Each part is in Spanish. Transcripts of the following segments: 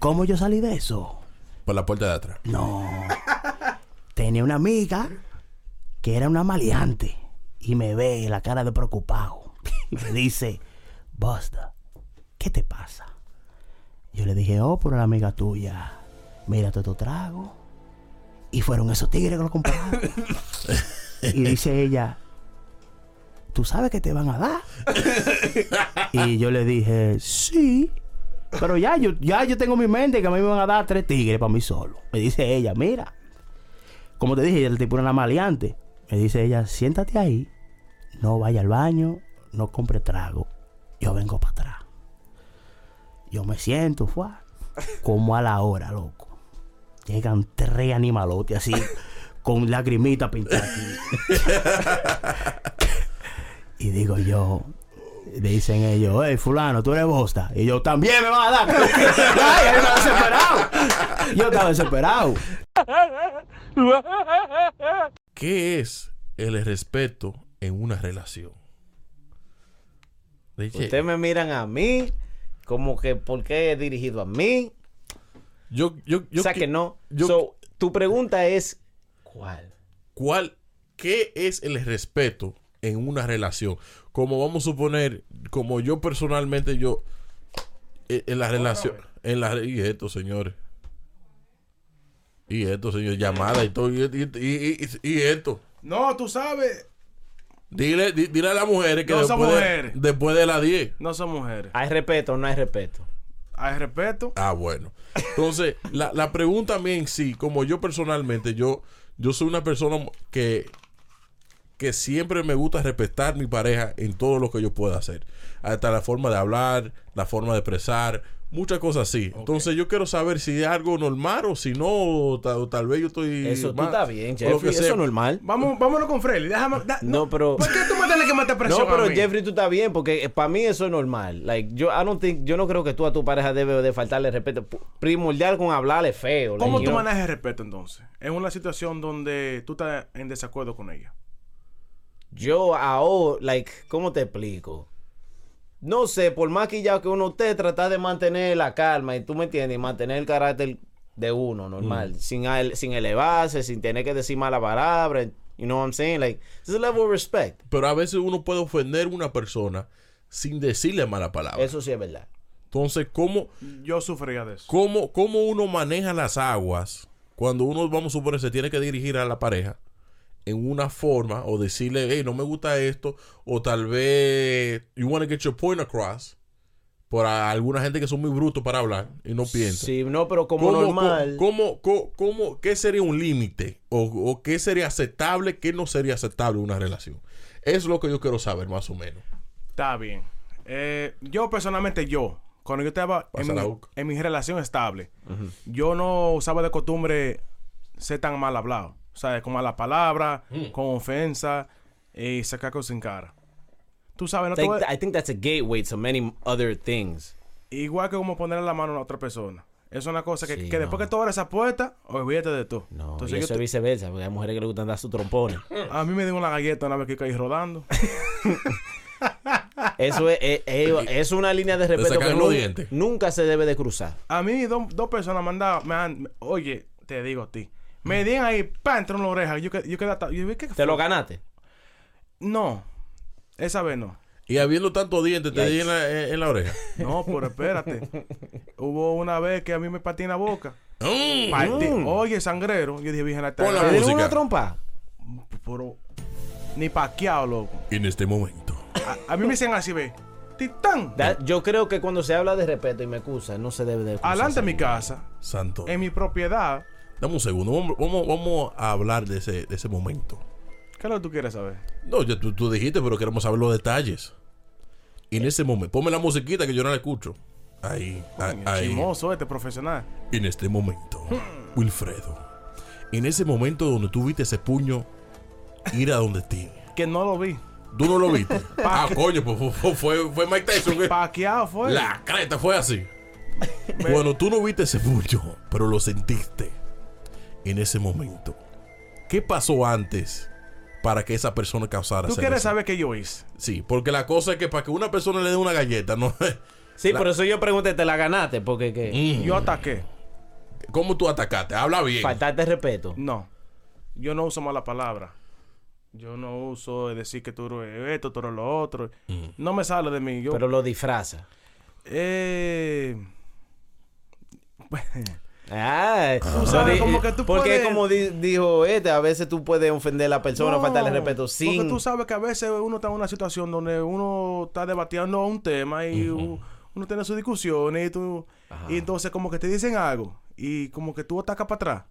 ¿Cómo yo salí de eso? Por la puerta de atrás. No. Tenía una amiga que era una maleante y me ve la cara de preocupado. Y me dice, Busta, ¿qué te pasa? Yo le dije, oh, por la amiga tuya, mira todo trago. Y fueron esos tigres que lo compraron. y dice ella, ¿tú sabes que te van a dar? y yo le dije, sí. Pero ya yo, ya yo tengo en mi mente que a mí me van a dar tres tigres para mí solo. Me dice ella, mira. Como te dije, el tipo era una maleante. Me dice ella, siéntate ahí. No vaya al baño. No compre trago. Yo vengo para atrás. Yo me siento, fue. Como a la hora, loco. Llegan tres animalotes así, con lagrimita pintada aquí. y digo yo, dicen ellos, hey, fulano, tú eres bosta. Y yo también me van a dar. Ay, yo estaba desesperado. Yo estaba desesperado. ¿Qué es el respeto en una relación? Ustedes me miran a mí, como que, ¿por qué he dirigido a mí? yo, yo, yo o sea que no. yo- So, tu pregunta es, ¿cuál? ¿Cuál, ¿Qué es el respeto en una relación? Como vamos a suponer, como yo personalmente, yo, eh, en la relación, en la, y esto, señores. Y esto, señor, llamada y todo, y, y- y- y- y esto. No, tú sabes, Dile, di- dile a las mujeres que No son después, de, mujeres. después de las 10. no son mujeres. ¿Hay respeto o no hay respeto? Hay respeto. Ah, bueno. Entonces, la, la pregunta a mí en sí, como yo personalmente, yo, yo soy una persona que, que siempre me gusta respetar mi pareja en todo lo que yo pueda hacer. Hasta la forma de hablar, la forma de expresar, muchas cosas así. Entonces, yo quiero saber si es algo normal o si no, o tal, o tal vez yo estoy. Eso tú está bien, Jeffrey. Eso es normal. Vamos, vámonos con Freddy. Déjame. da- No, pero... ¿Por qué tú me tienes que meter presión? No, pero a mí? Jeffrey, tú estás bien, porque para mí eso es normal. Like, yo, I don't think, yo no creo que tú a tu pareja debe de faltarle respeto. Primordial con hablarle feo. ¿Cómo tú manejas el respeto entonces? En una situación donde tú estás en desacuerdo con ella. Yo ahora, like, ¿cómo te explico? No sé, por más que ya que uno esté, tratar de mantener la calma, y tú me entiendes, y mantener el carácter de uno, normal, sin, al- sin elevarse, sin tener que decir mala palabra, you know what I'm saying? Like, it's a level of respect. Pero a veces uno puede ofender a una persona sin decirle mala palabra. Eso sí es verdad. Entonces, ¿cómo, Yo sufría de eso. ¿Cómo, ¿Cómo uno maneja las aguas cuando uno, vamos a suponer, se tiene que dirigir a la pareja en una forma o decirle, hey, no me gusta esto, o tal vez you want to get your point across por a- alguna gente que son muy brutos para hablar y no piensan. Sí, no, pero como ¿Cómo, normal. cómo- cómo- cómo- qué sería un límite? O, o qué sería aceptable? ¿Qué no sería aceptable en una relación? Es lo que yo quiero saber, más o menos. Está bien. Eh, yo personalmente, yo, cuando yo estaba en mi, en mi relación estable, yo no usaba de costumbre ser tan mal hablado. O sea, con malas palabras, Mm. con ofensa y sacar cosas en cara. Tú sabes, no I te think, voy- I think that's a gateway to many other things. igual que como ponerle la mano a otra persona. Es una cosa que, Sí, que después no. que tú abres esa puerta, olvídate de todo. No, Entonces y yo eso te- es viceversa, porque hay mujeres que le gustan dar su trompones. a mí me dio una galleta una vez que caí rodando. Eso es, es, es- es una línea de respeto que nunca se debe de cruzar. A mí dos, dos personas me han dado, me han, oye, te digo a ti. Me dieron ahí, pa, entró en la oreja. Yo, que- yo quedé hasta- yo vi que ¿Te lo ganaste? No, esa vez no. Y habiendo tantos dientes, te di en la, en- en la oreja. No, pero espérate. Hubo una vez que a mí me partí en la boca. Mm. Partí- Oye, sangrero. Yo dije, Virgen, Pon la ¿Te dieron música. una trompa? pero ni paqueado, loco. En este momento. A, a mí me dicen así, ve. Titán. That- yo creo que cuando se habla de respeto y me excusa, no se debe de. Adelante de mi casa, Santo. en mi propiedad. Dame un segundo. Vamos, vamos, vamos a hablar de ese, de ese momento. ¿Qué es lo que tú quieres saber? No, ya tú, tú dijiste, pero queremos saber los detalles. En ese momento. Ponme la musiquita que yo no la escucho. Ahí. ahí. Chimoso este profesional. En este momento. Wilfredo. En ese momento donde tú viste ese puño ir a donde ti. Que no lo vi. ¿Tú no lo viste? ah, coño, pues fue, fue, fue Mike Tyson. que- Paqueado fue. La creta fue así. Bueno, tú no viste ese puño, pero lo sentiste en ese momento. ¿Qué pasó antes para que esa persona causara ¿Tú quieres saber qué yo hice? Sí, porque la cosa es que para que una persona le dé una galleta, no Sí, por eso yo pregunté, ¿te la ganaste? Porque que Mm. Yo ataqué. ¿Cómo tú atacaste? Habla bien. faltarte respeto. No. Yo no uso mala palabra. Yo no uso de decir que tú eres esto, tú eres lo otro. No me sale de mí. Yo, Pero lo disfraza. eh, Ah, Tú sabes, di- como que tú porque puedes- como di- dijo este, a veces tú puedes ofender a la persona, no, faltarle respeto sin... Porque tú sabes que a veces uno está en una situación donde uno está debatiendo un tema y uno tiene sus discusiones y tú... Y entonces como que te dicen algo y como que tú atacas para atrás.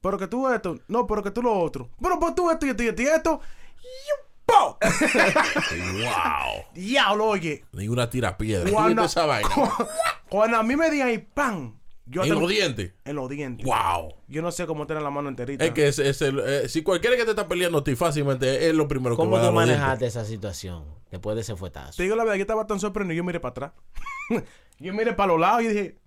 Pero que tú esto, no, pero que tú lo otro. Pero pues tú esto y esto y esto y esto. Y wow. Diablo, oye. Ni una tira piedra. Cuando, esa vaina? cuando a mí me digan ahí, ¡pam! Yo En los dientes. En los dientes. Wow. Yo no sé cómo tener la mano enterita. Es que es, es el, eh, si cualquiera que te está peleando a ti fácilmente es lo primero que ¿Cómo va a tú dar los manejaste esa situación después de ese fuetazo? Te digo la verdad, yo estaba tan sorprendido, yo miré para atrás. yo miré para los lados y dije,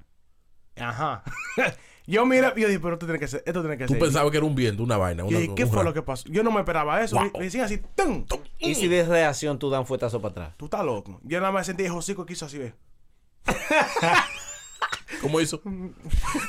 ajá. yo miré, yo dije, pero esto tiene que ser, esto tiene que Tú ser. pensabas que era un viento, una vaina. Y Una, dije, ¿qué un fue lo que pasó? Yo no me esperaba eso. Wow. Me decían así, ¡tum! ¿Y si de reacción tú das un fuetazo para atrás? Tú estás loco. Yo nada más sentí el hocico que hizo así, ¿ves? ¿Cómo hizo?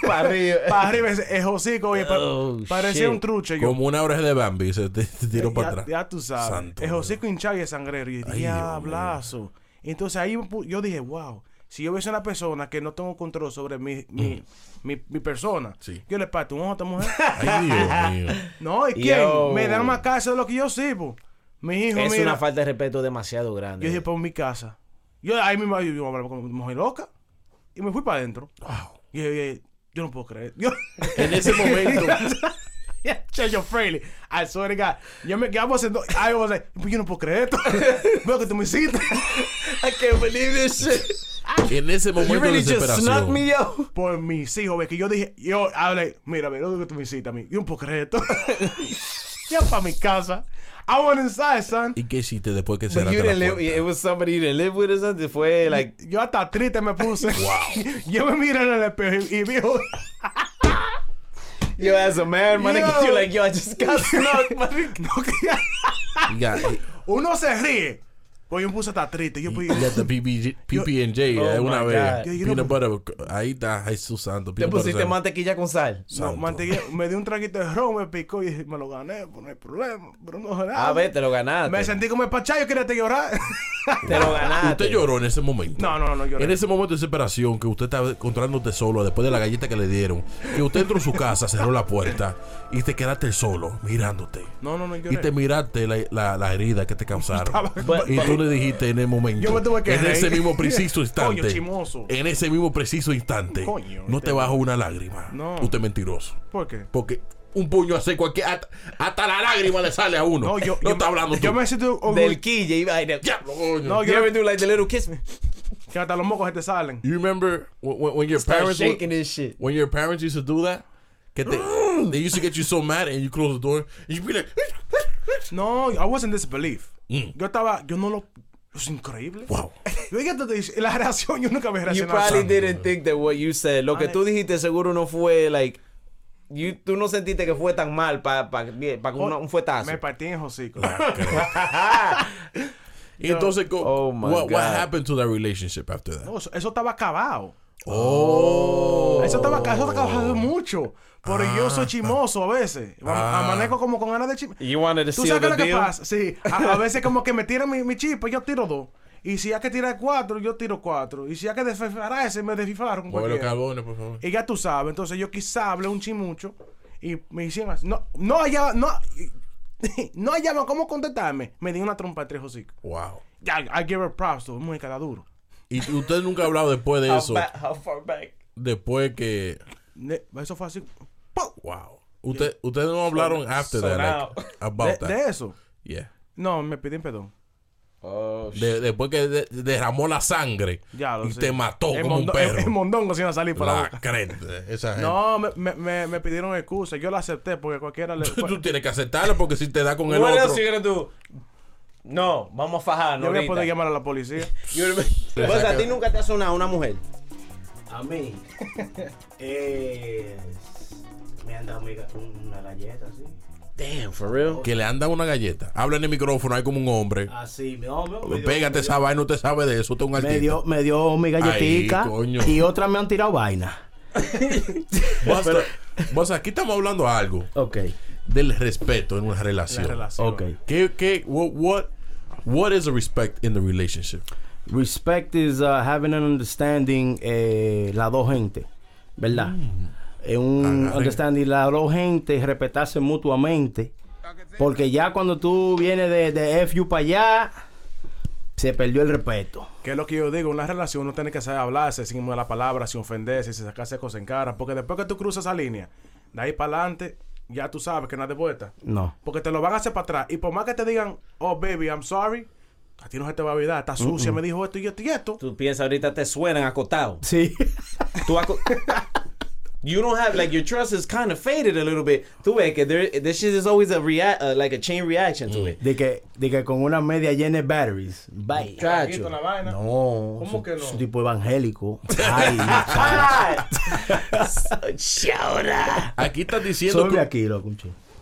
Para arriba. Para arriba el hocico, oye, pa- Oh, parecía shit. un truche. Yo, Como una oreja de Bambi se te, te tiró para atrás. ya tú sabes. Santo el Dios. hocico hinchado y el sangrero. Y yo diablazo. Entonces ahí yo dije, wow. Si yo hubiese una persona que no tengo control sobre mi, mi, mi, mi persona, Mm. Sí. yo le parto un ojo a esta mujer. Ay, Dios mío. No, ¿y quién? Yo. Me dan más casa de lo que yo sirvo. Mi hijo, Es mira. una falta de respeto demasiado grande. Yo dije, por mi casa. Yo ahí mismo yo, yo con mi mujer loca. Y me fui para adentro. Wow. Y yo, yo, no puedo creer. Yo, En ese momento, Checho Freely. I swear to God. Yo me quedaba haciendo. I was like, yo no puedo creer esto. Veo que tú me hiciste. I can't believe this shit. en ese momento de really snuck desesperación. me out. Por mis hijos, ve que yo dije, yo hablé, mira, ve lo que tú me hiciste a mí. Yo no puedo creer esto. ya para mi casa. I went inside, son. ¿Y qué hiciste después que cerraste you la didn't live, puerta? it was somebody you didn't live with or something. Fue like, Yo hasta triste me puse. Wow. yo me miré en el espejo y, y viejo. yo as a man, man, Yo. you're like, yo, I just got snuck, man. no, que- Ya, Uno se ríe. Pues yo me puse hasta triste. Yo, pues, PB, PB&J Oh eh, una vez. God. Yo- yo Peanut no- butter, ahí está Jesús Santo. Te pusiste mantequilla con sal. no, mantequilla, me dio un traguito de ron, me picó y me lo gané, pues no hay problema. Pero no nada. A ver, te lo ganaste. Me sentí como el pachá, yo quería te llorar. Te lo ganaste. Usted lloró en ese momento. no, no, no, no lloré. En ese momento de desesperación, que usted estaba encontrándote solo después de la galleta que le dieron, que usted entró en su casa, cerró la puerta y te quedaste solo mirándote. No, no, no Y te miraste la, la, la herida que te causaron. But- y tú le dijiste en el momento, Yo me tuve que en ese reír. mismo preciso instante, Coño, chimoso. en ese mismo preciso instante, Coño, no te bajó una lágrima. No. Usted es mentiroso. ¿Por qué? Porque un puño hace cualquier. Hasta, hasta la lágrima le sale a uno. No, yo, no yo, está hablando yo tú. me siento Del quille y vaina. Coño. No, You yo ever do like the little kiss me? que hasta los mocos se te salen. You remember when, when- your Start parents shaking this shit. when your parents used to do that? Que te, they used to get you so mad and you close the door and you be like, No, I wasn't disbelief. Mm. Yo estaba, yo no lo. Es increíble. wow. Yo dije, te dice, la reacción, yo nunca había You probably didn't think that what you said. Lo que tú dijiste seguro no fue like. You, tú no sentiste que fue tan mal para pa, pa, pa un fuetazo. Me partí en hocico. Y entonces, co- Oh, my what, what God. happened to that relationship after that? No, eso, eso estaba acabado. Oh. Eso estaba eso acabado mucho. Pero yo soy chimoso a veces. Ah. Amanezco como con ganas de chisme. You wanted to ¿Tú sabes lo que pasa? Sí, a, a veces como que me tiran mi, mi chispa y yo tiro dos. Y si hay que tirar cuatro, yo tiro cuatro. Y si hay que desfifararse, me desfifaro con Mueve los cualquiera. carbones, por favor. Y ya tú sabes, entonces yo quizá hablé un chimucho y me hicieron así. No, no hallaba, no, no hallaba cómo contestarme. Me di una trompa de tres hocicos. Wow. Ya, I give her props to, muy cada duro. Y usted nunca ha hablado después de How, eso. ba- how far back? Después que. Ne- Eso fue así. ¡pum! Wow. Usted, ustedes no hablaron after that, sonado. like, about De, that. de eso. Yeah. No, me piden perdón. Oh, De- después que de- derramó la sangre Ya lo y sé. te mató El como un perro. El, el mondongo se iba a salir por la, la boca. crente, esa gente. No, me, me, me, pidieron excusa. Yo la acepté porque cualquiera le. Tú tienes que aceptarlo porque si te da con el otro. No, vamos a fajar, no yo voy a poder llamar a la policía. Pues a ti nunca te ha sonado una mujer. A mí. eh, me han dado una galleta, sí. Damn, for real. que le han dado una galleta. Habla en el micrófono, hay como un hombre. Así, no, no, me dio- Pégate esa vaina, usted sabe de eso, usted es un Me artista. dio, me dio mi galletica Ay, coño. y otras me han tirado vaina. Basta, aquí estamos hablando algo Ok, del respeto en una relación. La relación. ok. ¿Qué, qué, what, what, what is the respect in the relationship? Respect is uh, having an understanding eh, la dos gente, ¿verdad? Eh, un Agarren. understanding la dos gente, respetarse mutuamente. Porque ya cuando tú vienes de, de FU para allá, se perdió el respeto. Que es lo que yo digo, en una relación uno tiene que saber hablarse sin mala palabra, sin ofenderse, sin sacarse cosas en cara. Porque después que tú cruzas esa línea, de ahí para adelante, ya tú sabes que no hay de vuelta. No. Porque te lo van a hacer para atrás. Y por más que te digan, oh baby, I'm sorry, a ti no se te va a olvidar. Está sucia, me dijo esto y esto y esto. Tú piensas ahorita te suenan acotado. Sí. Tú aco- You don't have like your trust is kind of faded a little bit. Tú ves que there, this shit is always a react, uh, like a chain reaction to it. de, que, de que con una media llena de batteries. Bye. Chacho. Quito la vaina. No. ¿Cómo es- que no? Es un tipo evangélico. Ay. Chora. Aquí está diciendo Sobre que, aquí, loco. un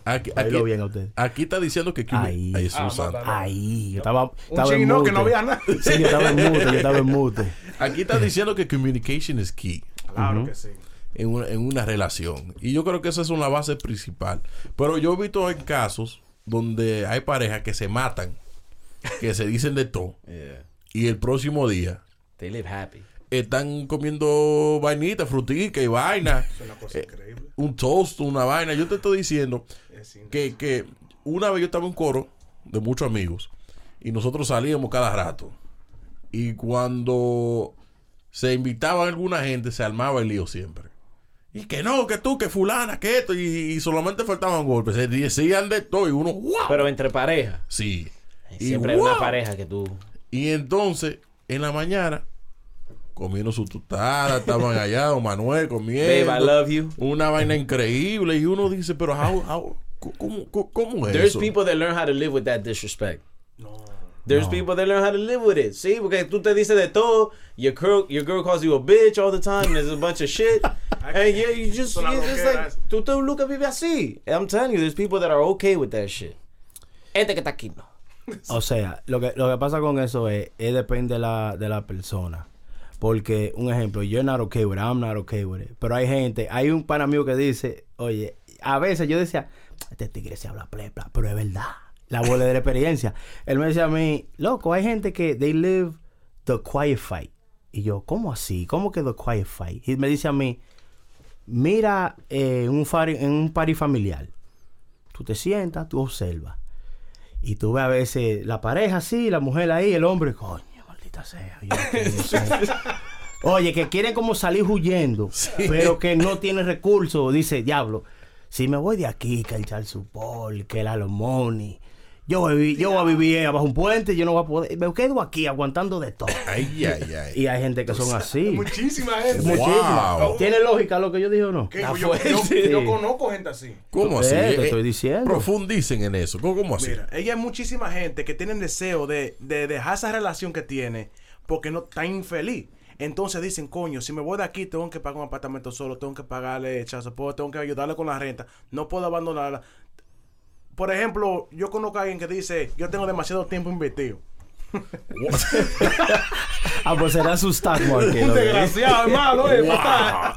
aquí, aquí- bien a usted. aquí está diciendo que Ay. Ay, Jesús Ah, santo. Ahí, yo estaba, Un estaba en chino mute. que no veía nada. Sí, yo estaba en mute, yo estaba en mute. Aquí está diciendo que communication is key Claro que sí. En una, en una relación. Y yo creo que esa es una base principal. Pero yo he visto en casos donde hay parejas que se matan, que se dicen de todo, Yeah. y el próximo día They live happy. están comiendo vainita, frutica y vaina. Es una cosa increíble. un toast, una vaina. Yo te estoy diciendo Es que, que una vez yo estaba en un coro de muchos amigos y nosotros salíamos cada rato. Y cuando se invitaba a alguna gente, se armaba el lío siempre. Y que no, que tú, que fulana, que esto, y, y solamente faltaban golpes. Se decían de todo y uno, wow. Pero entre parejas. sí. Y, Siempre hay una pareja que tú. Y entonces, en la mañana, comiendo su tostada, estaban allá, don Manuel comiendo. Babe, I love you. Una vaina increíble. Y uno dice, pero how, how- ¿cómo, cómo, cómo es There's eso? people that learn how to live with that disrespect. There's people that learn how to live with it. Sí, porque tú te dices de todo. Your girl, your girl calls you a bitch all the time. And there's a bunch of shit. and yeah, you just, you just like, tú te nunca vives así. I'm telling you, there's people that are okay with that shit. Este que está aquí no. O sea, lo que, lo que pasa con eso es, es depende de la, de la persona. Porque, un ejemplo, you're not okay with it, I'm not okay with it. Pero hay gente, hay un pana mío que dice, oye, a veces yo decía, este tigre se habla plepla, pero es verdad. La bola de la experiencia. Él me decía a mí, loco, hay gente que they live the quiet fight. Y yo, ¿cómo así? ¿Cómo que the quiet fight? Y me dice a mí, mira eh, un fari- en un party familiar. Tú te sientas, tú observas. Y tú ves a veces la pareja así, la mujer ahí, el hombre, coño, maldita sea. yo. Oye, que quieren como salir huyendo, pero que no tienen recursos. Dice, diablo, si me voy de aquí, que el Charles Support, que el Alomoni, yo voy, yo voy a vivir abajo un puente, yo no voy a poder. Me quedo aquí aguantando de todo. Ay, ay, ay. Y hay gente que son así. Muchísima gente. Muchísima. Wow. ¿Tiene lógica lo que yo dije o no? Yo, yo- fuerte. yo conozco gente así. ¿Cómo así? Eh, te Eh, estoy diciendo. Profundicen en eso. ¿Cómo, cómo así? Mira, ella hay muchísima gente que tienen deseo de, de dejar esa relación que tiene porque no está infeliz. Entonces dicen, coño, si me voy de aquí, tengo que pagar un apartamento solo, tengo que pagarle chazapo, tengo que ayudarle con la renta, no puedo abandonarla. Por ejemplo, yo conozco a alguien que dice, yo tengo demasiado tiempo invertido. Ah, pues será su stock market. Un desgraciado, hermano, eh, papá.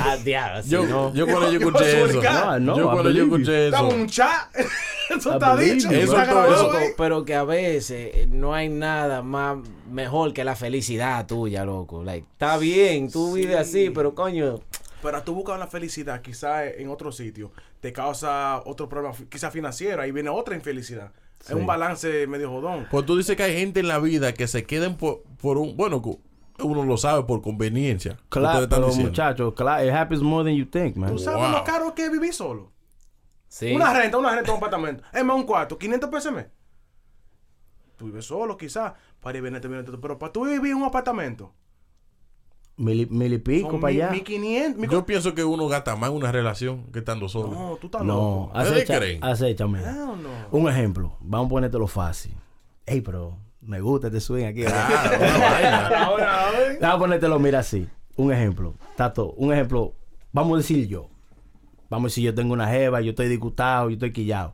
Ah, diablo, Yo, no. yo cuando yo Yo escuché eso. ca- No, yo cuando yo escuché eso. un chat. Eso está dicho. Eso está grabado eso- pero que a veces eh, no hay nada más mejor que la felicidad tuya, loco. Like, está bien, tú vives así, pero coño, Pero tú buscas una felicidad quizás en otro sitio, te causa otro problema, quizás financiero, ahí viene otra infelicidad. Es un balance medio jodón. Pues tú dices que hay gente en la vida que se queden por, por un. Bueno, uno lo sabe por conveniencia. Claro, pero muchachos, claro, it happens more than you think, man. ¿Tú sabes Wow. lo caro que es vivir solo? sí. Una renta, una renta un apartamento. Es más un cuarto, 500 pesos al mes. Tú vives solo quizás, para ir bien, pero para tú vivir en un apartamento, Mil, y- mil y pico son para mil- allá. 1500. mil- Yo pienso que uno gasta más en una relación que estando solo. No, tú estás No, loco. ¿Ustedes acecha, creen? acéchame. No. Un ejemplo, vamos a ponértelo fácil. Ey, pero me gusta este swing aquí. Claro. Vamos a ponértelo, mira así. Un ejemplo. Tato, un ejemplo. Vamos a decir yo. vamos a decir, yo tengo una jeva, yo estoy disgustado, yo estoy quillado.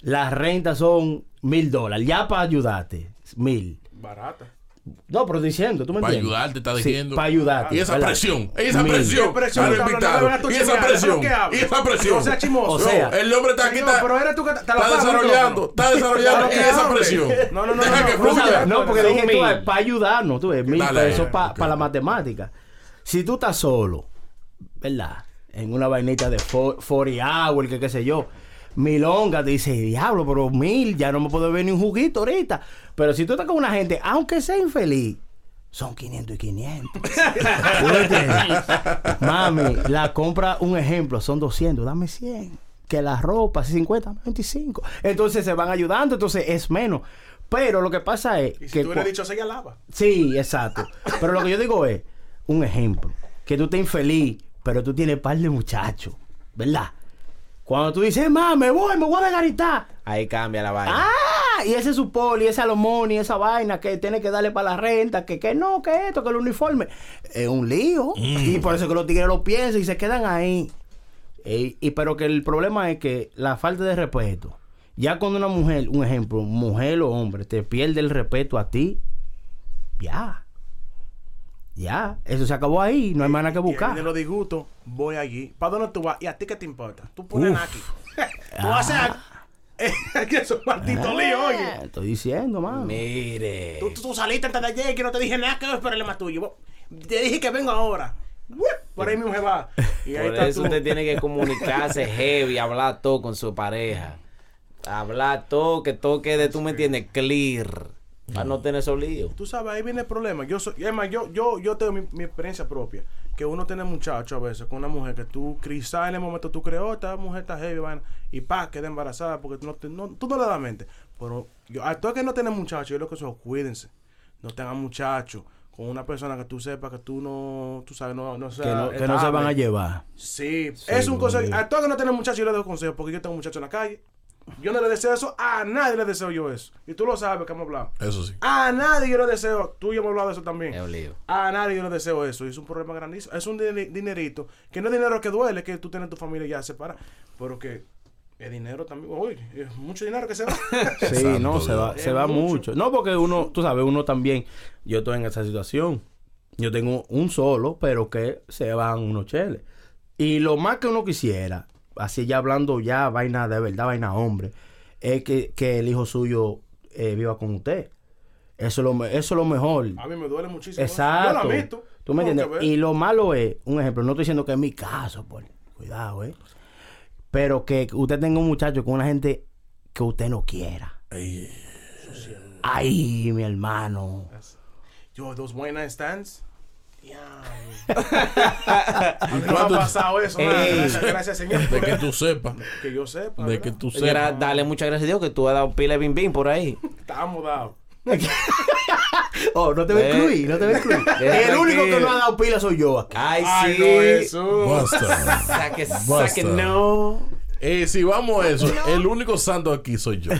Las rentas son mil dólares, ya para ayudarte, mil. Barata. No, pero diciendo, tú me Para entiendes. ayudarte, está Sí, diciendo. para ayudarte. Y esa ¿verdad? presión, esa Mil. presión, ¿Qué presión, al invitado. Y esa presión, y esa presión. No seas chismoso. O sea, el hombre está aquí, está, pero eres tú que te- te la está desarrollando, está desarrollando que esa presión. No, no, no, Deja no, que no, fluya. No, porque dije tú, mil. para ayudarnos, tú ves, mil Dale, pesos para la matemática. Si tú estás solo, ¿verdad? En una vainita de fo- 40 hours, que qué sé yo. Milonga te dice, diablo, pero mil, ya no me puedo ver ni un juguito ahorita. Pero si tú estás con una gente, aunque sea infeliz, son 500 y 500. ¿Tú me entiendes? Mami, la compra, un ejemplo, son 200, dame 100. Que la ropa, 50, 25. Entonces se van ayudando, entonces es menos. Pero lo que pasa es Y si que... tú hubieras dicho, se ella lava. Sí, exacto. Pero lo que yo digo es, un ejemplo, que tú estés infeliz, pero tú tienes par de muchachos, ¿verdad? Cuando tú dices, ma, me voy, me voy a desgaritar. Ahí cambia la vaina. Ah, y ese su poli, ese alomón y esa vaina que tiene que darle para la renta, que, que no, que esto, que el uniforme. Es un lío. Y por eso que los tigres lo piensan y se quedan ahí. Y pero que el problema es que la falta de respeto. Ya cuando una mujer, un ejemplo, mujer o hombre, te pierde el respeto a ti, ya. Ya. Eso se acabó ahí. No hay más nada que Y buscar. de los disgustos, voy allí. ¿Para dónde tú vas? ¿Y a ti qué te importa? Tú pones Uf. aquí. tú haces aquí. que eso es maldito lío, Ah, oye. Estoy diciendo, mano. Mire. Tú, tú, tú saliste antes de ayer que no te dije nada que es el problema tuyo. Te dije que vengo ahora. Por ahí mismo se va. Y ahí Por está eso tú. usted tiene que comunicarse heavy, hablar todo con su pareja. Hablar todo, que todo quede, tú me entiendes, clear. Para no tener esos líos. Tú sabes, ahí viene el problema. Yo soy, es más, yo, yo, yo tengo mi, mi experiencia propia. Que uno tiene muchacho a veces con una mujer que tú quizás en el momento tú crees, oh, esta mujer está heavy, vaina, y pa, queda embarazada porque tú no, te- no, tú no le das mente. Pero yo, a todo que no tiene muchacho, yo lo que soy, cuídense. No tengan muchachos con una persona que tú sepas que tú no, tú sabes, no, no sea Que no, que no se van a llevar. Sí, es un consejo. A todo que no tiene muchacho, yo le doy consejos porque yo tengo muchachos en la calle. Yo no le deseo eso, a nadie le deseo yo eso. Y tú lo sabes que hemos hablado. Eso sí. A nadie yo le deseo, tú y yo hemos hablado de eso también. Es un lío. A nadie yo le deseo eso. Y es un problema grandísimo. Es un dine- dinerito. Que no es dinero que duele, que tú tienes tu familia ya separada. Pero que es dinero también. Uy, es mucho dinero que se va. Sí, Santo no, se va, se va mucho. mucho. No, porque uno, tú sabes, uno también, yo estoy en esa situación. Yo tengo un solo, pero que se van unos cheles. Y lo más que uno quisiera, así ya hablando ya vaina de verdad, vaina hombre, es que, que el hijo suyo eh, viva con usted. Eso es lo, eso es lo mejor. A mí me duele muchísimo. Exacto. Yo visto. ¿Tú me entiendes? Y lo malo es, un ejemplo, no estoy diciendo que es mi caso, por cuidado, ¿eh? Pero que usted tenga un muchacho con una gente que usted no quiera. Ey, Ay, mi hermano. Yo, dos buenas stands. A mí no me ha pasado eso. nada. Ey. Gracias, gracias, señor. de que tú sepas. Que yo sepa. De ¿verdad? que tú Gra- sepas. dale muchas gracias a Dios que tú has dado pila de bim bim por ahí. Estamos dados. Oh, no te voy a Eh, incluir, no te voy a incluir. eh, El único que no ha dado pila soy yo aquí. Ay, Ay, sí. no, Jesús. Basta. Saque, Basta. saque, no. Eh, si vamos a eso, el único santo aquí soy yo.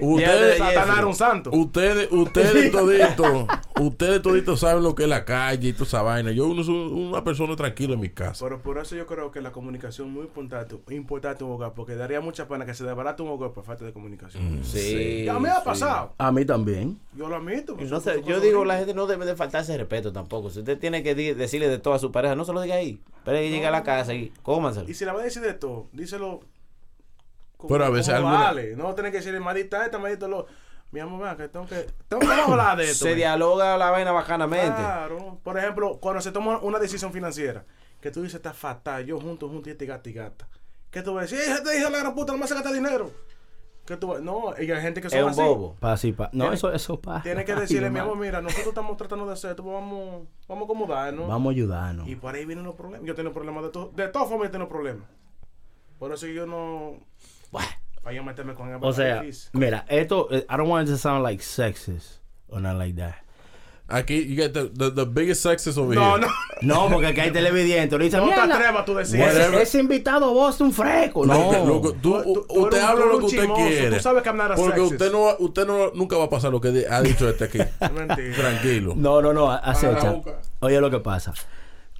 Ustedes, Satanás un santo. ustedes, ustedes toditos, ustedes toditos saben lo que es la calle y toda esa vaina. Yo uno soy una persona tranquila en mi casa. Pero por eso yo creo que la comunicación es muy importante, importante en un hogar, porque daría mucha pena que se desbarate un hogar por falta de comunicación. Sí. Ya me ha sí. pasado. A mí también. Yo lo admito. Y pues, no son- sé, son yo digo, la gente no debe de faltarse respeto tampoco. Si usted tiene que decirle de todo a su pareja, no se lo diga ahí. Pero que llegue a la casa y cómanselo. Y si la va a decir de todo, díselo. como- Pero a veces como alguna- vale. No tener que decirle, madita esta, madita lo. Mi amor, vea que tengo que. Tengo que hablar de esto. Se ve". dialoga la vaina bacanamente. Claro. Por ejemplo, cuando se toma una decisión financiera, que tú dices está fatal, yo junto, junto y este gata y gata. ¿Qué tú vas a decir? "Eh, Te dije la gran puta, no me hace gastar dinero. ¿Qué tú? No, y hay gente que son Es un así. bobo. Pa, sí, pa. No, Tiene- eso, eso pasa. Tienes que decirle, mi amor, mira, nosotros estamos tratando de hacer esto, pues vamos, vamos a acomodarnos. Vamos a ayudarnos. Y por ahí vienen los problemas. Yo tengo problemas de todo. De todas formas, yo tengo problemas. Por eso yo no. Vaya a meterme con el O sea, mira, esto, eh, I don't want it to sound like sexist or not like that. Aquí, you get the, the, the biggest sexes over No, here. no. No, porque aquí hay televidentes. Le dicen, No te "Mierda, atrevas tú decir ese, invitado a Boston fresco. No. Loco, loco, tú, Tú- tú usted un- habla lo que un usted quiere. tú sabes que a Porque sexist. usted no, usted no, nunca va a pasar lo que ha dicho este aquí. Mentira. Tranquilo. No, no, no, acecha. Oye lo que pasa.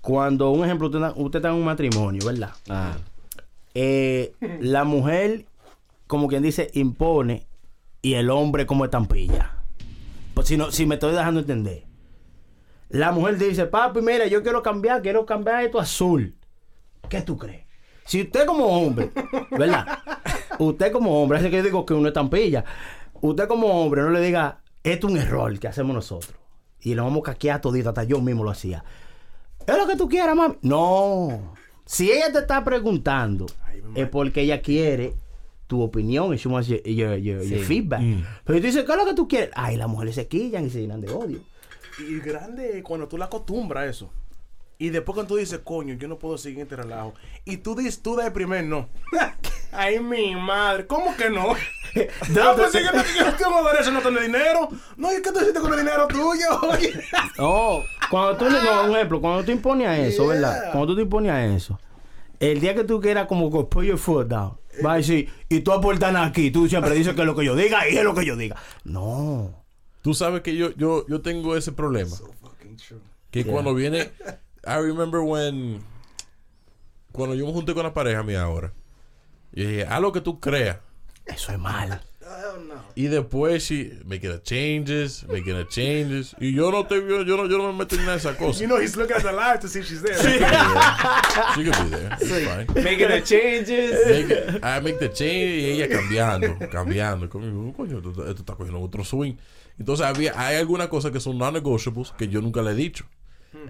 Cuando, un ejemplo, usted, está- usted está en un matrimonio, ¿verdad? Ah. eh, la mujer, como quien dice, impone y el hombre como estampilla. Pues si, no, si me estoy dejando entender. La mujer dice, papi, mira, yo quiero cambiar, quiero cambiar esto a azul. ¿Qué tú crees? Si usted como hombre, ¿verdad? usted como hombre, hace que yo digo que uno es estampilla. Usted como hombre no le diga, esto es un error que hacemos nosotros. Y lo vamos a caquear todito, hasta yo mismo lo hacía. Es lo que tú quieras, mami. No. Si ella te está preguntando, es porque ella quiere tu opinión y she wants your, your- feedback. Pero tú dices, ¿qué es lo que tú quieres? Ay, las mujeres se quillan y se llenan de odio. Y grande es cuando tú la acostumbras a eso. Y después cuando tú dices, coño, yo no puedo seguir este relajo. Y tú dices, tú de primer no. Ay, mi madre, ¿cómo que no? No, pues sí que no, que yo no tengo derecho a no tener dinero. No, ¿y qué tú hiciste con el dinero tuyo? Oye. No, cuando tú, le- no, un ejemplo, cuando tú impones a eso, ¿verdad? Cuando tú te impones a eso, el día que tú quieras como que put your foot down, va a decir, y tú aportas nada aquí, tú siempre dices que es lo que yo diga y es lo que yo diga. No. Tú sabes que yo, yo, yo tengo ese problema. Que cuando viene. I remember when. Cuando yo me junté con la pareja mía ahora. Yo dije, haz lo que tú creas. Eso es mal. Hell no. Y después, she making the changes, making the changes. Y yo no te yo, yo no, yo no me meto en nada de esa cosa. You know, he's looking at the live to see if she's there. She could be there. It's fine. Making the changes. Make I make the change y ella cambiando, cambiando. Como, coño, esto, esto está cogiendo otro swing. Entonces había, hay algunas cosas que son non-negotiables que yo nunca le he dicho.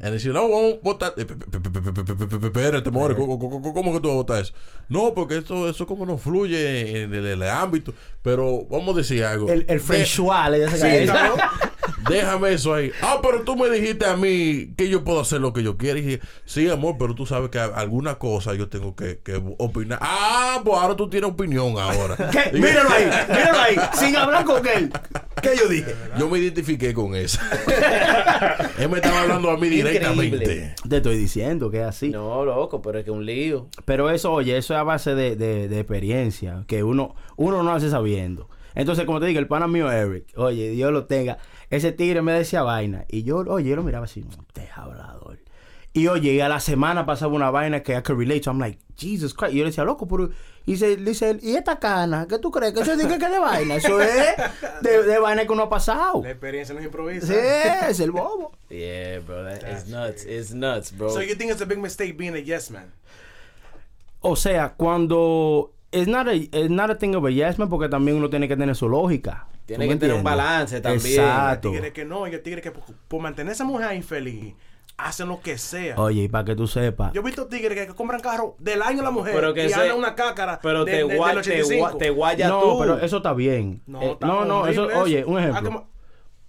And decir, no, vamos a votar. Espérate, more, ¿cómo, que tú vas a votar eso? No, porque eso, eso como no fluye en el, ámbito. Pero vamos a decir algo. El, el Frenchual. Sí, Déjame eso ahí. Ah, pero tú me dijiste a mí que yo puedo hacer lo que yo quiera. Y dije, sí, amor, pero tú sabes que alguna cosa yo tengo que, que opinar. Ah, pues ahora tú tienes opinión ahora. Míralo ahí, míralo ahí, sin hablar con él. ¿Qué yo dije? Yo me identifiqué con eso. Él me estaba hablando a mí directamente. Increíble. Te estoy diciendo que es así. No, loco, pero es que un lío. Pero eso, oye, eso es a base de, de- de experiencia, que uno, uno no hace sabiendo. Entonces, como te digo, el pana mío Eric, oye, Dios lo tenga, ese tigre me decía vaina. Y yo, oye, yo lo miraba así, te hablador. Y oye, y a la semana pasaba una vaina que I could relate to. I'm like, Jesus Christ. Y yo le decía, loco, pero. Y se dice, ¿y esta cana? ¿Qué tú crees? Que eso es de, que es de vaina. Eso es de, de vaina que uno ha pasado. La experiencia no es improvisa. Sí, es el bobo. Yeah, bro, that is nuts. It's nuts, bro. So you think it's a big mistake being a yes man? O sea, cuando it's not a, it's not a thing of a yes man, porque también uno tiene que tener su lógica. Tiene ¿Tú me que tener un balance también. Exacto. Tigre que no, y el tigre que por, por mantener a esa mujer infeliz, hacen lo que sea. Oye, y para que tú sepas. Yo he visto tigres que, que compran carro del año a la mujer Pero que y andan una cácara pero de- te, de- del gua- te, 85. gua- te guaya no, tú. pero eso está bien. No, Eh, está no, no, eso, oye, un Ah, ejemplo.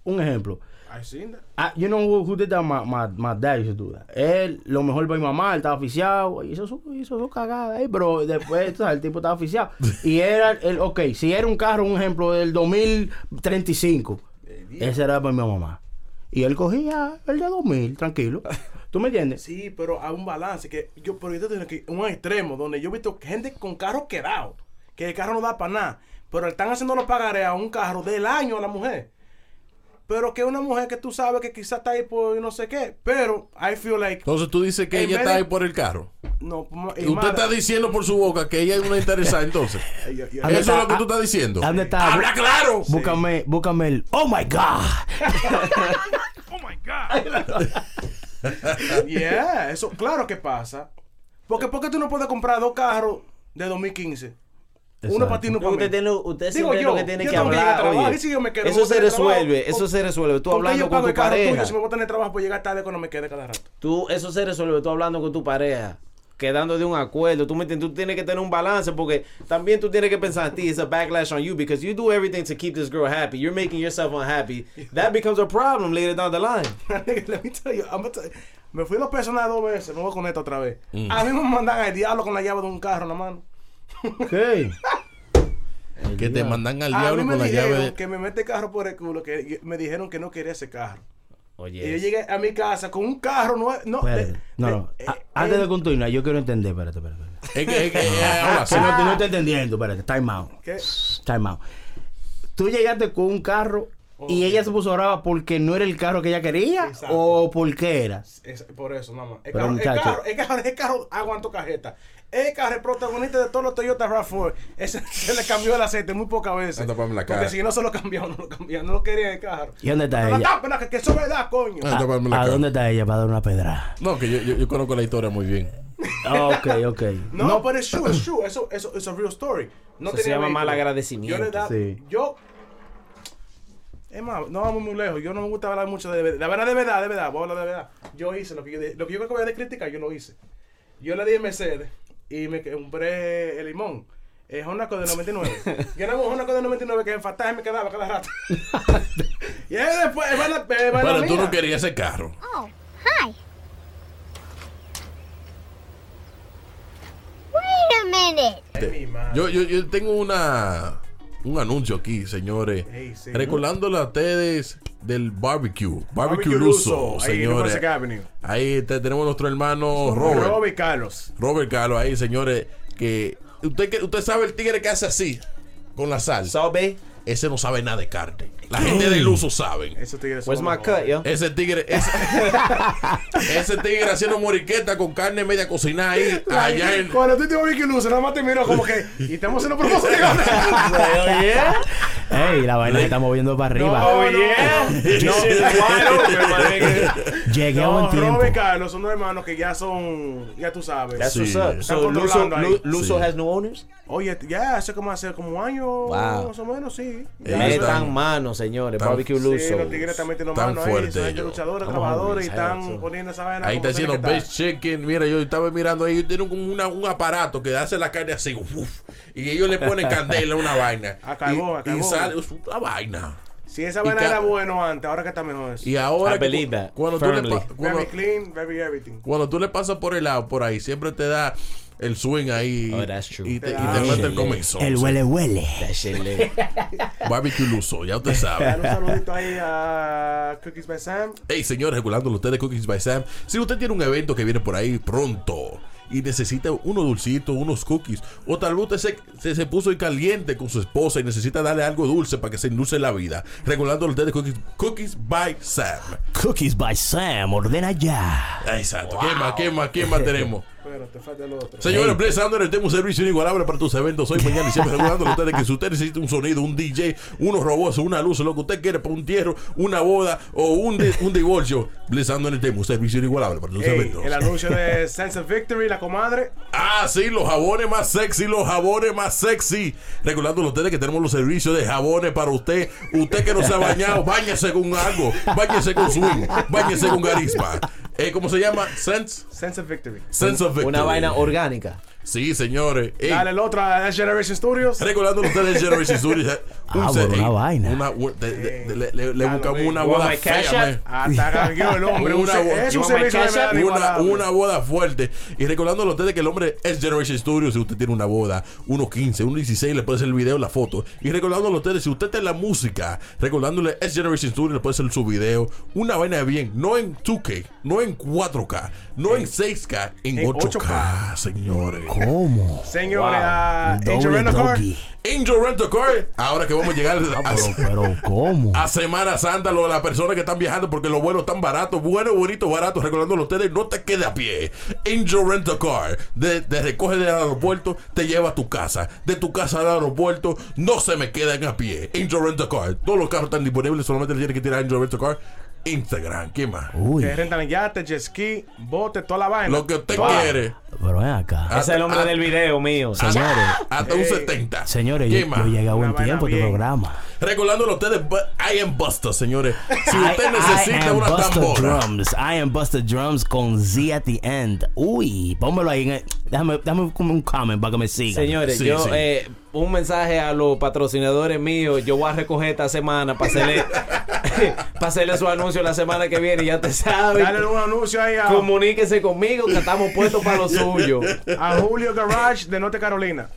Un ejemplo. I seen that. Ah, you know who, who did that? My, my, my dad used to do that. Él, lo mejor para mi mamá, él estaba oficiado, hizo su, hizo su cagada ahí, pero después, el tipo estaba oficiado. Y era, el, ok, si era un carro, un ejemplo, del 2035, ese era para mi mamá. Y él cogía el de 2000, tranquilo. ¿Tú me entiendes? Sí, pero hay un balance que yo, pero yo tengo que un extremo donde yo he visto gente con carros quedados, que el carro no da para nada, pero están haciendo los pagarés a un carro del año a la mujer. Pero que una mujer que tú sabes que quizás está ahí por no sé qué, pero I feel like Entonces tú dices que ella está de- ahí por el carro. no, y Usted está diciendo por su boca que ella es una interesada entonces. Ay, ay, ay. ¿Dónde Eso es lo que tú estás diciendo. ¿Dónde está? ¡Habla claro! Búscame, búscame el, oh my God. Yeah, eso claro que pasa. Porque ¿por qué tú no puedes comprar dos carros de 2015? Uno para ti uno No, para usted mí. tiene, usted Digo siempre yo, lo que tiene yo que tengo que ir a hablar. trabajar, oye, y si yo me quedo, eso se tener trabajo. resuelve, eso se resuelve. Tú ¿Por qué hablando con tu carro tuyo pareja. si me voy a tener trabajo por llegar tarde cuando me quede cada rato? Tú, eso se resuelve tú hablando con tu pareja. Quedando de un acuerdo, tú me entiendes, tú tienes que tener un balance porque también tú tienes que pensar en ti, it's a backlash on you because you do everything to keep this girl happy. You're making yourself unhappy. That becomes a problem later down the line. Let me tell you, I'm gonna tell you, me fui a los personas dos veces, me voy con esto otra vez. Mm. A mí me mandan al diablo con la llave de un carro en la mano. ¿Qué? Que te mandan al A mí diablo me con la llave. de- que me mete el carro por el culo, que me dijeron que no quería ese carro. Y yo Oye, llegué a mi casa con un carro nuevo. No, Espérate. de- No, de- no. eh, Antes eh, de continuar, yo quiero entender. Espérate, espérate. espérate. Es que, es que no, te- no estoy entendiendo. Espérate, time out. ¿Qué? Time out. Tú llegaste con un carro Y ella se puso brava porque no era el carro que ella quería Exacto. o por qué era. Es por eso, nada más. El carro, el carro, el carro, el carro aguantó cajeta. El carro, el protagonista de todos los Toyota RAV4, ese se le cambió el aceite muy pocas veces. Anda, ponme la cara. Porque si no se lo cambiaba, no lo cambiaba, no lo quería en el carro. ¿Y dónde está No, ella? no, pero que, que eso es verdad, coño. Ah, la ¿A dónde está ella para dar una pedra? No, que yo, yo, yo conozco la historia muy bien. ok, ok. No, pero es true, es true. Eso, eso es real story. No Eso se llama vehículo. mal agradecimiento. Yo le da, Sí. yo. Es más, no vamos muy lejos. Yo no me gusta hablar mucho de la verdad, de verdad, de verdad. Voy a hablar de verdad. Yo hice lo que yo, de- lo que yo creo que voy a criticar, yo lo hice. Yo le di el Mercedes y me compré el limón. Es Honda Accord de 99. Yo era un Honda Accord de 99 que en Fataje me quedaba cada rato. y ahí después, es verdad, es verdad Pero tú no querías ese carro. Oh, hi. Wait a minute. Yo, yo, yo tengo una un anuncio aquí, señores. Ey, sí. Recordándole a ustedes del barbecue. Barbecue, Barbecue ahí en señores. Ahí te- tenemos nuestro hermano Robert. Robert Carlos. Robert Carlos ahí, señores. Que usted, que usted sabe el tigre que hace así con la sal. Sobe, Ese no sabe nada de carne. La gente del uso saben. Tigres where's son my cut, yo? Ese tigre, ese, ese tigre haciendo moriqueta con carne media cocinada ahí, allá en, Cuando tú te vas a que luce, nada más te miro como que. Y estamos haciendo promoción. Ey, la vaina se está moviendo para arriba. No, no. Llegué a No, buen tiempo. Rob y Carlos son dos hermanos que ya son. Ya tú sabes. That's what's up. Luso, has new owners? Oye, ya hace como hace como un año. Wow. Más o menos, sí. Eh, Ya, están- Metan mano, señores. tan- Barbecue Sí, Luso. los tigres también tienen Tan manos ahí. Son luchadores, trabajadores y están eso. poniendo esa vaina. ahí está haciendo best chicken. Mira, yo estaba mirando ahí, tienen como una- un aparato que hace la carne así, uf, y ellos le ponen candela a una vaina. A carbón, y, a carbón. y sale una vaina. Si esa vaina era bueno antes, ahora que está mejor eso. Y ahora I that, cuando tú, le cuando, Very clean, very everything. cuando tú le pasas por el lado por ahí, siempre te da el swing ahí Oh, that's true. y te, y te mete el comenzón. El huele huele. Barbecue Luso, ya usted Dale sabe. un saludito ahí a Cookies by Sam. Hey, señores, regulándolo ustedes Cookies by Sam. Si usted tiene un evento que viene por ahí pronto y necesita unos dulcitos, unos cookies, o tal vez usted se, se, se puso en caliente con su esposa y necesita darle algo dulce para que se endulce la vida, regulándolo ustedes Cookies, cookies by Sam. Cookies by Sam, ordena ya. Exacto. ¿Qué más? ¿Qué más? ¿Qué más tenemos? Pero te falta el otro. Señores, Bless Sanders, tenemos un servicio inigualable para tus eventos hoy, mañana y siempre regulándolo ustedes que si usted necesita un sonido, un DJ, unos robots, una luz, lo que usted quiere para un entierro, una boda o un, un divorcio, Bless Sanders tenemos un servicio inigualable para tus Ey, eventos. el anuncio de Sense of Victory, la comadre. Ah, sí, los jabones más sexy, los jabones más sexy. Recordándole a ustedes que tenemos los servicios de jabones para usted. Usted que no se ha bañado, bañese con algo. Bañese con swing, bañese con garisma. Eh, ¿Cómo se llama? Sense, Sense of Victory. Sense of Victory. Una vaina orgánica. Sí, señores. Ey, Dale el otro a Generation Studios. Recordándole a ustedes Generation Studios. Ah, una ey, vaina. una- un- de- de- de- le, le- buscamos una boda fea. Hasta cambió el hombre. Un Una una, boda fuerte. Y recordándole a ustedes que el hombre es Generation Studios. Si usted tiene una boda, uno 15, uno 16, le puede hacer el video, la foto. Y recordándole a ustedes, si usted está en la música, recordándole es Generation Studios, le puede hacer su video. Una vaina de bien, no en 2K, no en 4K, no en 6K, en, en 8K, 8K. señores. ¿Cómo? Señores, Angel Doble Rent a Car. Angel Rent a Car, ahora que vamos a llegar Ah, a, pero, pero, ¿cómo? a Semana Santa, lo, las personas que están viajando porque los vuelos están baratos, bueno, bonito, barato, recordándolo a ustedes, no te quede a pie. Angel Rent a Car, de, de recoge del aeropuerto, te lleva a tu casa. De tu casa al aeropuerto, no se me quedan a pie. Angel Rent a Car, todos los carros están disponibles, solamente le tienes que tirar Angel Rent a Car. Instagram, ¿qué más? Uy, Que rentan yate, jet ski, bote, toda la vaina. Lo que usted Toda. quiere. pero ven acá. Ah, Ese es el hombre ah, del video mío. Señores, Hasta un Ey. 70. señores, ¿Qué yo, más? yo llegué a buen tiempo a bien. programa. Recordándolo a ustedes, but I am Buster, señores. Si usted necesita I am una Busta tambora. Drums. I am Buster Drums con Z at the end. Uy, pónmelo ahí. En el- déjame, déjame como un comment para que me sigan. Señores, Sí, yo, sí. eh, un mensaje a los patrocinadores míos. Yo voy a recoger esta semana para hacerle, para hacerle su anuncio la semana que viene. Ya te sabes. Dale un anuncio ahí a, Comuníquese conmigo que estamos puestos para lo suyo. a Julio Garage de Norte Carolina.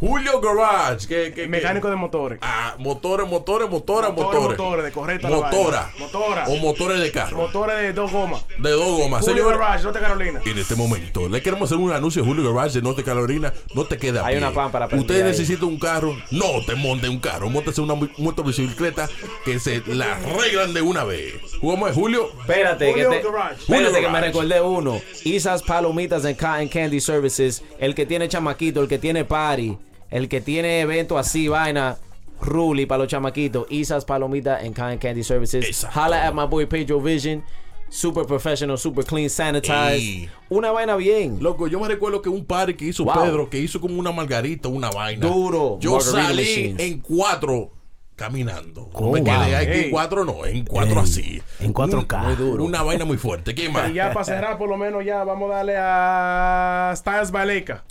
Julio Garage. Que, que, Mecánico que- de motores. Ah, motores, motores, motores, Motores, motores. motores, de correcta Motora. Motora. O motores de carro. Motores de dos gomas. De dos gomas. Julio Señor, Garage, Norte Carolina. en este momento le queremos hacer un anuncio a Julio Garage de Norte Carolina. No te queda Hay una pámpara prendida Usted ahí. necesita un carro. No te monte un carro. Móntese una motocicleta que se la arreglan de una vez. ¿Cómo es, Julio? Espérate, que, Julio te- Garage. espérate Julio que me recordé uno. Isas Palomitas and Cotton Candy Services. El que tiene chamaquito, el que tiene party, el que tiene evento así, vaina. Ruli para los chamaquitos. Isas Palomitas and Cotton Candy Services. Exacto. Holla at my boy Pedro Vision. Super professional, super clean, sanitized. Ey. Una vaina bien. Loco, yo me recuerdo que un party que hizo Wow. Pedro, que hizo como una margarita, una vaina. Duro. Yo Margarita salí machines. en cuatro caminando. No Oh, me quedé wow. aquí en cuatro, no, en cuatro Ey, así. en 4K. Un- Muy Una vaina muy fuerte. ¿Qué más? Y ya para cerrar, por lo menos, ya vamos a darle a Styles Baleca.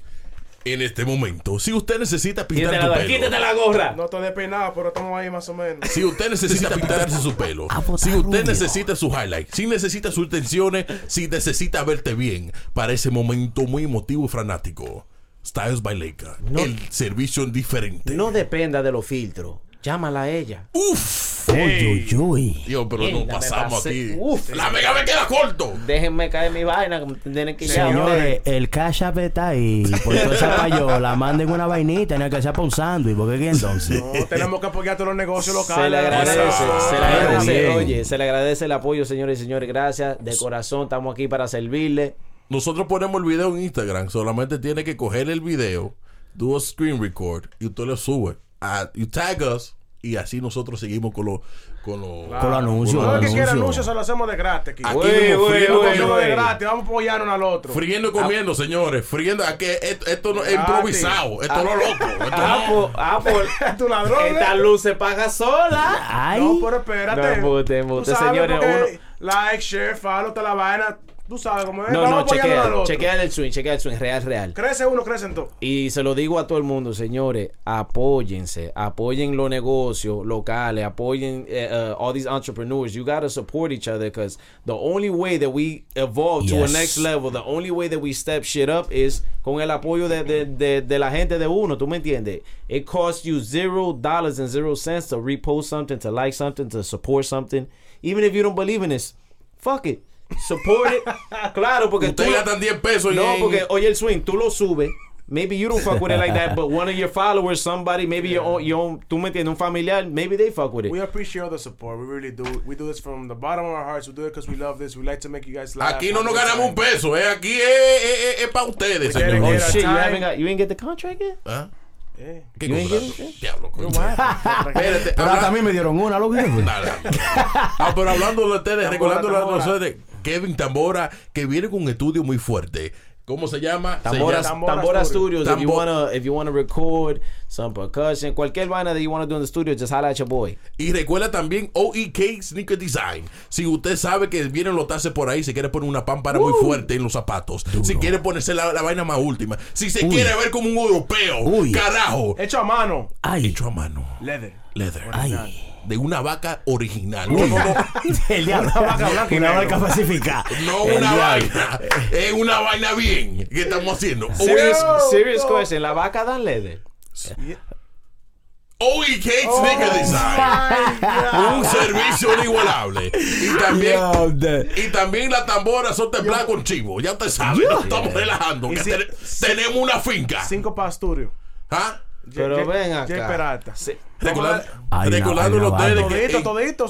En este momento, si usted necesita pintar Quítate tu la, pelo. quítate la gorra. No estoy despeinado, pero estamos ahí más o menos. Si usted necesita pintarse su pelo, si usted rubio. necesita su highlight, si necesita sus tensiones, si necesita verte bien para ese momento muy emotivo y fanático, Styles by Leica, el servicio diferente. No dependa de los filtros. Llámala a ella. Uf, Uy, uy, uy. Dios, pero Mierda, nos pasamos aquí. Uf. La mega me queda corto. Déjenme caer mi vaina. que Tienen que ya. Señores, el cash app está ahí. Por toda esa payola, manden una vainita, tiene que ser para un sándwich. ¿Por qué entonces? No, tenemos que apoyar todos los negocios locales. Se le agradece, se le agradece, Bien. oye, se le agradece el apoyo, señores y señores. Gracias, de corazón, estamos aquí para servirle. Nosotros ponemos el video en Instagram. Solamente tiene que coger el video, do a screen record y usted lo sube. A, you tag us y así nosotros seguimos con los con los Con los anuncios, Todo los que quiera anuncios. se lo hacemos de gratis aquí. Aquí mismo, güey, friendo, comiendo, de gratis, vamos a apoyarnos uno al otro. friendo y comiendo, señores. Friendo. Aquí, esto, esto no es Gratis. improvisado. Esto no es loco. Esto Ah, no. ah, por- tu ladrón. esta ¿eh? luz se paga sola. Ay, No, pero espérate. No, embuste, sabes, señores, Like, share, follow, te la vaina. Tú sabes cómo es. No, vamos no, al chequea, otro. chequea el swing, chequea el swing, real, real. Crece uno, crecen todos. Y se lo digo a todo el mundo, señores, apóyense, apoyen los negocios locales, apoyen uh, all these entrepreneurs. You gotta support each other because the only way that we evolve to a next level, the only way that we step shit up is con el apoyo de, de, de, de la gente de uno. ¿Tú me entiendes? It costs you zero dollars and zero cents to repost something, to like something, to support something, even if you don't believe in this. Fuck it. Support it. claro, porque tú Ustedes lo- gastan 10 pesos no, en- porque oye el swing, tú lo subes. Maybe you don't fuck with it like that, but one of your followers, somebody, maybe your own, your own, tú me entiendes, un familiar, maybe they fuck with it. We appreciate all the support. We really do. We do this from the bottom of our hearts. We do it because we love this. We like to make you guys laugh. Aquí no nos ganamos un peso, ¿eh? Aquí es, es, es, para ustedes, oh señor. a shit, you haven't got, you ain't get the contract yet? ¿Ah? Eh. ¿Qué? Diablo, coño. Espérate. Pero habla- hasta a mí me dieron una, lo. Dale. Ah, pero hablando de ustedes, recordando a tambora. Kevin Tambora, que viene con un estudio muy fuerte. ¿Cómo se llama? Se Tambora, llama- Tambora Tambora Studio. Studios. If you Tambo- wanna, if you wanna record some percussion, cualquier vaina that you wanna do in the studio, just holla at your boy. Y recuerda también OEK Sneaker Design. Si usted sabe que vienen los tases por ahí, se quiere poner una pámpara muy fuerte en los zapatos. Si quiere ponerse la, la vaina más última. Si se Uy. quiere ver como un europeo. Uy. Carajo. Hecho a mano. Ay, Hecho a mano. Leather. Leather. ay. De una vaca original. No, no, no. El diablo. Una vaca blanca y Una vaca pacificada. No El una diablo. vaina. Es una vaina bien. ¿Qué estamos haciendo? Serious, Oh, serious oh. question. La vaca dan leather. OEK Sneaker Design. Un servicio inigualable. Y también, y también las tamboras son templadas con chivo. Ya usted sabe, no estamos relajando. Y que si- ten- tenemos una finca. Cinco para Studio. ¿Ah? Pero Jay- ven Jay acá. Peralta. Sí. Recordando, Hay una- recordándole hay a una ustedes vaina. que. Todito, todito,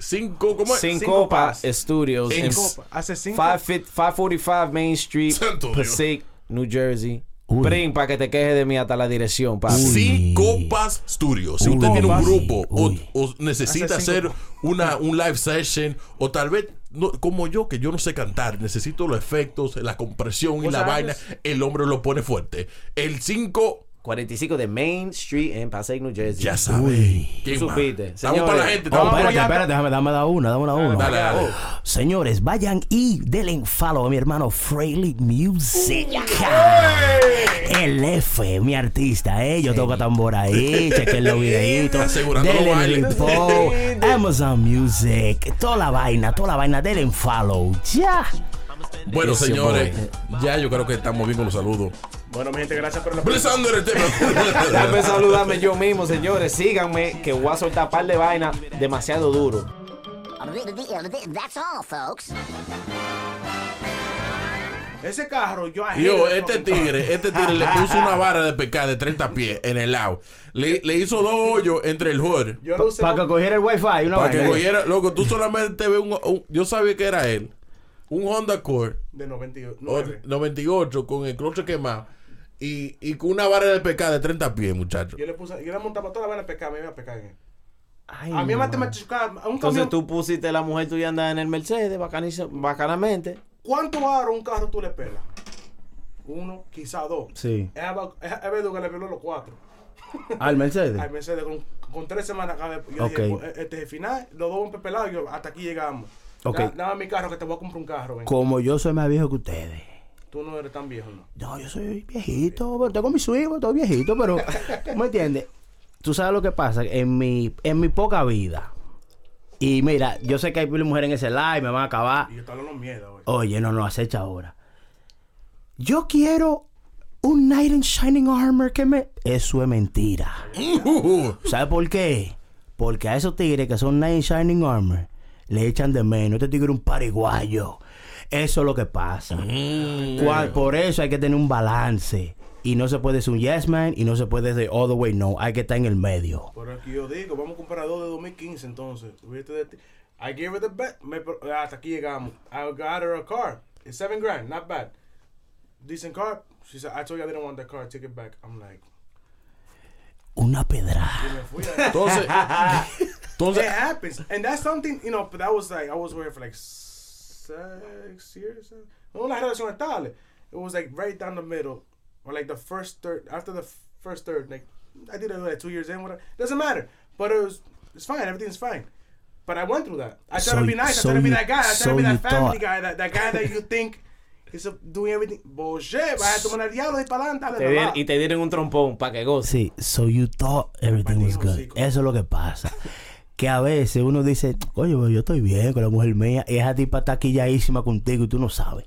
cinco, ¿cómo es? Syncopa Syncopas. Studios in Syncopa. Hace cinco. 550 545 Main Street, Santo Dios. Passaic, New Jersey. Prim, para que te quejes de mí hasta la dirección, papi. Cinco Copas Studios. Si usted Uy. tiene un grupo o, necesita Hace hacer cinco. una, un live session o tal vez no, como yo que yo no sé cantar, necesito los efectos, la compresión y ¿Vos la sabes? vaina, el hombre lo pone fuerte. El 5 45 de Main Street en Passaic, New Jersey. ya sabe. Uy. ¿Quién Tú más? supiste. Estamos para la gente. Oh, espérate, espérate, déjame, dame dar una, dame una. Dale, dale. Señores, vayan y denle un follow a mi hermano Freely Music. El F, mi artista, eh. Yo toco tambor ahí, chequen los videitos. Denle bailes. repo, Amazon Music, toda la vaina, toda la vaina, denle un follow. Ya. Bueno, señores, ya yo creo que estamos bien con los saludos. Bueno, mi gente, gracias por la Blessando el tema. Déjame saludarme yo mismo, señores. Síganme, que voy a soltar par de vaina demasiado duro. That's all, folks. Ese carro, yo Yo, este tigre, este tigre le puso una vara de pescar de 30 pies en el lado. Le, le hizo dos hoyos entre el hood. Para que cogiera el wifi, una Para que vaina. cogiera, loco, tú solamente ves un, un- Yo sabía que era él. Un Honda Accord de 98. o- 98 con el cloche quemado. Y, y con una vara de pescar de 30 pies, muchacho. Yo le puse, yo le montaba toda la vaina a pescar, me iba a pescar en él. Ay, A mí me man. chocaba un Entonces camión. tú pusiste la mujer tuya andar en el Mercedes bacaniza- bacanamente. ¿Cuánto aro un carro tú le pelas? Uno, quizá dos. Sí. Es Ebedo que le peló los cuatro. Al Mercedes. Al Mercedes con, con tres semanas acá. Yo dije, pues, este es el final, los dos pepelados, yo hasta aquí llegamos. Ok. Da- Dame mi carro que te voy a comprar un carro. ven. Como yo soy más viejo que ustedes. Tú no eres tan viejo, ¿no? No, yo soy viejito, pero tengo mi sueño, estoy viejito, pero ¿me entiendes? Tú sabes lo que pasa en mi en mi poca vida. Y mira, yo sé que hay mujeres en ese live, me van a acabar. Y yo estaba en los miedos, güey. Oye, no, no, acecha ahora. Yo quiero un Knight in Shining Armor que me... Eso es mentira. ¿Sabes por qué? Porque a esos tigres que son Knight in Shining Armor le echan de menos. Este tigre es un pariguayo. Eso es lo que pasa. Cual- por eso hay que tener un balance. Y no se puede ser un yes man y no se puede ser all the way no. Hay que estar en el medio. Por aquí yo digo, vamos a comprar dos de 2015 entonces. Olvídate de ti. I gave her the bet. Me, hasta aquí llegamos. I got her a car. It's seven grand, not bad. Decent car. She said, I told you I didn't want that car. Take it back. I'm like, Una pedrada. y me fui. a- Entonces, entonces it happens. And that's something, you know, but that was like, I was with her for like six years. No una relación estable. It was like right down the middle. Or like the first third, after the first third, like, I did it like two years in, whatever. Doesn't matter. But it was, it's fine. Everything's fine. But I went through that. I try So to be you- nice. I so try to be that guy. I try so to be that family thought- guy. That, that guy that you think is doing everything. Bullshit. Vaya a tomar el diablo y para adelante. dale, Te no dieron- va. y te dieron un trompón para que goce. Sí, so you thought everything was good. hocico. Eso es lo que pasa. Que a veces uno dice, oye, yo estoy bien con la mujer mía, y esa tipa está quilladísima contigo y tú no sabes.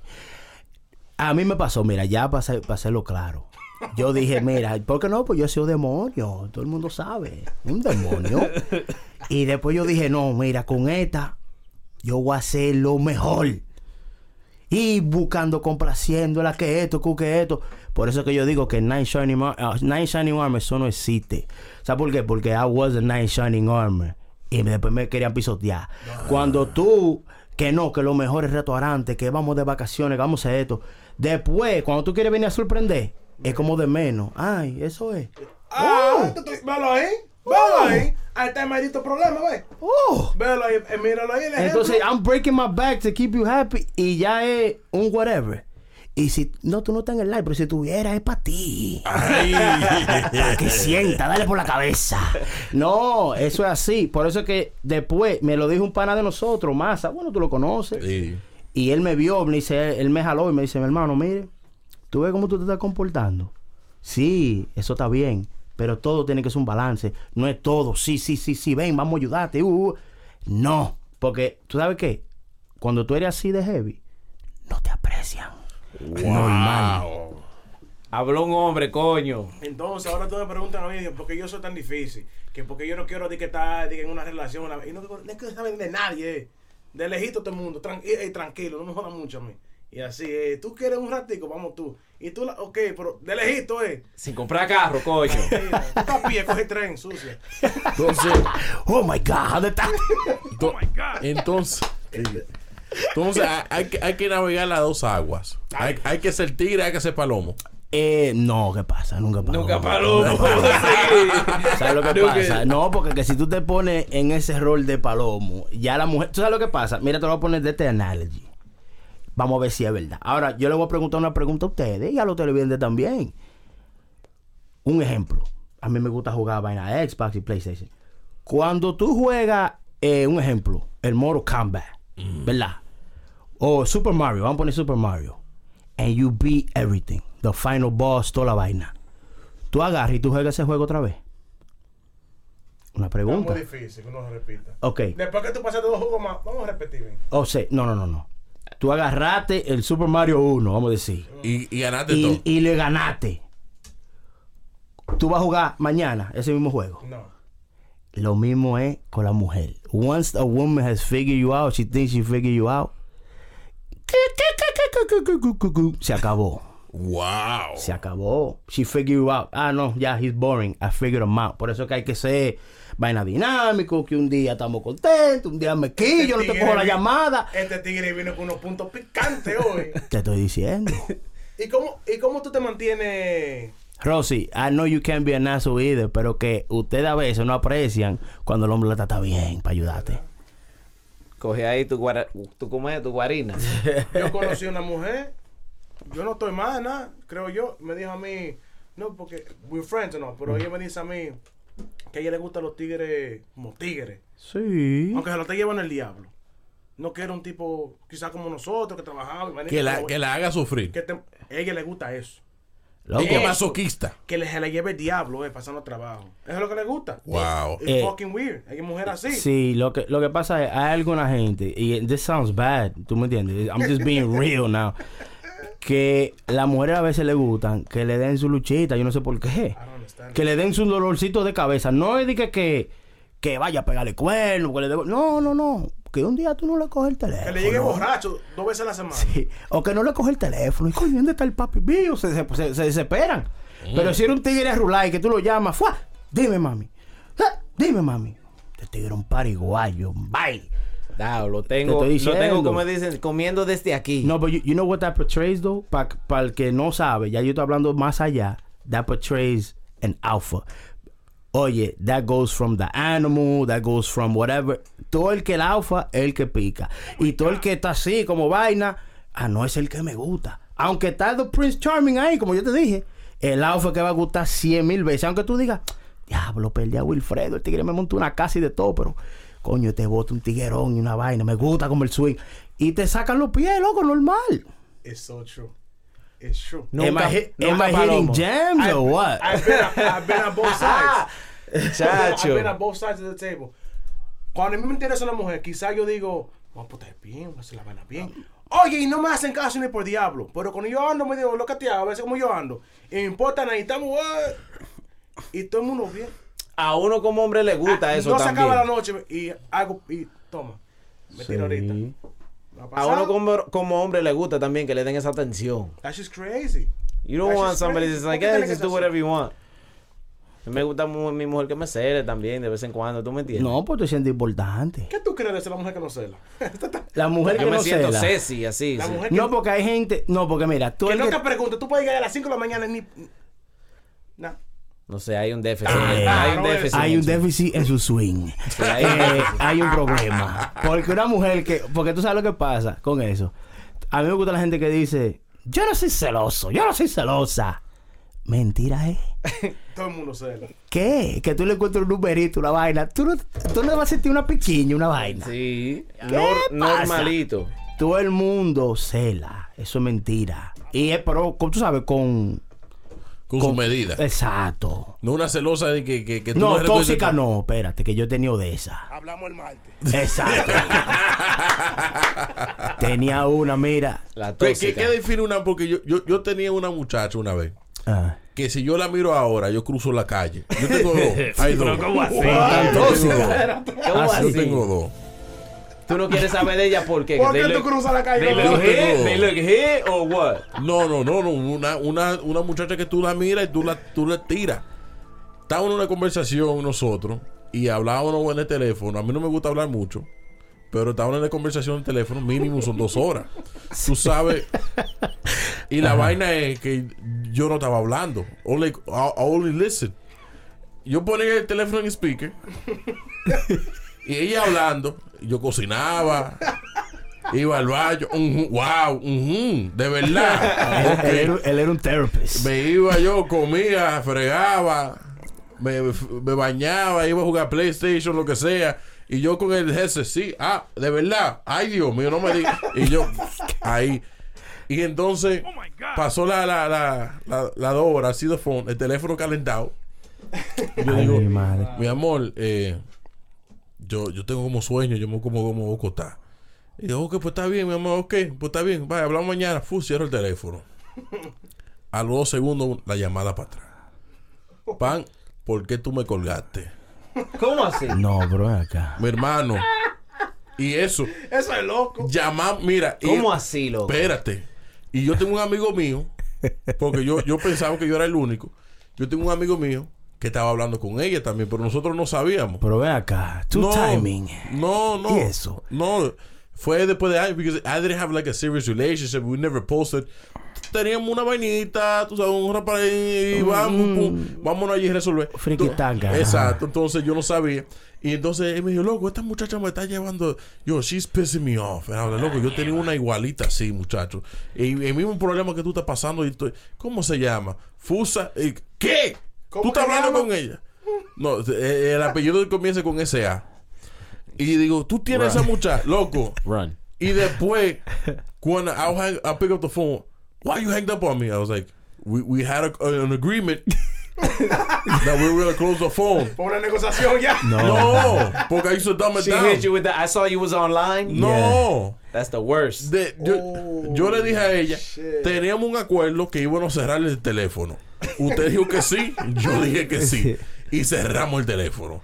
A mí me pasó, mira, ya para, hacer- para hacerlo claro. Yo dije, mira, ¿por qué no? Pues yo soy un demonio, todo el mundo sabe, un demonio. Y después yo dije, no, mira, con esta yo voy a hacer lo mejor. Y buscando, complaciéndola, que esto, que esto. Por eso que yo digo que Night Shining, Ar- ah, Night Shining Armor eso no existe. ¿Sabes por qué? Porque I was a Night Shining Armor. Y después me querían pisotear. Cuando tú, que no, que los mejores restaurantes, que vamos de vacaciones, que vamos a esto. Después, cuando tú quieres venir a sorprender, es como de menos. Ay, eso es. Ah, tú- Velo ahí. Velo ahí. Ahí está el maldito problema, güey. Oh. Velo ahí. eh, Míralo ahí. el Entonces. I'm breaking my back to keep you happy. Y ya es un whatever. Y si, no, tú no estás en el live, pero si tuviera, es para ti. Para que sienta, dale por la cabeza. No, eso es así. Por eso es que después me lo dijo un pana de nosotros, Massa. Bueno, tú lo conoces. Sí. Y él me vio, me dice, él me jaló y me dice, mi hermano, mire, tú ves cómo tú te estás comportando. Sí, eso está bien, pero todo tiene que ser un balance. No es todo, sí, sí, sí, sí, ven, vamos a ayudarte. uh, uh. No, porque tú sabes qué, cuando tú eres así de heavy, no te aprecian. Normal. Wow. Habló un hombre, coño. Entonces, ahora tú me preguntas a mí, ¿por qué yo soy tan difícil? Que porque yo no quiero de que estar en una relación. una- y no, no es que saben de nadie. eh. De lejito todo el mundo. Tran- eh, tranquilo, no me jodas mucho a mí. Y así, eh, tú quieres un ratico, vamos tú. Y tú, la, ok, pero de lejito, eh. Sin comprar carro, coño. Pie, coge tren, sucia. Entonces, Oh my God, ¿dónde está? to- entonces, entonces hay- hay, que, hay que navegar las dos aguas. Hay, hay que ser tigre, hay que ser palomo. Eh, no, ¿qué pasa? Nunca palomo. Nunca palomo. ¿Sabes lo que Nunca- pasa? No, porque que si tú te pones en ese rol de palomo, ya la mujer. ¿Tú sabes lo que pasa? Mira, te lo voy a poner de este analogy. Vamos a ver si es verdad. Ahora, yo le voy a preguntar una pregunta a ustedes y a los televidentes también. Un ejemplo. A mí me gusta jugar vaina Xbox y PlayStation. Cuando tú juegas, eh, un ejemplo, el Mortal Kombat, ¿verdad? O Super Mario, vamos a poner Super Mario. And you beat everything. The final boss, toda la vaina. Tú agarras y tú juegas ese juego otra vez. Una Es pregunta. muy difícil que uno se repita. Ok. Después que tú pasaste dos juegos más, vamos a repetir. ven. O sea, no, no, no, no. tú agarraste el Super Mario 1, vamos a decir, Y, y ganaste y, todo. y le ganaste. Tú vas a jugar mañana ese mismo juego. No. Lo mismo es con la mujer. Once a woman has figured you out, she thinks she figured you out. Se acabó. Wow. Se acabó. She figured you out. Ah, no, ya, he's boring. I figured him out. Por eso es que hay que ser vaina dinámico, que un día estamos contentos, un día me quillo, no te cojo la llamada. Este tigre vino con unos puntos picantes hoy. Te estoy diciendo. ¿Y cómo, ¿Y cómo tú te mantienes? Rosy, I know you can't be an asshole either, pero que ustedes a veces no aprecian cuando el hombre la trata bien para ayudarte. Coge ahí tu, guara, tu, ¿cómo es? tu guarina. Yo conocí a una mujer. Yo no estoy mal, nada, creo yo. Me dijo a mí, no, porque we're friends o no, pero ella me dice a mí que a ella le gustan los tigres como tigres. Sí. Aunque se lo esté llevando el diablo. No quiere un tipo, quizás como nosotros, que trabajamos. imagínate Que la, que- que la haga sufrir. que te- a ella le gusta eso. Loco, masoquista. Que le, se le lleve el diablo, eh, pasando trabajo. Eso es lo que le gusta. Wow. Es Eh, fucking weird. Hay mujer así. Sí, lo que, lo que pasa es, hay alguna gente, y this sounds bad, tú me entiendes, I'm just being real now, que las mujeres a veces le gustan que le den su luchita, yo no sé por qué, que le den su dolorcito de cabeza, no es de que, que, que vaya a pegarle cuerno, que le dé- no, no, no, que un día tú no le coges el teléfono. Que le llegue borracho dos veces a la semana. Sí, O que no le coge el teléfono. Y coño, ¿dónde está el papi mío? Se, se, se- se desesperan. Pero si era un tigre rulay y que tú lo llamas, ¡fua! Dime, mami. Ah, Dime, mami. Este tigre es un pariguayo. Bye. No, lo Te tengo, lo tengo, como dicen, comiendo desde aquí. No, but you, you know what that portrays, though? Para el que no sabe, ya yo estoy hablando más allá. That portrays an alpha. Oye, that goes from the animal, that goes from whatever. Todo el que el alfa es el que pica. Y todo el que está así como vaina, ah, no es el que me gusta. Aunque está The Prince Charming ahí, como yo te dije, el alfa que va a gustar cien mil veces. Aunque tú digas, diablo, perdí a Wilfredo, el tigre me montó una casa y de todo, pero coño, te bota un tiguerón y una vaina, me gusta como el swing. Y te sacan los pies, loco, normal. It's so true. It's true. am I, hit- am nunca I hitting jams or what? I've been, I've been on both sides. I've Chacho. been on both sides of the table. Cuando a mí me interesa una mujer, quizás yo digo, voy a portar bien, voy a hacer la vaina bien. Oye, y no me hacen caso ni por diablo. Pero cuando yo ando medio locateado, a veces como yo ando, y me importa nada, y estamos, what? y todo el mundo bien. A uno como hombre le gusta eso Ah, no se también. acaba la noche y hago, y toma, me tiro ahorita. Sí. ¿Me ha A uno como, como hombre le gusta también que le den esa atención. That's just crazy. You don't That's want somebody that's like, ¿Por qué hey, just do whatever you want. Me gusta mu- mi mujer que me cele también de vez en cuando, ¿tú me entiendes? No, pues te sientes importante. ¿Qué tú crees de ser la mujer que no cela? La mujer Yo que me no siento cela. así. La sí. mujer que, No, porque hay gente. No, porque mira, tú que no que- te pregunta, tú puedes llegar a las 5 de la mañana y ni... Nah. No sé, hay un déficit. Eh, hay un déficit. hay un déficit en su swing. hay- Eh, hay un problema. Porque una mujer que. Porque tú sabes lo que pasa con eso. A mí me gusta la gente que dice: Yo no soy celoso, yo no soy celosa. Mentira, ¿eh? Todo el mundo cela. ¿Qué? Que tú le encuentres un numerito, una vaina. Tú no, tú no vas a sentir una piquiña, una vaina. Sí. ¿Qué Nor- pasa? normalito. Todo el mundo cela. Eso es mentira. Y es, pero, como tú sabes, con. Con, su medida. Exacto. No una celosa de que, que, que tú No, tóxica no, espérate, que yo he tenido de esa. Hablamos el martes. Exacto. Tenía una, mira. La ¿Qué, qué, tóxica. qué define una? Porque yo, yo, yo tenía una muchacha una vez Ah. que si yo la miro ahora, yo cruzo la calle. Yo tengo dos. Hay dos. ¿Cómo así? Yo tengo dos. ¿Cómo así? Yo tengo dos. Tú no quieres saber de ella por qué. ¿Por qué tú look- cruzas la calle? They no? look tengo- they look hit or what? No, no, no, no. Una, una, una muchacha que tú la miras y tú la, tú la tiras. Estábamos en una conversación nosotros y hablábamos en el teléfono. A mí no me gusta hablar mucho. Pero estábamos en la conversación en el teléfono, mínimo son dos horas. Tú sabes. Y la vaina es que yo no estaba hablando. Only, I- only listen. Yo ponía el teléfono en speaker. y ella hablando. Yo cocinaba. Iba al baño. ujú, wow, ujú, de verdad. Él, era, él era un therapist. Me iba yo, comía, fregaba, me, me bañaba, iba a jugar PlayStation, lo que sea. Y yo con el headset, sí, ah, de verdad, ay Dios mío, no me digas. Y yo, ahí. Y entonces pasó la, la, la, la, la dos horas, así de phone, el teléfono calentado. Y yo Ay, digo, mi madre. mi amor, eh, yo, yo tengo como sueño, yo me como como voy a acostar. Y digo, ok, pues está bien, mi amor, ok, pues está bien, vaya, hablamos mañana. Fu, cierro el teléfono. A los dos segundos, la llamada para atrás. Pan, ¿por qué tú me colgaste? ¿Cómo así? No, bro, ven acá. Mi hermano. Y eso, Eso es loco. llama, mira. y- ¿Cómo así, loco? Espérate. Y yo tengo un amigo mío, porque yo, yo pensaba que yo era el único. Yo tengo un amigo mío que estaba hablando con ella también, pero nosotros no sabíamos. Pero ven acá. Tu no, timing. No, no. ¿Y eso? No. Fue después de años, because I didn't have like a serious relationship. We never posted. Teníamos una vainita, tú sabes, un rapaz y vamos, pum, vámonos allí a resolver. Friki tanga. Exacto. Entonces yo no sabía. Y entonces él me dijo, loco, esta muchacha me está llevando. Yo, she's pissing me off. Y habla, loco, yo tenía una igualita así, muchacho. Y el mismo problema que tú estás pasando. Y tú- ¿Cómo se llama? Fusa. y- ¿Qué? ¿Cómo ¿Tú estás hablando llama? con ella? No, eh, el apellido comienza con S.A. Y digo, tú tienes esa muchacha, loco. Run. Y después, cuando I, hang, I pick up the phone, why you hanged up on me? I was like, we, we had a, an agreement that we were going to close the phone. Por una negociación ya. No, porque I used to dumb it She down. hit you with the I saw you was online. No. That's the worst. De- yo, Oh, yo le dije a ella, shit. teníamos un acuerdo que íbamos a cerrar el teléfono. Usted dijo que sí, yo dije que sí. Y cerramos el teléfono.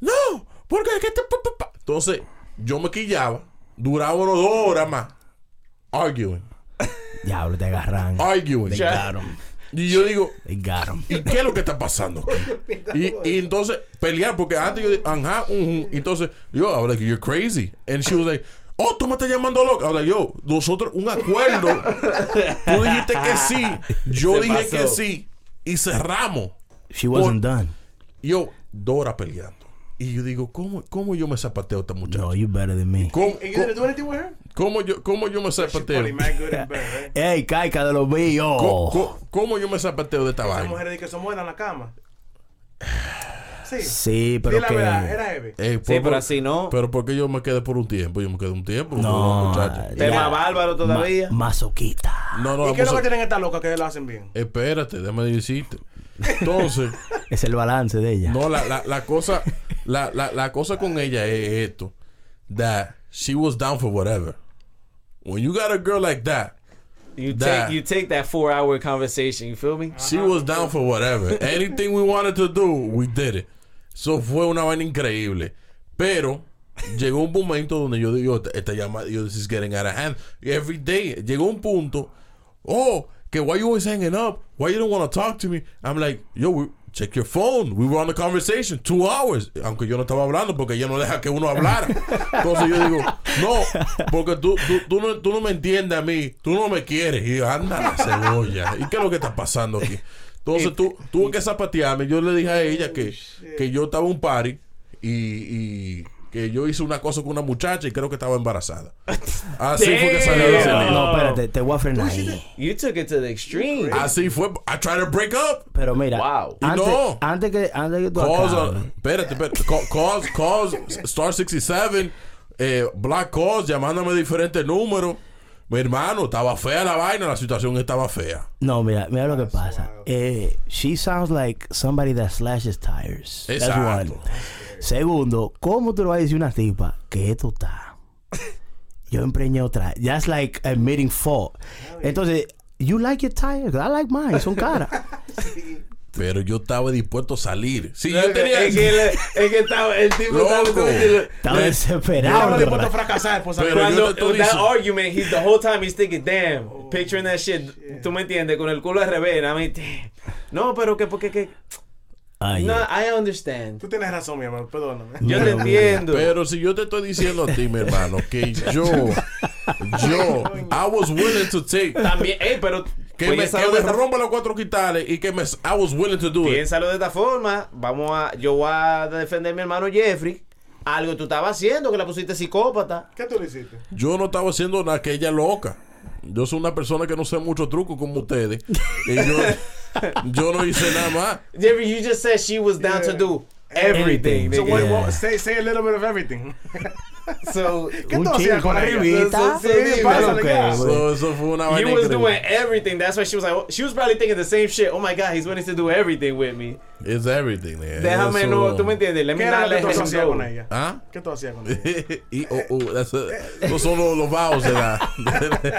No, porque es que te... pa, pa, pa. Entonces, yo me quillaba. Duraba unos dos horas más. Arguing. Diablo, te agarran. Arguing. They got 'em. Y yo digo, They got 'em. ¿y qué es lo que está pasando aquí? Y, y entonces pelear, porque antes yo dije, ajá, ujú. entonces yo, I was like, you're crazy. And she was like, oh, tú me estás llamando was like, yo, nosotros, un acuerdo. tú dijiste que sí, yo Se dije pasó. que sí, y cerramos. She wasn't done. Yo, dos horas peleando. Y yo digo, ¿cómo, cómo yo me zapateo a esta muchacha? No, you better than me. ¿Cómo, cómo yo, ¿Cómo yo me zapateo? Ey, caica de los míos. ¿Cómo, yo me zapateo de esta Esas vaina? mujeres que son buenas en la cama. Sí. Sí, pero la que. verdad, era heavy. Eh, Sí, pero así no. Pero porque yo me quedé por un tiempo, yo me quedé un tiempo. No, muchacho. Tema bárbaro todavía. Ma- masoquista. No, no, ¿Y qué es lo que tienen esta loca que lo hacen bien? Espérate, déjame decirte. Entonces, Es el balance de ella. no, la, la, la cosa, la, la, la cosa con ella es esto. That she was down for whatever. When you got a girl like that, You That- take you take that four hour conversation. You feel me? she was down for whatever. Anything we wanted to do, we did it. So fue una vaina increíble. Pero llegó un momento donde yo digo, esta- esta llamada, yo, this is getting out of hand. Every day, llegó un punto, oh, que why you always hanging up? Why you don't want to talk to me? I'm like, yo, we- check your phone. We were on the conversation two hours. Aunque yo no estaba hablando porque ella no deja que uno hablara. Entonces yo digo, no, porque tú, tú, tú no, tú no me entiendes a mí. Tú no me quieres. Y yo, anda la cebolla. ¿Y qué es lo que está pasando aquí? Entonces tú tuve que zapatearme. Yo le dije a ella que, que yo estaba en un party y, y que yo hice una cosa con una muchacha y creo que estaba embarazada. Así fue que salió Damn. ese lío. no, espérate, te voy a frenar ahí. You took it to the extreme. Así fue. I tried to break up. Pero mira, Wow. Y antes, no. antes que antes que tú acabes, espérate, espérate. Ca- Calls, calls, Star 67, eh, Black Calls, llamándome diferentes números. Mi hermano, estaba fea la vaina, la situación estaba fea. No, mira, mira lo que pasa. Eh, she sounds like somebody that slashes tires. That's Exacto. one. Segundo, ¿cómo tú le vas a decir a una tipa que esto está? Yo empreñé otra. That's like admitting fault. Entonces, you like your tires? I like mine. Son caras. Pero yo estaba dispuesto a salir. Si yo Es tenía. que, él- es que estaba, el tipo estaba Loco. Estaba desesperado. Estaba dispuesto a fracasar por Pero saber. yo Cuando te estoy that argument, he's the whole time he's thinking, damn, picturing that shit. Tú me entiendes, con el culo de revés. I mean, damn. No, pero que porque que. Ay, No, I understand. Tú tienes razón, mi hermano, perdóname. Yo No, te entiendo. Pero si yo te estoy diciendo a ti, mi hermano, que yo, yo, I was willing to take, También, ey, pero que me, que de me esta, rompa los cuatro quitales y que me, I was willing to do it. piénsalo de esta forma. Vamos a, yo voy a defender a mi hermano Jeffrey. Algo tú estabas haciendo que la pusiste psicópata. ¿Qué tú le hiciste? Yo no estaba haciendo nada que ella loca. Yo soy una persona que no sé mucho truco como ustedes. Y yo, yo no hice nada más. Jeffrey, you just said she was down to do everything. So nigga. what, Yeah. what, say, say a little bit of everything. So, ¿Qué Un tú hacías chico con ella? arribita. Sí, sí, sí, pásale ok, ya. So, eso fue una he was doing everything. That's why she was like, oh, she was probably thinking the same shit. Oh my god, he's willing to do everything with me. It's everything. man. Déjame Eso- no, tú me entiendes. Let me ¿Qué era not let tú him hacías go. con ella? ¿Ah? ¿Qué tú hacías con ella? y, oh, oh, that's a- esos son los, los vowels de la de,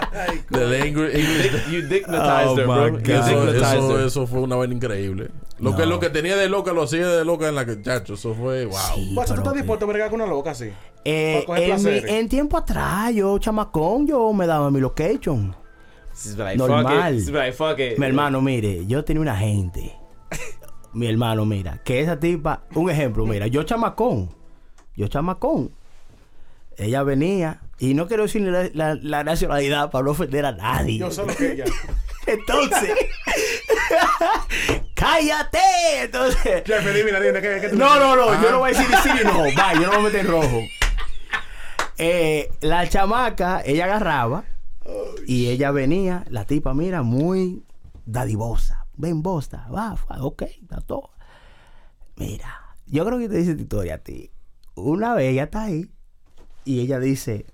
de la English- English- You dignitized Oh her, bro. God. You Eso, dignitized eso, her. eso fue una vaina increíble. Lo, No. que, lo que tenía de loca lo hacía de loca en la que, chacho, eso fue wow. Sí, ¿tú estás dispuesto a bregar con una loca así? Eh, en, mi- en tiempo atrás, yo, chamacón, yo me daba mi location. Like, Normal. fuck it. She's like, fuck it. Mi hermano, mire, yo tenía una gente. mi hermano, mira, que esa tipa, un ejemplo, mira, yo chamacón, yo chamacón. Ella venía, y no quiero decir la, la- la nacionalidad para no ofender a nadie. Yo solo que ella. Entonces, cállate. Entonces, Jefe, dime, dime, ¿qué, qué tú no, no, no, Ah. yo no voy a decir sí no. Vaya, yo no me voy a meter en rojo. Eh, la chamaca, ella agarraba y ella venía, la tipa, mira, muy dadivosa. Ven, bosta, va, ok, está todo. Mira, yo creo que te dice esta historia a ti. Una vez ella está ahí y ella dice,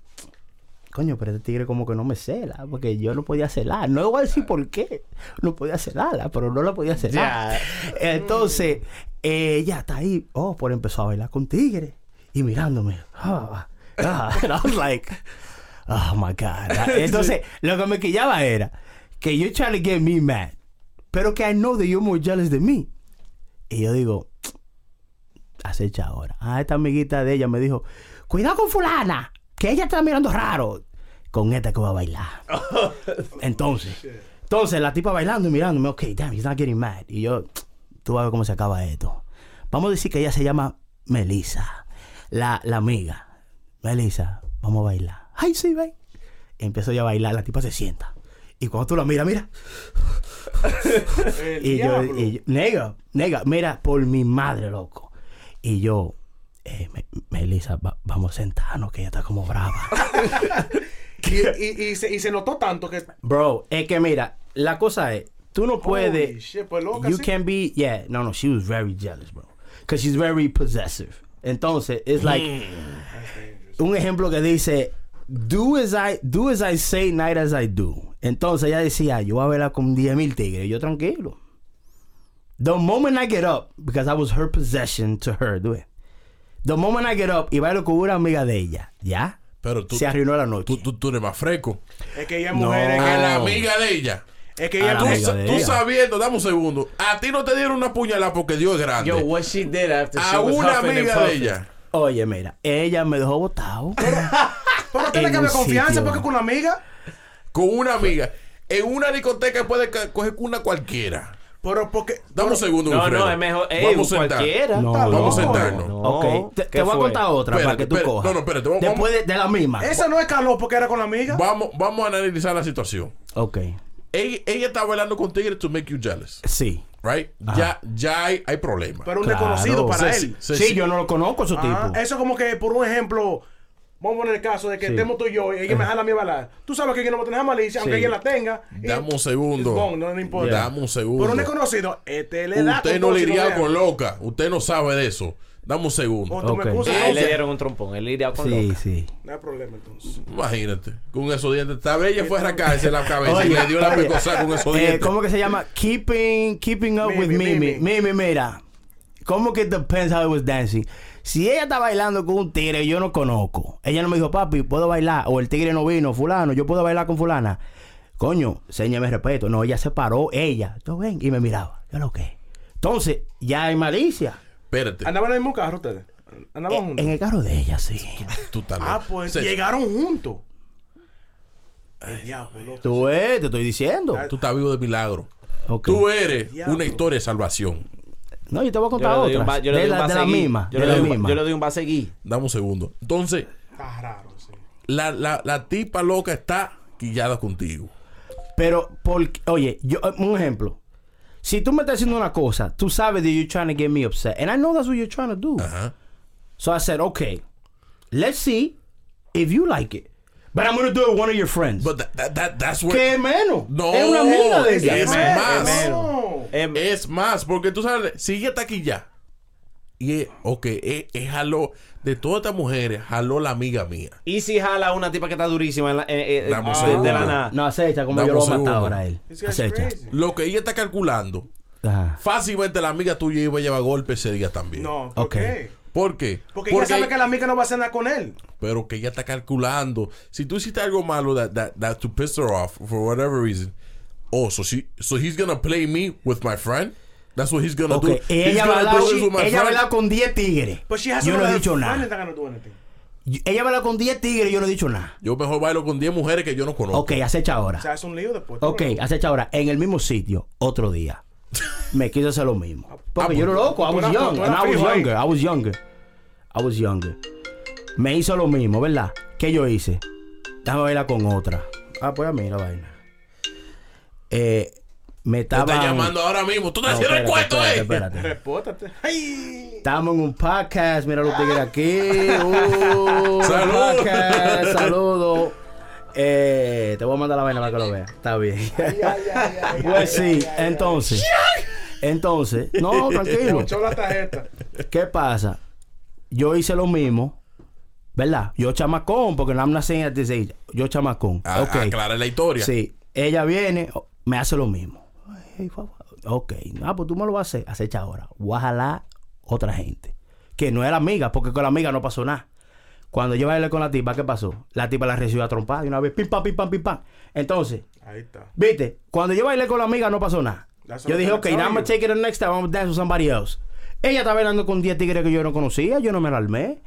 coño, pero este tigre como que no me cela, porque yo no podía celar. No voy a decir por qué. No podía celarla, pero no la podía celar. Entonces, ella está ahí, oh, por empezó a bailar con tigre y mirándome. Ah, ah, and I was like, oh my God. Entonces, lo que me quillaba era que you trying to get me mad, pero que I know that you're more jealous de mí. Y yo digo, acecha ahora. Ah, esta amiguita de ella me dijo, cuidado con fulana, que ella está mirando raro. Con esta que va a bailar. entonces, entonces la tipa bailando y mirándome, ok, damn, he's not getting mad. Y yo, tú vas a ver cómo se acaba esto. Vamos a decir que ella se llama Melissa, la, la amiga. Melissa, vamos a bailar. Ay, sí, ven. Empezó ya a bailar, la tipa se sienta. Y cuando tú la miras, mira, y yo, y yo- nega, nega, mira, por mi madre, loco. Y yo, eh, Me- Melissa, va- vamos a sentarnos, que ella está como brava. Y, y- y se, y se notó tanto que. Bro, es que mira, la cosa es, tú no puedes. Holy shit, pues loca, you sí. can be, yeah, no, no, she was very jealous, bro. Because she's very possessive. Entonces, it's like, un ejemplo que dice, do as I, do as I say, night as I do. Entonces ella decía, yo voy a verla con 10 mil tigres. Yo tranquilo. The moment I get up, because I was her possession to her, do it. The moment I get up y bailo con una amiga de ella, ¿ya? Pero tú, Se arruinó la noche. tú, tú, tú eres más fresco. Es que ella es No. mujer. es A que- la amiga de ella. Es que ella la Tú, es amiga tú ella. sabiendo, dame un segundo. A ti no te dieron una puñalada porque Dios es grande. Yo, what she did after she a was una amiga de ella. Oye, mira, ella me dejó botado. Pero tiene en que haber un confianza porque con una amiga. Con una amiga. En una discoteca puede coger una cualquiera. Pero porque. Dame un segundo, No, Wilfredo. no, es mejor. Ey, Vamos a sentar. cualquiera. No, Vamos a sentarnos. No. ok, te, te ¿Qué voy a fue? contar otra Espérate, para que tú espérate. cojas. No, no, espérate, vamos- Después de, de la misma. Esa no es calor porque era con la amiga. Vamos, vamos a analizar la situación. Ok, Ella, ella está bailando con tigres to make you jealous. sí. Right? Ya, ya hay, hay problemas. Pero un Claro. desconocido para Sí, él. sí, Sí, sí. yo no lo conozco, Ah, tipos. eso como que, por un ejemplo, vamos a poner el caso de que Sí. estemos tú y yo y ella me jala a mí a bailar. Tú sabes que ella no va a tener malicia, aunque Sí. ella la tenga. y- Dame un segundo. bon, no, no importa. Dame un segundo. Pero un desconocido, este le da Usted no vea. con loca. Usted no sabe de eso. Dame un segundo. O tú me Ok. excusas, A él le dieron un trompón. Él iría con Sí, loca. sí. No hay problema entonces. Imagínate. Con esos dientes. Esta vez ella fue a arrancarse la cabeza y Oye, le dio la oye, pecosada con esos eh, dientes. ¿Cómo que se llama? Keeping, keeping up Mimi, with Mimi. Mimi. Mimi, mira. ¿Cómo que depends how it was dancing? Si ella está bailando con un tigre que yo no conozco, ella no me dijo, papi, puedo bailar, o el tigre no vino, fulano, yo puedo bailar con fulana. Coño, séñame respeto. No, ella se paró, ella. Yo ven, y me miraba. Yo lo que. Entonces, ya hay malicia. Espérate. ¿Andaban en el mismo carro ustedes? ¿Andaban Eh, juntos? en el carro de ella, sí. Tú Ah, pues Se- llegaron juntos. El diablo, loco. Tú ves, te estoy diciendo. Tú estás vivo de milagro. Tú eres una historia de salvación. No, yo te voy a contar otra. ba- yo le De la, de misma. Yo de le la doy un- misma. yo le doy un base gui. Dame un segundo. Entonces, Está raro, sí. la, la, la tipa loca está quillada contigo. Pero, porque, oye, yo, un ejemplo. Si tú me estás haciendo una cosa, tú sabes that you're trying to get me upset. And I know that's what you're trying to do. Ajá. So I said, okay, let's see if you like it. But I'm going to do it with one of your friends. But that, that, that- that's what... ¿Qué menos? No, es una amiga de es ella. más. No. Es más, porque tú sabes, si ella está aquí ya Y es, ok, es, es jaló, de todas estas mujeres, jaló la amiga mía. Y si jala una tipa que está durísima en la, eh, eh, un de- la nada. No, acecha como yo lo voy a matar ahora a él. Acecha. crazy. Lo que ella está calculando, Ajá. fácilmente la amiga tuya iba a llevar golpe ese día también. No, ¿por Ok. qué? ¿Por qué? Porque, ella sabe que la amiga no va a hacer nada con él. Pero que ella está calculando. Si tú hiciste algo malo that, that, that to piss her off for whatever reason. Oh, so, she, so he's gonna play me with my friend? That's what he's gonna do. He's ella va a gonna hablar, do this with my ella va con 10 tigres. She Yo no he dicho nada. Ella va a hablar con 10 tigres y yo no he dicho nada. Yo mejor bailo con 10 mujeres que yo no conozco. Ok, acecha ahora. O sea, es un lío después. Ok, acecha ahora. En el mismo sitio, otro día. Me quiso hacer lo mismo. Porque Ah, yo era pues, loco. I was eras- young. And eras I was younger. I was younger. I was younger. Me hizo lo mismo, ¿verdad? ¿Qué yo hice? Déjame bailar con otra. Ah, pues a mí la vaina. Eh, me Te estaba. está llamando ahora mismo. Tú No, haciendo el cuento, eh. espérate. ¡Ay! Estamos en un podcast, mira los tigres aquí. Uh, Salud. podcast, saludos. Eh, te voy a mandar la vaina para que lo veas. Está bien. pues sí, entonces. Entonces, no, tranquilo. La tarjeta. ¿Qué pasa? Yo hice lo mismo, ¿verdad? Yo chamacón, porque no not saying at. Yo chamacón. A- ok. Aclara la historia. Sí, ella viene, me hace lo mismo. Ok, ah, pues tú me lo vas a hacer. Acecha ahora. Jalar otra gente. Que no era amiga, porque con la amiga no pasó nada. Cuando yo bailé con la tipa, ¿qué pasó? La tipa la recibió a trompar y una vez, pim, pam, pim, pam, pim, pam. Entonces, Ahí está. viste, cuando yo bailé con la amiga no pasó nada. That's Yo dije, I'm ok, now I'm gonna take it the next time, I'm gonna dance with somebody else. Ella estaba bailando con 10 tigres que yo no conocía, yo no me alarmé.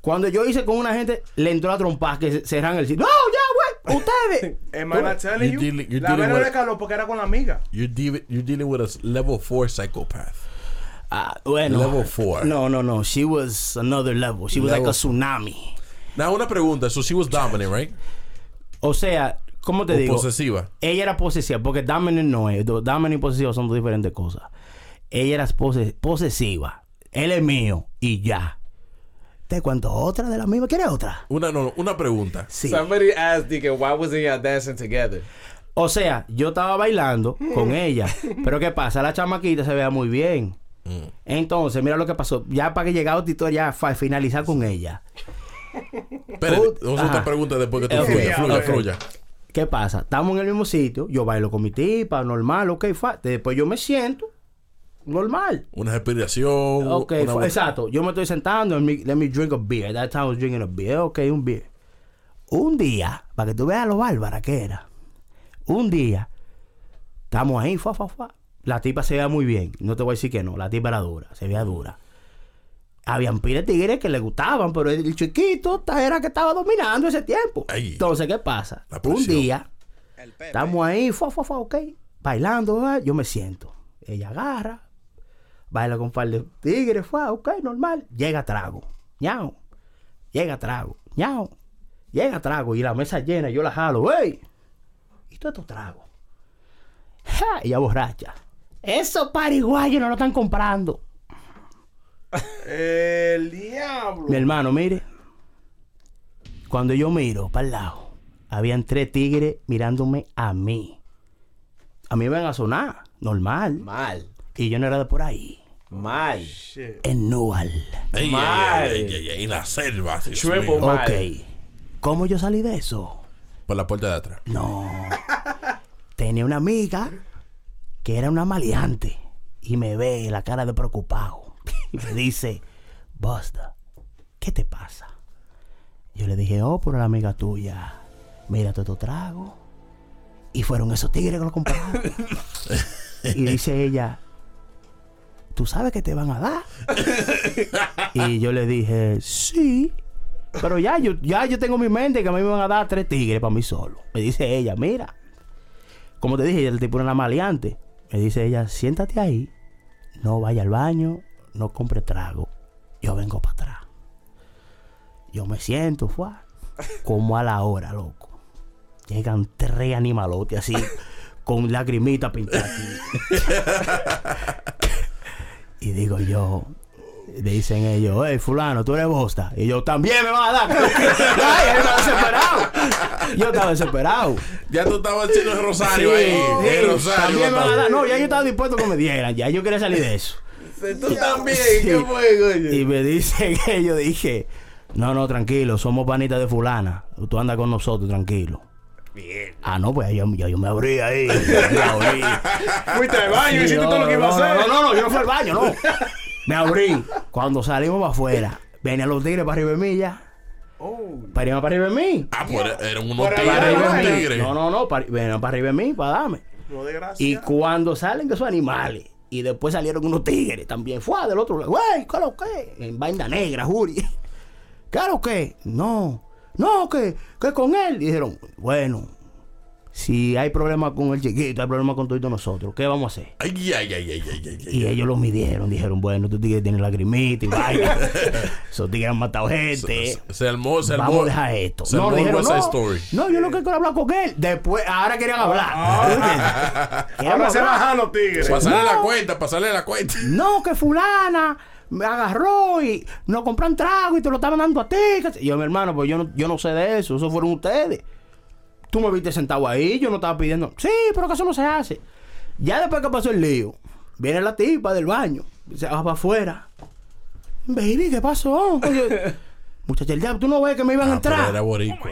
Cuando yo hice con una gente, le entró la trompa que se- cerran el sitio. ¡No, ya, güey! ¡Ustedes! Am I not telling You're you? dealing- you're la with- le caló porque era con la amiga. You're, dealing, you're dealing with a level 4 psychopath. Ah, bueno. Level four. No, no, no. She was another level. She was like a tsunami. Now, una pregunta. So she was dominant, right? O sea, ¿cómo te O digo? posesiva. Ella era posesiva, porque dominant no es. Do- Dominant y posesiva son dos diferentes cosas. Ella era pose- posesiva. Él es mío y ya. ¿Te cuento otra de la misma? ¿Quieres otra? Una, no, no, una pregunta. Sí. Somebody asked why wasn't y'all dancing together? O sea, yo estaba bailando con ella. Pero ¿qué pasa? La chamaquita se veía muy bien. Entonces, mira lo que pasó. Ya para que llegara Tito ya finalizar con ella. Ajá. otra pregunta después que tú Ok, fluya. ¿Qué pasa? Estamos en el mismo sitio. Yo bailo con mi tipa, normal, ok, fa. Después yo me siento normal. Una respiración. Ok, una exacto. Yo me estoy sentando. Let me, let me drink a beer. That time I was drinking a beer. Ok, un beer. Un día, para que tú veas lo bárbara que era. Un día, estamos ahí, fa, fa, fa. La tipa se veía muy bien. No te voy a decir que no. La tipa era dura. Se veía dura. Habían pile de tigres que le gustaban, pero el chiquito era que estaba dominando ese tiempo. Entonces, ¿qué pasa? Un día, estamos ahí, fa, fa, fa, ok, bailando, yo me siento. Ella agarra, baila con un par de tigres, fue, ok, normal. Llega trago, ñao. Llega trago, ñao. Llega trago y la mesa llena, yo la jalo, wey. ¿Y todo estos tragos? Ja, ella borracha. Esos pariguayos no lo están comprando. El diablo. Mi hermano, mire. Cuando yo miro para el lado, habían tres tigres mirándome a mí. A mí me van a sonar, normal. Mal. Y yo no era de por ahí. Mal. Shit. En Nual. Ey, Mal. ey, ey, en la selva. Mío. mal. Ok. ¿Cómo yo salí de eso? Por la puerta de atrás. No. Tenía una amiga que era una maleante y me ve la cara de preocupado. Y me dice, Busta, ¿qué te pasa? Yo le dije, oh, por la amiga tuya. Mira todo trago. Y fueron esos tigres que lo compraron. y dice ella, ¿tú sabes que te van a dar? y yo le dije, sí. Pero ya yo, ya yo tengo en mi mente que a mí me van a dar tres tigres para mí solo. Me dice ella, mira. Como te dije, el tipo era una maleante. Me dice ella, siéntate ahí. No vaya al baño. No compre trago. Yo vengo para atrás. Yo me siento, fue. Como a la hora, loco. Llegan tres animalotes así, con lagrimitas pintadas aquí. y digo yo, dicen ellos, hey, fulano, tú eres bosta. Y yo también me van a dar. Ay, yo estaba desesperado. Yo estaba desesperado. Ya tú estabas haciendo el rosario ahí. Sí, El rosario. también me van a dar. No, ya yo estaba dispuesto a que me dieran. Ya yo quería salir de eso. Tú también, Sí. ¿qué? Y me dice que yo dije, no, no, tranquilo, somos panitas de fulana. Tú andas con nosotros, tranquilo. Bien. Ah, no, pues ya, ya yo me abrí ahí. Me abrí. Fuiste al baño Sí, hiciste no, todo lo que iba a no, hacer. No, no, no, yo no fui al baño, no. Me abrí. Cuando salimos para afuera, venían los tigres para arriba de mí ya. Oh. Para para arriba de mí. Ah, pues eran unos tigres. No, no, no, venían para arriba de mí, para darme. No de gracia. Y cuando salen que son animales, y después salieron unos tigres también, fue del otro lado, güey, ¿qué lo que? En vaina negra, Juri. ¿Qué lo que? No, no, que, que con él. dijeron, bueno, si hay problemas con el chiquito, hay problemas con todos nosotros, ¿qué vamos a hacer? Ay, ay, ay, ay, ay, ay, ay. Y ellos lo midieron, dijeron, bueno, estos tigres tienen lagrimita y vaina. Esos tigres han matado gente. Se, se armó, se armó. Vamos a dejar esto. Se No, dijeron, no, Story. no, yo lo que quiero hablar con él. Después, ahora querían hablar. Querían Ahora se bajan los tigres. Pasarle la No. cuenta, pasarle la cuenta. No, que fulana me agarró y nos compran trago y te lo estaban dando a ti. Y yo, mi hermano, pues yo no, yo no sé de eso, eso fueron ustedes. Tú me viste sentado ahí, yo no estaba pidiendo. Sí, pero que eso no se hace. Ya después que pasó el lío, viene la tipa del baño, se va para afuera. Baby, ¿qué pasó? Oye, Muchacha, el diablo, tú no ves que me iban a Ah, pero entrar. era boricua.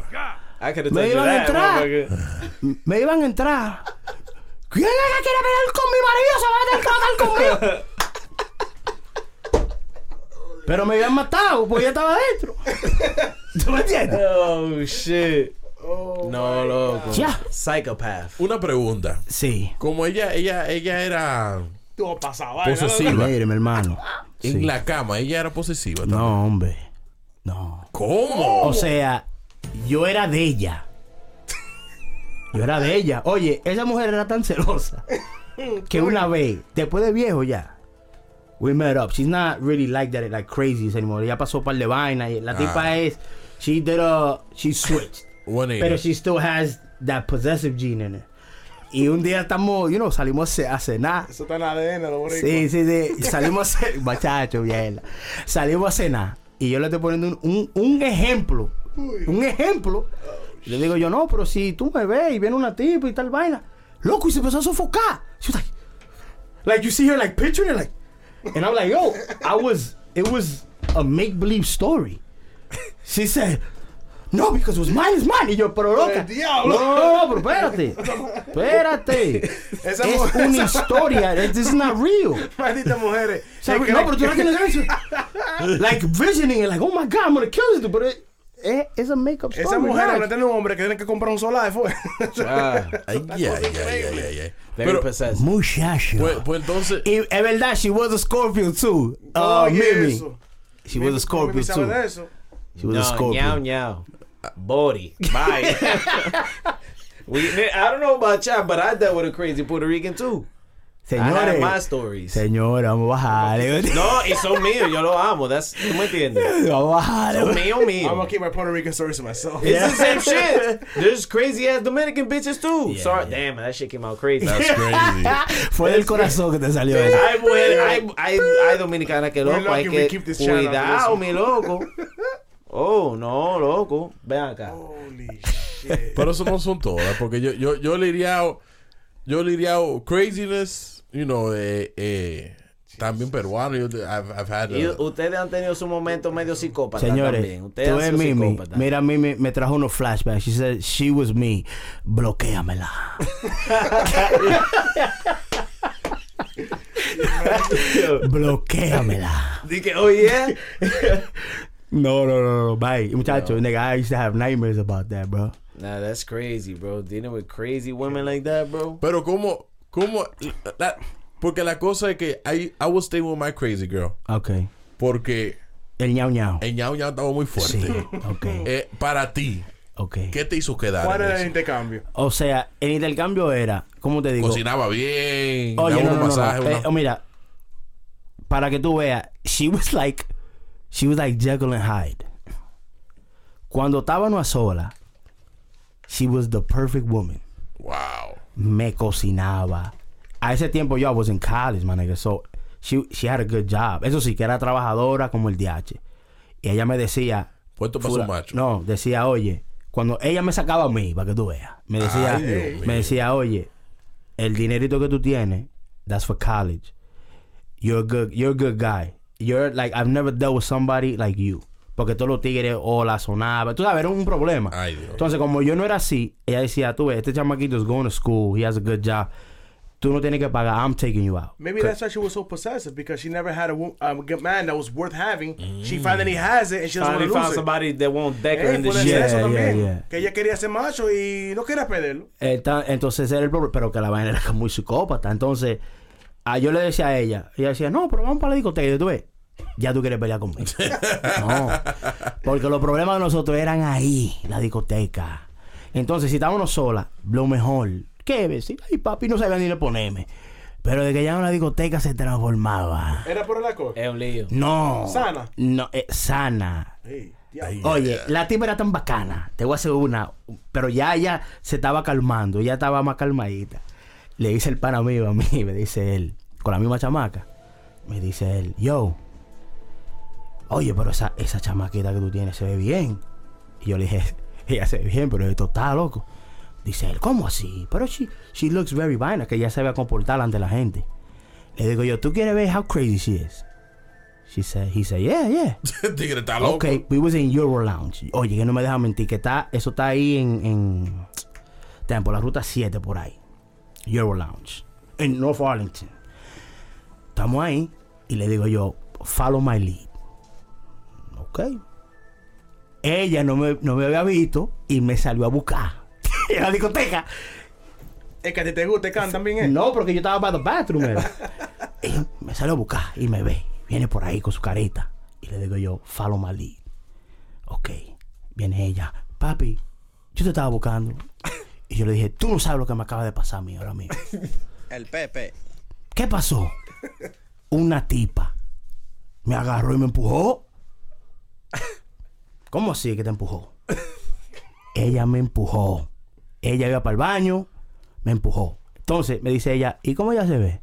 I could've Me iban a entrar. Me iban a entrar. ¿Quién es que quiere pelear con mi marido? Se va a tener que conmigo. Pero me habían matado porque yo estaba adentro. ¿Tú me entiendes? Oh, shit. No, loco. Ya. Psychopath. Una pregunta. Sí. Como ella, ella, ella era Tú pasaba. posesiva Mire, mi hermano. en Sí. la cama, ella era posesiva. también. No, hombre. No. ¿Cómo? O sea, yo era de ella. Yo era de ella. Oye, esa mujer era tan celosa que una vez, después de viejo ya, we met up. She's not really like that, like crazy anymore. Ella pasó un par de vainas. y La tipa Ah. es, she did a, she switched. 180. Pero she still has that possessive gene in her. Y un día estamos, you know, salimos a ce- a cenar. Eso está en ADN, lo. Sí, sí, sí. Salimos a cenar. Muchacho, bien. Salimos a cenar. Y yo le estoy poniendo un, un- un ejemplo. Un ejemplo. Y le digo yo, no, pero si tú me ves y viene una tipa y tal vaina. Loco, y se empezó a sofocar. She was like, like you see her like picturing it, like. And I'm like, yo, I was, it was a make-believe story. She said, no, because it was mine is mine. Y yo, pero loca. El diablo. No, no, no, pero espérate. Espérate. Esa es mujer- una historia. This is not real. Malditas mujeres. O sea, no, pero tú no tienes eso. Like visioning it, like, oh my God, I'm gonna kill this dude. Pero es, es, es a make-up story. Esa mujer guys. no tiene un hombre que tiene que comprar un solar fue. Ah, Ay, ay, ay, ay, ay, Pero. Muchacho. pues, pues entonces, y es verdad, she was a Scorpio too. Uh, Oye, Mimi. eso. She was a Scorpio Mimi sabe too. de eso. She was a No, Scorpio. ñao, ñao. Body. Bye. we, I don't know about y'all, but I dealt with a crazy Puerto Rican too. I had my stories. Señora, vamos a bajarle. No, y son míos, yo lo amo. That's, ¿Tú me entiendes? Vamos a Son bajarle. mío, I'm gonna keep my Puerto Rican stories to myself. It's the same shit. There's crazy ass Dominican bitches too. Yeah, Sorry, yeah. damn, that shit came out crazy. that's crazy. Fue del corazón que te salió eso. Hay, mujeres- hay, hay, hay dominicanas que We're loco, hay que keep cuidado, mi loco. Oh, no, loco. Ven acá. Holy shit. Pero eso no son todas, porque yo, yo, yo le iría, yo le iría craziness, you know, eh, eh, también peruano. Yo, I've, I've had, Y ustedes han tenido su momento medio psicópata Señores, también. Ustedes tú ves Mimi. Mira, Mimi me trajo unos flashbacks. She said she was me. Bloquéamela. Bloquéamela. Dije, oh yeah. No, no, no, no. Bye. Muchacho, nigga, I used to have nightmares about that, bro. Nah, that's crazy, bro. Dealing with crazy women like that, bro. pero como, como, la- porque la cosa es que I, I was staying with my crazy girl, Ok. porque El ñau ñau. el ñao ñao estaba muy fuerte. Sí. Ok. Eh, para ti, Ok. ¿qué te hizo quedar? ¿Cuál era el intercambio? O sea, el intercambio era, ¿cómo te digo? Cocinaba bien, Oye, daba no, no, no, una- Eh, oh, mira, para que tú veas, she was like, she was like Jekyll and Hyde. Cuando estábamos a sola, she was the perfect woman. Wow. Me cocinaba. A ese tiempo yo I was in college, man, nigga, so she, she had a good job. Eso sí, que era trabajadora como el DH. Y ella me decía, Puesto para su macho. No, decía, oye, cuando ella me sacaba a mí, para que tú veas, me decía, Ay, me decía, oye, el dinerito que tú tienes, that's for college. you're a good, you're a good guy. You're like, I've never dealt with somebody like you. Porque todos los tigres o la sonaban. Tú sabes, era un problema. Ay, Dios. Entonces, como yo no era así, ella decía, tú ves, este chamaquito is going to school, he has a good job. Tú no tienes que pagar, I'm taking you out. Maybe that's why she was so possessive because she never had a, a good man that was worth having. She finally has it and she doesn't want to found lose it. somebody that won't deck her Eh, in the shit. Yeah, yeah, yeah. Que ella quería ser macho y no quería perderlo. Entonces era el problema, pero que la vaina era muy psicópata. Entonces, ah, yo le decía a ella, ella decía, no, pero vamos para la discoteca. Y yo, tú ves, ya tú quieres pelear conmigo. no, porque los problemas de nosotros eran ahí, la discoteca. Entonces, si estábamos solas, lo mejor, ¿qué decir? Ay, papi, no sabía ni le ponerme. Pero de que ya en la discoteca se transformaba. Era por el alcohol. Es un lío. No. Sana. No, eh, sana. Oye, la tipa era tan bacana. Te voy a hacer una. Pero ya ella se estaba calmando. Ya estaba más calmadita. Le dice el pana mío a mí, me dice él, con la misma chamaca. Me dice él, yo. Oye, pero esa, esa chamaquita que tú tienes se ve bien. Y yo le dije, ella se ve bien, pero esto está loco. Dice él, ¿cómo así? Pero she, she looks very fine, que ella se ve comportar ante la gente. Le digo yo, ¿tú quieres ver how crazy she is? She said, he said, yeah, yeah. Tigre está loco. Ok, we was in Euro Lounge. Oye, que no me deja mentir, que está, eso está ahí en, en por la ruta 7 por ahí. Euro Lounge. En North Arlington. Estamos ahí y le digo yo, follow my lead. Ok. Ella no me, no me había visto y me salió a buscar. en la discoteca. Es que a ti te gusta, can también es. No, porque yo estaba para the bathroom. Ella me salió a buscar y me ve. Viene por ahí con su carita. Y le digo yo, follow my lead. Ok. Viene ella. Papi, yo te estaba buscando. Y yo le dije, tú no sabes lo que me acaba de pasar a mí ahora mismo. El Pepe. ¿Qué pasó? Una tipa me agarró y me empujó. ¿Cómo así que te empujó? Ella me empujó. Ella iba para el baño, me empujó. Entonces me dice ella, ¿y cómo ella se ve?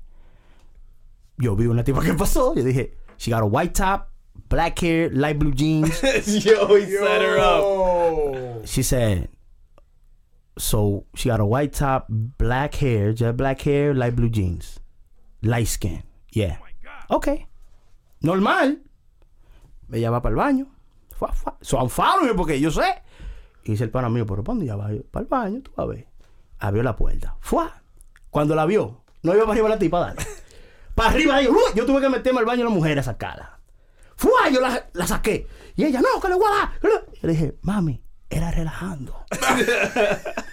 Yo vi una tipa que pasó. Yo dije, she got a white top, black hair, light blue jeans. Yo, he set her up. She said, so she got a white top, black hair, jet black hair, light blue jeans, light skin. Yeah. Ok. Normal. Ella va para el baño. Fua, fua. So I'm following porque yo sé. Y dice el pana mío, pero ¿para dónde ella va? Para el baño, tú vas a ver. Abrió la puerta. Fua. Cuando la vio, no iba para arriba la tipa, dale. para arriba, yo, ¡uh! yo tuve que meterme al baño de la mujer a sacarla. ¡Fua! Yo la, la saqué. Y ella, no, que le voy a dar. que le-". Yo le dije, mami, era relajando.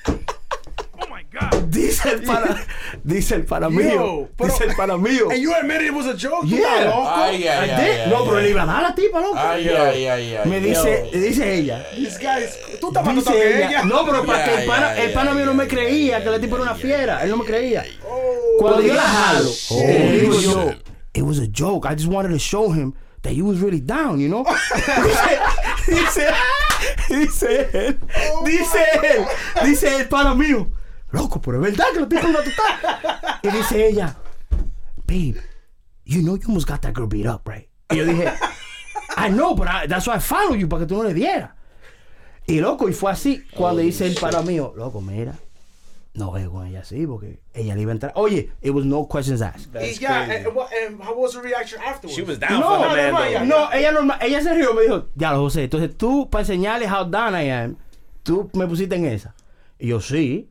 Dice el pana, dice el pana mío. Dice el pana mío. And you admitted it was a joke? ¿Tú Yeah. loco? Ay, ay, I ay, no, pero le iba a dar a la tipa, loco. Ay, ay, ay, ay. Me dice, dice ella. This guy is- Tú estás más que ella. No, pero para que el pana, ay, el pana ay, mío no me creía ay, que la tipa era una ay, fiera. Él no me creía. Oh. Cuando yo la jalo, Oh, le digo yo, it was a joke. I just wanted to show him that you was really down, you know? dice, dice él, dice él, dice el pana mío, loco, pero es verdad que tipa es una total. Y dice ella, babe, you know you almost got that girl beat up, right? Y yo dije, I know, but I- that's why I followed you, para que tú no le dieras. Y loco, y fue así cuando dice el pana mío, loco, mira, no es con ella así, porque ella le iba a entrar. Oye, it was no questions asked. Y That's ya, crazy. and, what- and how was the reaction afterwards? She was down No, for the no, man, no, though. ya. No, ella normal, ella se rió, me dijo, ya lo José, entonces tú, para enseñarle how down I am, tú me pusiste en esa. Y yo, sí.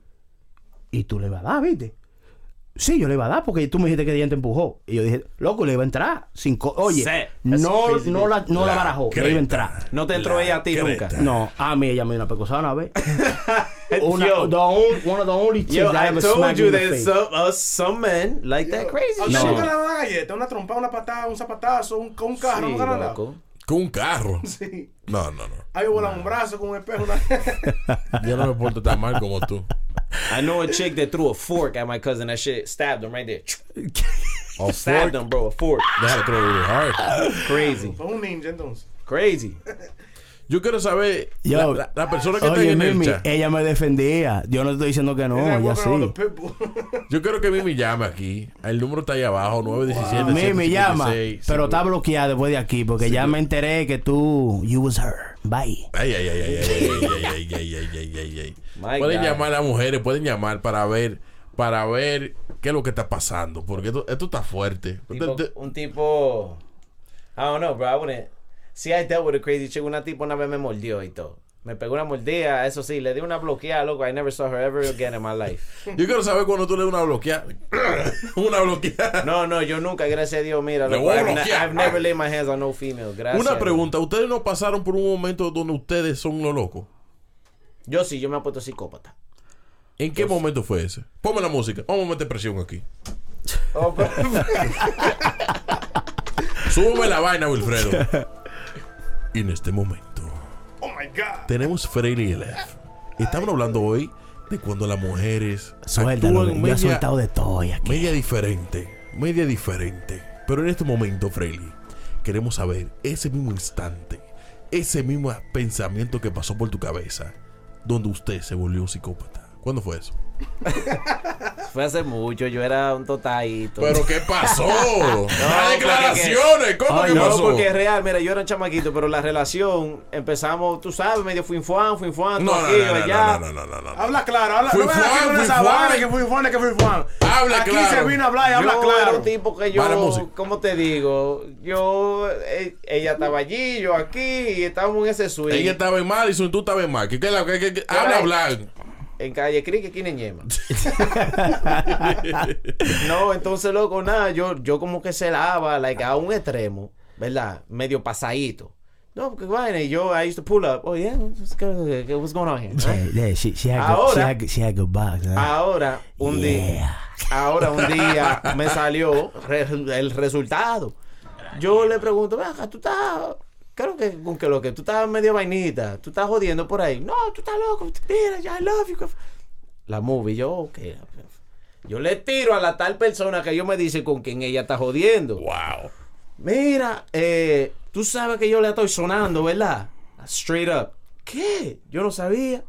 Y tú le vas a dar, ¿viste? Sí, yo le iba a dar porque tú me dijiste que ella te empujó. Y yo dije, loco, le iba a entrar. Sin co- Oye, no, no, la, no la La barajó, le creta. iba a entrar. No te entró ella a ti creta. nunca. No, a mí ella me dio una pecosada una vez. una, Yo. the only, one of the only chicks Yo, that I ever told smacked you there's some, uh, some men like that crazy ¿A shit. usted No. le dan una galleta, una trompa, una patada, un zapatazo, un, con un carro? Sí, ¿Nunca le loco. Con un carro. Sí. No, no, no. Ahí volan un brazo con un espejo. Una... Yo no me porto tan mal como tú. I know a chick that threw a fork at my cousin. That shit stabbed him right there. O Stabbed fork. him, bro. A fork. They had to throw it really hard. Crazy. Fue un ninja entonces. Crazy. Yo quiero saber, Yo, la, la- la persona que está Oye, en el Mimi, chat. ella me defendía. Yo no estoy diciendo que no, around sí. Yo quiero que Mimi llame aquí. El número está ahí abajo, 917 Mimi me llama, 156, pero está bloqueada después de aquí porque ya me enteré que tú, you was her. Bye. Ay, ay, ay, ay, ay, ay, ay, ay, ay, ay, ay, ay, ay. My Pueden God. llamar a las mujeres, pueden llamar para ver, para ver ¿Qué es lo que está pasando? Porque esto, esto está fuerte. Tipo- un tipo. I don't know, bro. I wouldn't. See, I dealt with a crazy chick. Una tipo una vez me mordió y todo. Me pegó una mordida, eso sí, le di una bloqueada, loco. I never saw her ever again in my life. Yo quiero saber cuando tú le das una bloqueada. una bloqueada. No, no, yo nunca, gracias a Dios, mira, loco, I've, never laid my hands on no female. Gracias. Una pregunta. ¿Ustedes no pasaron por un momento donde ustedes son los locos? Yo sí, yo me he puesto psicópata. ¿En qué momento fue ese? Ponme la música. Vamos a meter presión aquí. Oh, Súbeme la vaina, Wilfredo. y en este momento Oh my God. tenemos Freely Elef. Estamos hablando hoy de cuando las mujeres Suéltalo, actúan media, soltado de todo y aquí. media diferente. Media diferente. Pero en este momento, Freely, queremos saber ese mismo instante, ese mismo pensamiento que pasó por tu cabeza, donde usted se volvió un psicópata. ¿Cuándo fue eso? Fue hace mucho, yo era un totadito. ¿Pero qué pasó? ¡Las porque declaraciones! ¿Cómo Ay, que no, pasó? porque es real, mira, yo era un chamaquito, pero la relación empezamos, tú sabes, medio fuinfuan, fuinfuan, No, no, aquí, no, no, allá. no, no, no, no, no. Habla claro, habla no vaina que fui Juan, que fui Juan. Habla Aquí claro. se vino a hablar y habla yo claro. era un tipo que yo. ¿cómo te digo? Yo, eh, ella estaba allí, yo aquí, y estábamos en ese suite. Ella estaba en mal y tú estabas en mal. ¿Qué, qué, qué, qué- qué- habla, hablar. En calle Crique, aquí en Ñema. no, entonces, loco, nada, yo, yo como que se lava, like, a un extremo, ¿verdad? Medio pasadito. No, porque vaina, y yo, I used to pull up. Oh, yeah, what's, going on here? Yeah, yeah, she, she had good, she Ahora- had, good- she had good box. huh? Ahora, un día, Yeah. ahora un día me salió re- el resultado. Yo le pregunto, "Ven acá, tú estás, creo que con que lo que tú estás medio vainita, tú estás jodiendo por ahí. No, tú estás loco, mira, I love you. La movie, yo, ok. Yo le tiro a la tal persona que yo me dice con quien ella está jodiendo. Wow. Mira, eh, tú sabes que yo le estoy sonando, ¿verdad? Straight up. ¿Qué? Yo no sabía.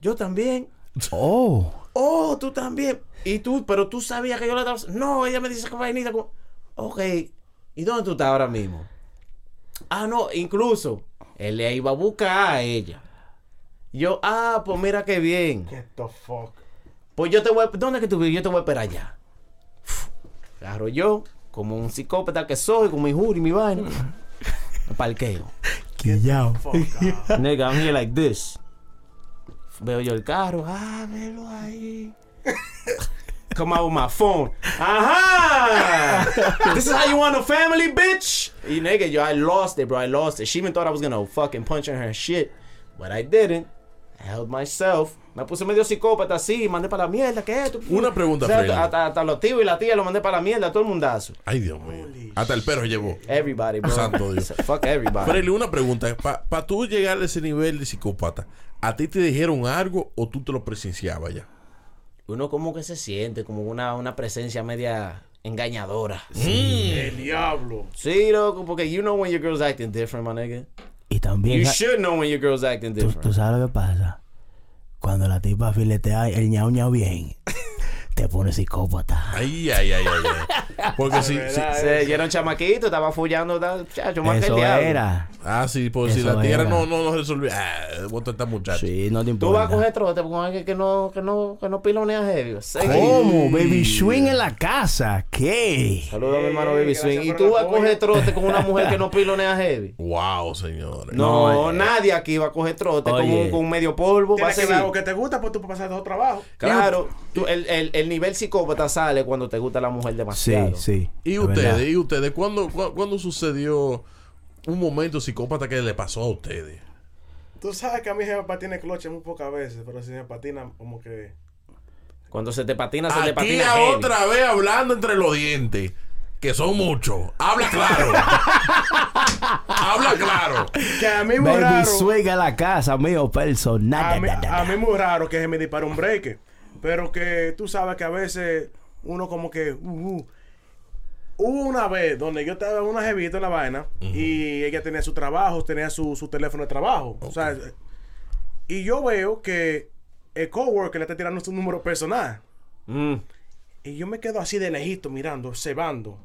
Yo también. Oh. Oh, tú también. Y tú, pero tú sabías que yo le estaba. No, ella me dice que vainita. como- Ok. ¿Y dónde tú estás ahora mismo? Ah, no, incluso. Él le iba a buscar a ella. Yo, ah, pues mira qué bien. Get the fuck. Pues yo te voy a... ¿Dónde es que tú vives? Yo te voy a esperar allá. Claro, yo, como un psicópata que soy, con mi jury y mi vaina, me parqueo. Quillao. Nigga, I'm here like this. Veo yo el carro. Ah, velo ahí. Come out with my phone. Ajá. This is how you want a family, bitch. Y nigga, yo, I lost it, bro. I lost it. She even thought I was gonna fucking punch in her shit. But I didn't. I held myself. Me puse medio psicópata así. Mandé para la mierda. ¿Qué es esto? Una pregunta, O sea, Freddy. hasta, hasta los tíos y la tía lo mandé para la mierda. Todo el mundazo. Ay, Dios mío. Hasta el perro llevó. Everybody, bro. Santo Dios. Fuck everybody. Freddy, una pregunta. Para tú llegar a ese nivel de psicópata, ¿a ti te dijeron algo o tú te lo presenciabas ya? Uno como que se siente como una, una presencia media engañadora. El diablo. Sí, loco, porque you know when your girl's acting different, my nigga. Y también, You should know when your girl's acting tú, tú different. sabes lo que pasa. Cuando la tipa filetea el ñau ñau bien, te pone psicópata. Ay, ay, ay, ay. ay. Porque si, si- Se, un chamaquito, estaba follando, chacho, más que el Eso era. Ah, sí, pues si Eso la tierra no, no, no resolvía. Ah, bota esta muchacha. Sí, no te Tú vas a importa. coger trote con alguien que no, que no, que no pilonea heavy. Sí. ¿Cómo? Baby Swing en la casa. ¿Qué? Saludos a mi hermano Baby Swing. Y tú vas a coger trote con una mujer que no pilonea heavy. Wow, señores. No, No, eh. nadie aquí va a coger trote con, un, con medio polvo. Va a Tienes que te gusta, pues tú puedes pasar dos trabajos. Claro, tú- el, el, el nivel psicópata sale cuando te gusta la mujer Sí, demasiado. sí. ¿Y es ustedes? ¿Y ustedes? ¿Cuándo, cu- cuándo sucedió un momento psicópata que le pasó a ustedes? Tú sabes que a mí se me patina cloche muy pocas veces, pero si me patina como que... Cuando se te patina, se te patina a heavy. otra vez hablando entre los dientes. Que son muchos. Habla claro. Habla claro. Que a mí muy Baby raro... En la casa, mío personal. A mí, a mí muy raro que se me dispare un break. Pero que tú sabes que a veces uno como que... uh, uh. Hubo una vez donde yo estaba en una jevita en la vaina y ella tenía su trabajo, tenía su, su teléfono de trabajo. O sea, y yo veo que el coworker le está tirando su número personal. Mm. Y yo me quedo así de lejito mirando, cebando.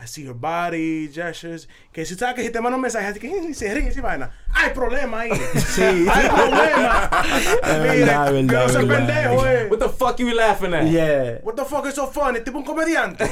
I see your body, gestures. Que si sabes que si te manda un mensaje, así que "Eh, se ríe y vaina. Hay problema ahí. Sí. Hay problema. Verdad, que no verdad, pendejo, eh. What the fuck you laughing at? Yeah. What the fuck is so funny? Tipo un comediante.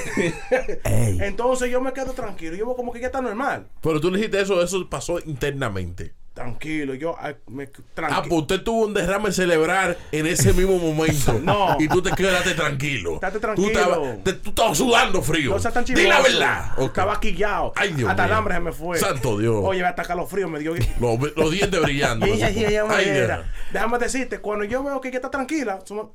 Entonces yo me quedo tranquilo. Yo como que ya está normal. Pero tú le dijiste eso, eso pasó internamente. Tranquilo. Yo me Ah, pues tranquilo. usted tuvo un derrame cerebral en ese mismo momento. No. Y tú te quedaste tranquilo. Estate Tú tranquilo. estabas, te- tú estabas sudando frío. No seas tan Di chivoso. la verdad. Estaba quillado. Ay, Dios Hasta el hambre se me fue. Santo Dios. Oye, hasta calofrío me dio. Los, los dientes brillando. Ella, ella me Ay. Dios. Déjame decirte, cuando yo veo que ella está tranquila, somos-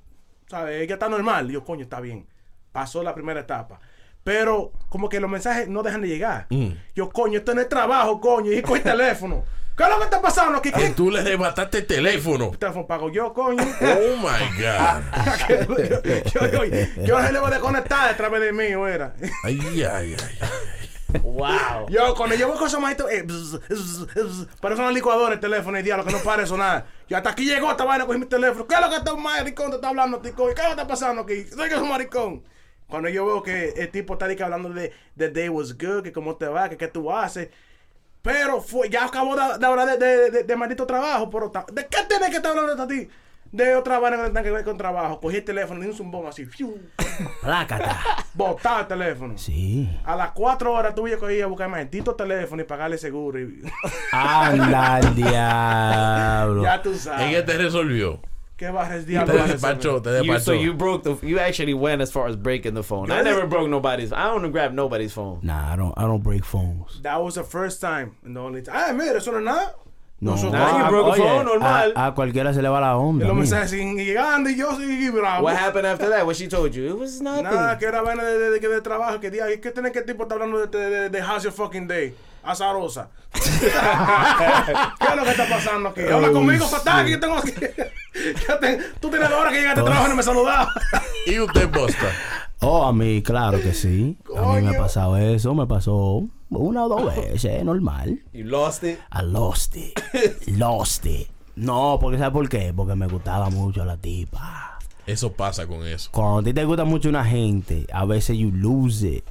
¿sabes? Ella está normal. Yo, coño, está bien. Pasó la primera etapa. Pero como que los mensajes no dejan de llegar. Mm. Yo, coño, esto no es trabajo, coño. Y con el teléfono. ¿Qué es lo que está pasando aquí? Que ¿Qué tú le arrebataste el teléfono. teléfono pago yo, coño? Oh my God. yo, yo, yo, yo se le voy a desconectar a través de mí, era. Ay, ay, ay. Wow. Yo, cuando yo veo cosas más, eh, bzz, bzz, bzz, parece una licuadora el teléfono y diablo que no pare de sonar. Y hasta aquí llegó esta vaina, cogí mi teléfono. ¿Qué es lo que este maricón te está hablando, tico? ¿Qué es lo que está pasando aquí? Soy que es un maricón. Cuando yo veo que el tipo está ahí que hablando de the day was good, que cómo te va, que qué tú haces. Pero fue, ya acabó de, de hablar de, de, de- de maldito trabajo, pero ta- ¿de qué tienes que estar hablando a ti? De otra vaina que no tiene que ver con trabajo. Cogí el teléfono y di un zumbón así, fiu, Plácata. botar el teléfono. Sí. A las 4 horas tuve que ir a buscar maldito teléfono y pagarle seguro. Y... Anda al diablo. ya tú sabes. Ella te resolvió. ¿Qué barres diablo? a te You, despachó. so you broke the. You actually went as far as breaking the phone. I never broke nobody's. I don't grab nobody's phone. Nah, I don't, I don't break phones. That was the first time. and the only time. Ay, mira, eso no es nada. No, Nosotros- Nah, you broke a oye, phone, normal. A, a cualquiera se le va la onda. Y los mensajes siguen llegando y yo seguí bravo. What happened after that? What she told you? It was nothing. Nada, que era vaina de, de, de, de trabajo. Que día, ¿qué tiene que tipo está hablando de, de, de, de How's Your Fucking Day? Azarosa. ¿Qué es lo que está pasando aquí? Habla Oh, conmigo, fatal, que yo tengo aquí. Yo te- tú tienes dos horas que llegaste a trabajo y no me saludabas. Y usted, Bosta. Oh, a mí, claro que sí. A mí me ha pasado eso. Me pasó una o dos veces, normal. You lost it. I lost it. lost it. No, porque ¿sabes por qué? Porque me gustaba mucho la tipa. Eso pasa con eso. Cuando a ti te gusta mucho una gente, a veces you lose it.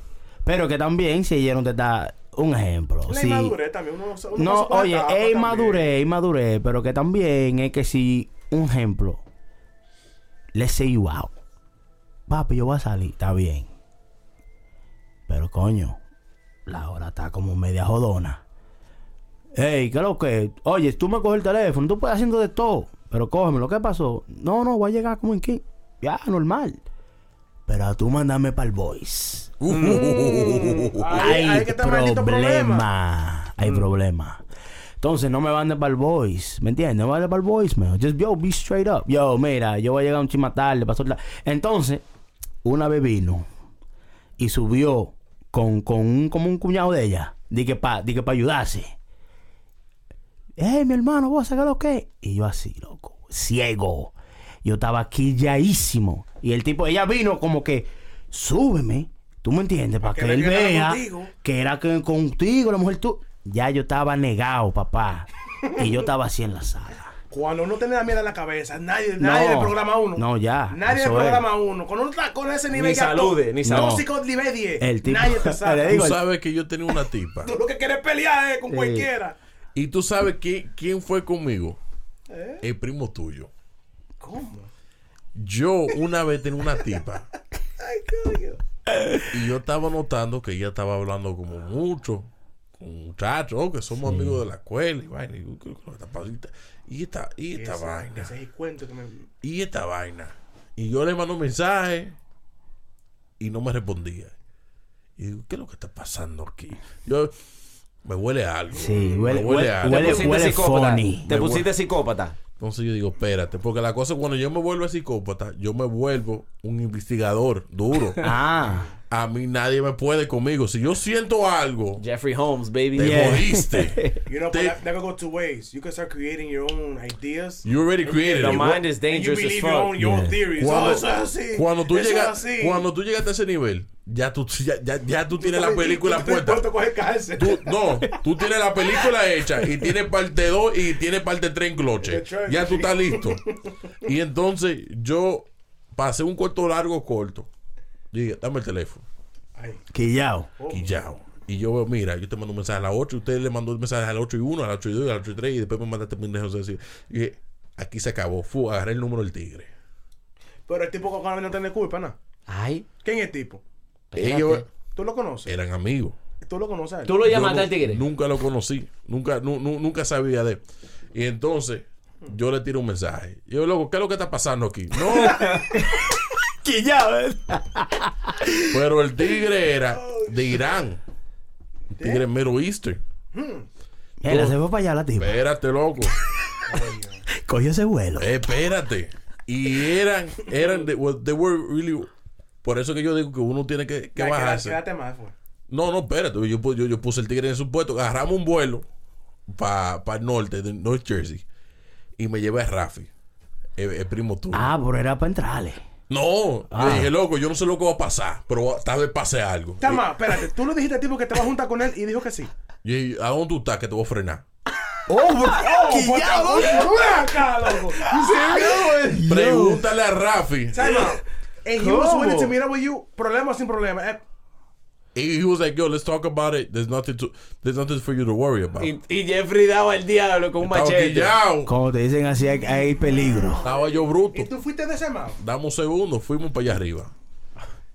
Pero que también si ella no te da un ejemplo. La si- inmadurez también. Uno, uno no, oye, es inmadurez, inmadurez, pero que también es que si, un ejemplo, let's say you out. Papi, yo voy a salir, está bien. Pero coño, la hora está como media jodona. Ey, ¿qué es lo que? Oye, tú me coges el teléfono, tú puedes haciendo de todo, pero cógemelo, ¿qué pasó? No, no, voy a llegar como en qué. Ya, normal. Pero tú mandame para el voice. Ahí, Hay ahí que problema. problema. Hay problema. Entonces, no me manden para el voice. ¿Me entiendes? No me manden para el voice, man. Just, yo, be straight up. Yo, mira, yo voy a llegar un chima tarde. Pasó la... Entonces, una vez vino y subió con, con un, como un cuñado de ella. Dije para pa ayudarse. Eh, mi hermano, vos sabés lo que. Y yo así, loco, ciego. Yo estaba quilladísimo. Y el tipo, ella vino como que, súbeme. ¿Tú me entiendes? Para que que, él que vea contigo. que era que contigo, la mujer tú. Ya yo estaba negado, papá. Y yo estaba así en la sala. Cuando uno tiene la mierda en la cabeza, nadie, nadie del programa uno. No, ya, Nadie es. programa uno. Cuando uno está con ese nivel Ni ya salude, ni salude. Tóxico nivel 10. El tipo- Nadie te Le sabe. digo, Tú el- sabes que yo tenía una tipa. Tú lo que quieres pelear es con cualquiera. Y tú sabes quién, quién fue conmigo. ¿Eh? El primo tuyo. ¿Cómo? Yo una vez tenía una tipa. Y yo estaba notando que ella estaba hablando como mucho con muchachos oh, que somos amigos de la escuela y vaina. Y, y esta, y esta Ese- vaina. ese es el cuento que me... Y esta vaina. Y yo le mando un mensaje y no me respondía. Y digo, ¿qué es lo que está pasando aquí? Yo, me huele a algo. Sí, Me huele- huele- a algo. huele- Te pusiste psicópata. funny. Te Me pusiste psicópata. Entonces yo digo, espérate, porque la cosa cuando yo me vuelvo psicópata, yo me vuelvo un investigador duro. Ah, A mí nadie me puede conmigo. Si yo siento algo, Jeffrey Holmes, baby. te Yeah. jodiste. You know, Te- but that, could go two ways. You can start creating your own ideas. You already created The it. mind is dangerous as believe your own, fuck. your own Yeah. theories. Cuando, oh, eso es así. cuando tú llegas, es cuando tú llegaste a ese nivel, ya tú, ya, ya, ya tú tienes la película puesta. Tú, no, tú tienes la película hecha y tienes parte 2 y tienes parte 3 en cloche. Ya tú estás listo. Y entonces yo pasé un corto largo corto. Dije, dame el teléfono. Ay. Quillao. quillao. Y yo veo, mira, yo te mando un mensaje a las 8, usted le mandó un mensaje a las 8 y 1, a las 8 y 2, a las 8 y 3, y después me mandaste pendejos así. Y dije, aquí se acabó. Fu, agarré el número del tigre. Pero el tipo con no tiene culpa, ¿no? Ay. ¿Quién es el tipo? Ellos ¿Tú lo conoces? eran amigos. ¿Tú lo conoces? ¿Tú lo Yo llamaste no- al tigre? Nunca lo conocí. Nunca, nu- nu- nunca sabía de él. Y entonces, yo le tiro un mensaje. Y yo, loco, ¿qué es lo que está pasando aquí? No, Quillao. ¿eh? pero el tigre era de Irán. Un tigre Middle Eastern. Mira, se fue para allá la tipa. Espérate, loco. Cogió ese vuelo. Espérate. Y eran, eran, they were really. Por eso que yo digo que uno tiene que, que Ya, quédate- bajarse. Quédate más, fue. No, no, espérate. Yo, pu- yo, yo puse el tigre en su puesto. Agarramos un vuelo para el norte, de North Jersey. Y me llevé a Rafi, el, el primo tuyo. Ah, pero era para entrarle. No, Ah. yo dije, loco, yo no sé lo que va a pasar, pero tal vez pase algo. Tama, espérate. Tú le dijiste al tipo que te vas a juntar con él y dijo que sí. Y, ¿a dónde tú estás que te voy a frenar? ¡Oh, acá, loco! Pregúntale a Rafi. Out. And he was ¿Cómo? willing to meet up with you. Problema o sin problema. Y he was like, yo, let's talk about it. There's nothing to, there's nothing for you to worry about. Y, y Jeffrey daba el diablo con un Estaba machete. quillao. Como te dicen así, hay, hay peligro. Estaba yo bruto. ¿Y tú fuiste de ese mao? Dame un segundo, fuimos para allá arriba.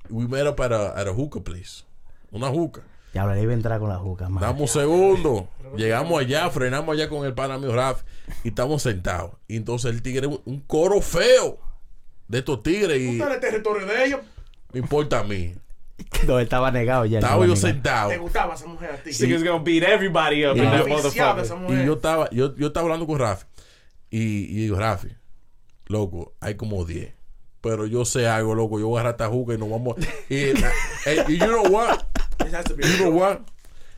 We met up at a, at a hookah place. Una hookah. Ya le iba a entrar con la juca, man. Dame un segundo. Llegamos allá, frenamos allá con el pana mío Raf y estamos sentados. Y entonces el tigre, un coro feo de estos tigres y Está en el territorio de ellos. me importa a mí. No, él estaba negado ya. Estaba yo sentado Te gustaba esa mujer a ti. This nigga's gonna beat everybody up in Estaba that motherfucker. y yo estaba, yo, yo estaba hablando con Rafi y, y digo, Rafi, loco, hay como 10. Pero yo sé algo, loco. Yo voy a agarrar esta juca y nos vamos. Y, eh, y you know what? You know what?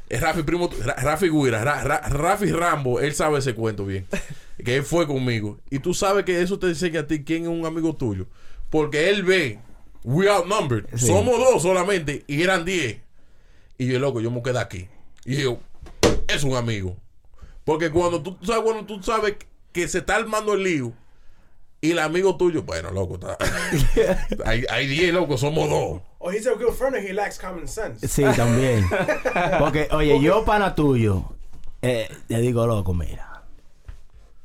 Es Rafi primo, Ra- Rafi Guira, Ra- Ra- Rafi Rambo, él sabe ese cuento bien. Que él fue conmigo. Y tú sabes que eso te enseña a ti quién es un amigo tuyo. Porque él ve, we outnumbered. Sí. Somos dos solamente y eran 10. Y yo, loco, yo me quedé aquí. Y yo, es un amigo. Porque cuando tú, sabes, cuando tú sabes que se está armando el lío y el amigo tuyo, bueno, loco, está- hay, hay 10, loco, somos dos. Oh, he's a good friend and he lacks common sense. Sí, también. Porque, oye, yo, pana tuyo, eh, le digo, loco, mira.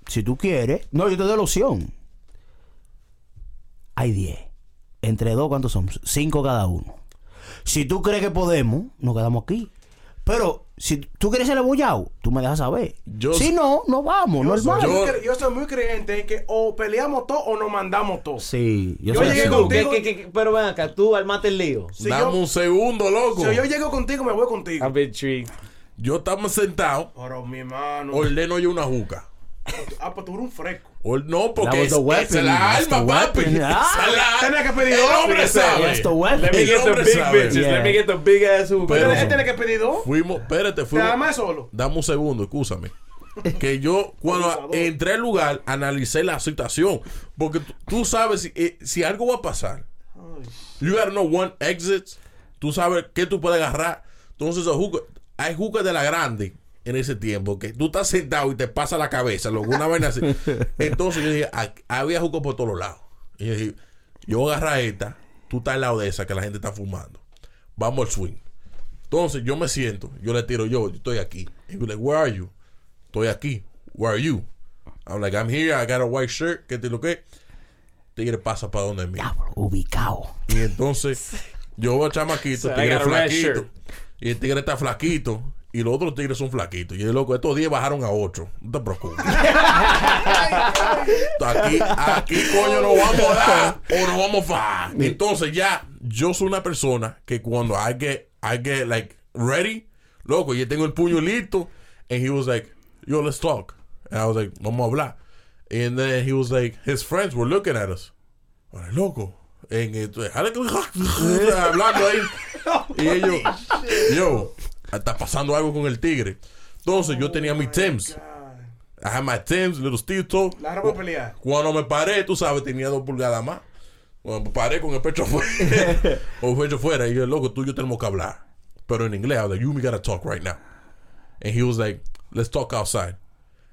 Si tú quieres, no, yo te doy la opción. Hay 10. Entre dos, ¿cuántos son? Cinco cada uno. Si tú crees que podemos, nos quedamos aquí. Pero, si tú quieres ser abollado, tú me dejas saber. Yo- si no, no vamos, Yo soy, normal. yo- cre- yo soy muy creyente en que o peleamos todos o nos mandamos todos. Sí, yo, Yo soy llegué así. con- ¿Qué- contigo- qué- qué- pero ven acá, tú armaste el lío. Si Dame yo, un segundo, loco. si yo llego contigo, me voy contigo. Yo estamos sentados, Pero mi hermano. ordeno yo una juca. Ah, pues tú eres un fresco. Or- no, porque es, es la alma, papi. Ah. Esa es la- Tenía que pedir El hombre sabe. That's the weapon. Let me get the big sabe. bitches. Yeah. Let me get the big ass hookah. Pero- él tiene que pedir dos. Fuimos, espérate, Te fuimos. da más solo. Dame un segundo, escúchame. Que yo, cuando entré al lugar, analicé la situación. Porque tú, sabes si, eh, si algo va a pasar. You gotta know one exit. Tú sabes qué tú puedes agarrar. Entonces, juca- hay jucas de la grande en ese tiempo que tú estás sentado y te pasa la cabeza, loco, una vaina así. Entonces yo dije, "Ah, había jucas por todos lados. Y yo dije, yo voy a agarrar esta, tú estás al lado de esa que la gente está fumando. Vamos al swing. Entonces yo me siento, yo le tiro yo, yo estoy aquí. Y yo like, where are you? Estoy aquí. Where are you? I'm like, I'm here, I got a white shirt, ¿qué te lo que? Tigre pasa para donde mí. Ubicado. Y entonces yo al chamaquito, So, tigre flaquito. Y el tigre está flaquito. Y los otros tigres son flaquitos. Y yo, loco, estos 10 bajaron a 8. No te preocupes. aquí, aquí, coño, nos vamos a dar o nos vamos a. Entonces ya, yo soy una persona que cuando I get, I get like ready, loco, yo tengo el puño listo. And he was like, yo, let's talk. And I was like, vamos a hablar. And then he was like, his friends were looking at us. Loco. En hablando ahí. Y ellos, yo, está pasando algo con el tigre. Entonces yo tenía mi Tims. I had my Tims, little steel toe. La ropa pelear. Cuando me paré, tú sabes, tenía dos pulgadas más. Cuando me paré con el pecho afuera, o el pecho afuera, y yo, loco, tú y yo tenemos que hablar. Pero en inglés, I was like, you and me gotta talk right now. And he was like, let's talk outside.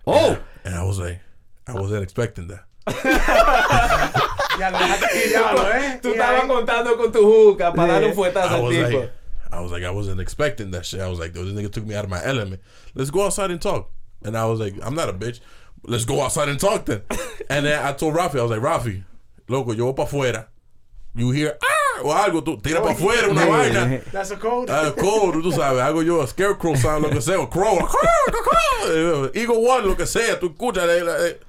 Oh, And I was like, I wasn't expecting that. Ya lo dejaste y ya lo, ¿eh? Tú estabas contando con tu juca para darle un fuetazo al tipo. like, I was like, I wasn't expecting that shit. I was like, this nigga took me out of my element. Let's go outside and talk. And I was like, I'm not a bitch. Let's go outside and talk then. and then I told Rafi, I was like, Rafi, loco, yo voy para afuera. You hear, ah, o algo, tú tira para afuera una vaina. That's a code. Ah, code, tú sabes, hago yo a scarecrow sound, lo que sea, o crow, eh, eagle one, lo que sea, tú escuchas. eh, eh.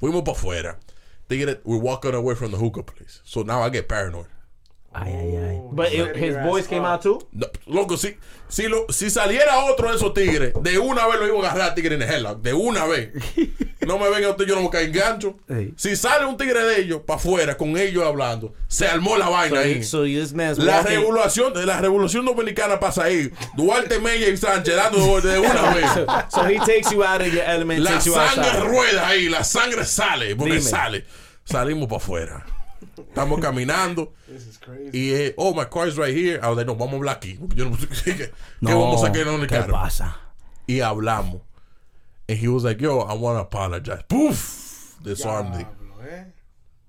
Fuimos para afuera. Tigre, we're walking away from the hookah place. So now I get paranoid. Ay, ay, ay. But it- his voice came out too. No, loco, si, si, lo, si saliera otro de esos tigres, de una vez lo iba a agarrar al tigre en el headlock. De una vez. No me venga usted, yo no me caigo engancho. Sí. Si sale un tigre de ellos para afuera con ellos hablando, se armó la vaina So, ahí. so La walking. revolución, la revolución dominicana pasa ahí. Duarte Mella y Sánchez dando de una vez. So he takes you out of your element, La takes you sangre outside. rueda ahí, la sangre sale, porque Dime. sale. Salimos para afuera. Estamos caminando. This is crazy. Y eh, oh, my car is right here. I was like, no, vamos a hablar aquí. Yo no, ¿qué, qué No, vamos a sacar en el ¿Qué carro? pasa? Y hablamos. And he was like, yo, I want to apologize. Poof! Disarmed him. Eh.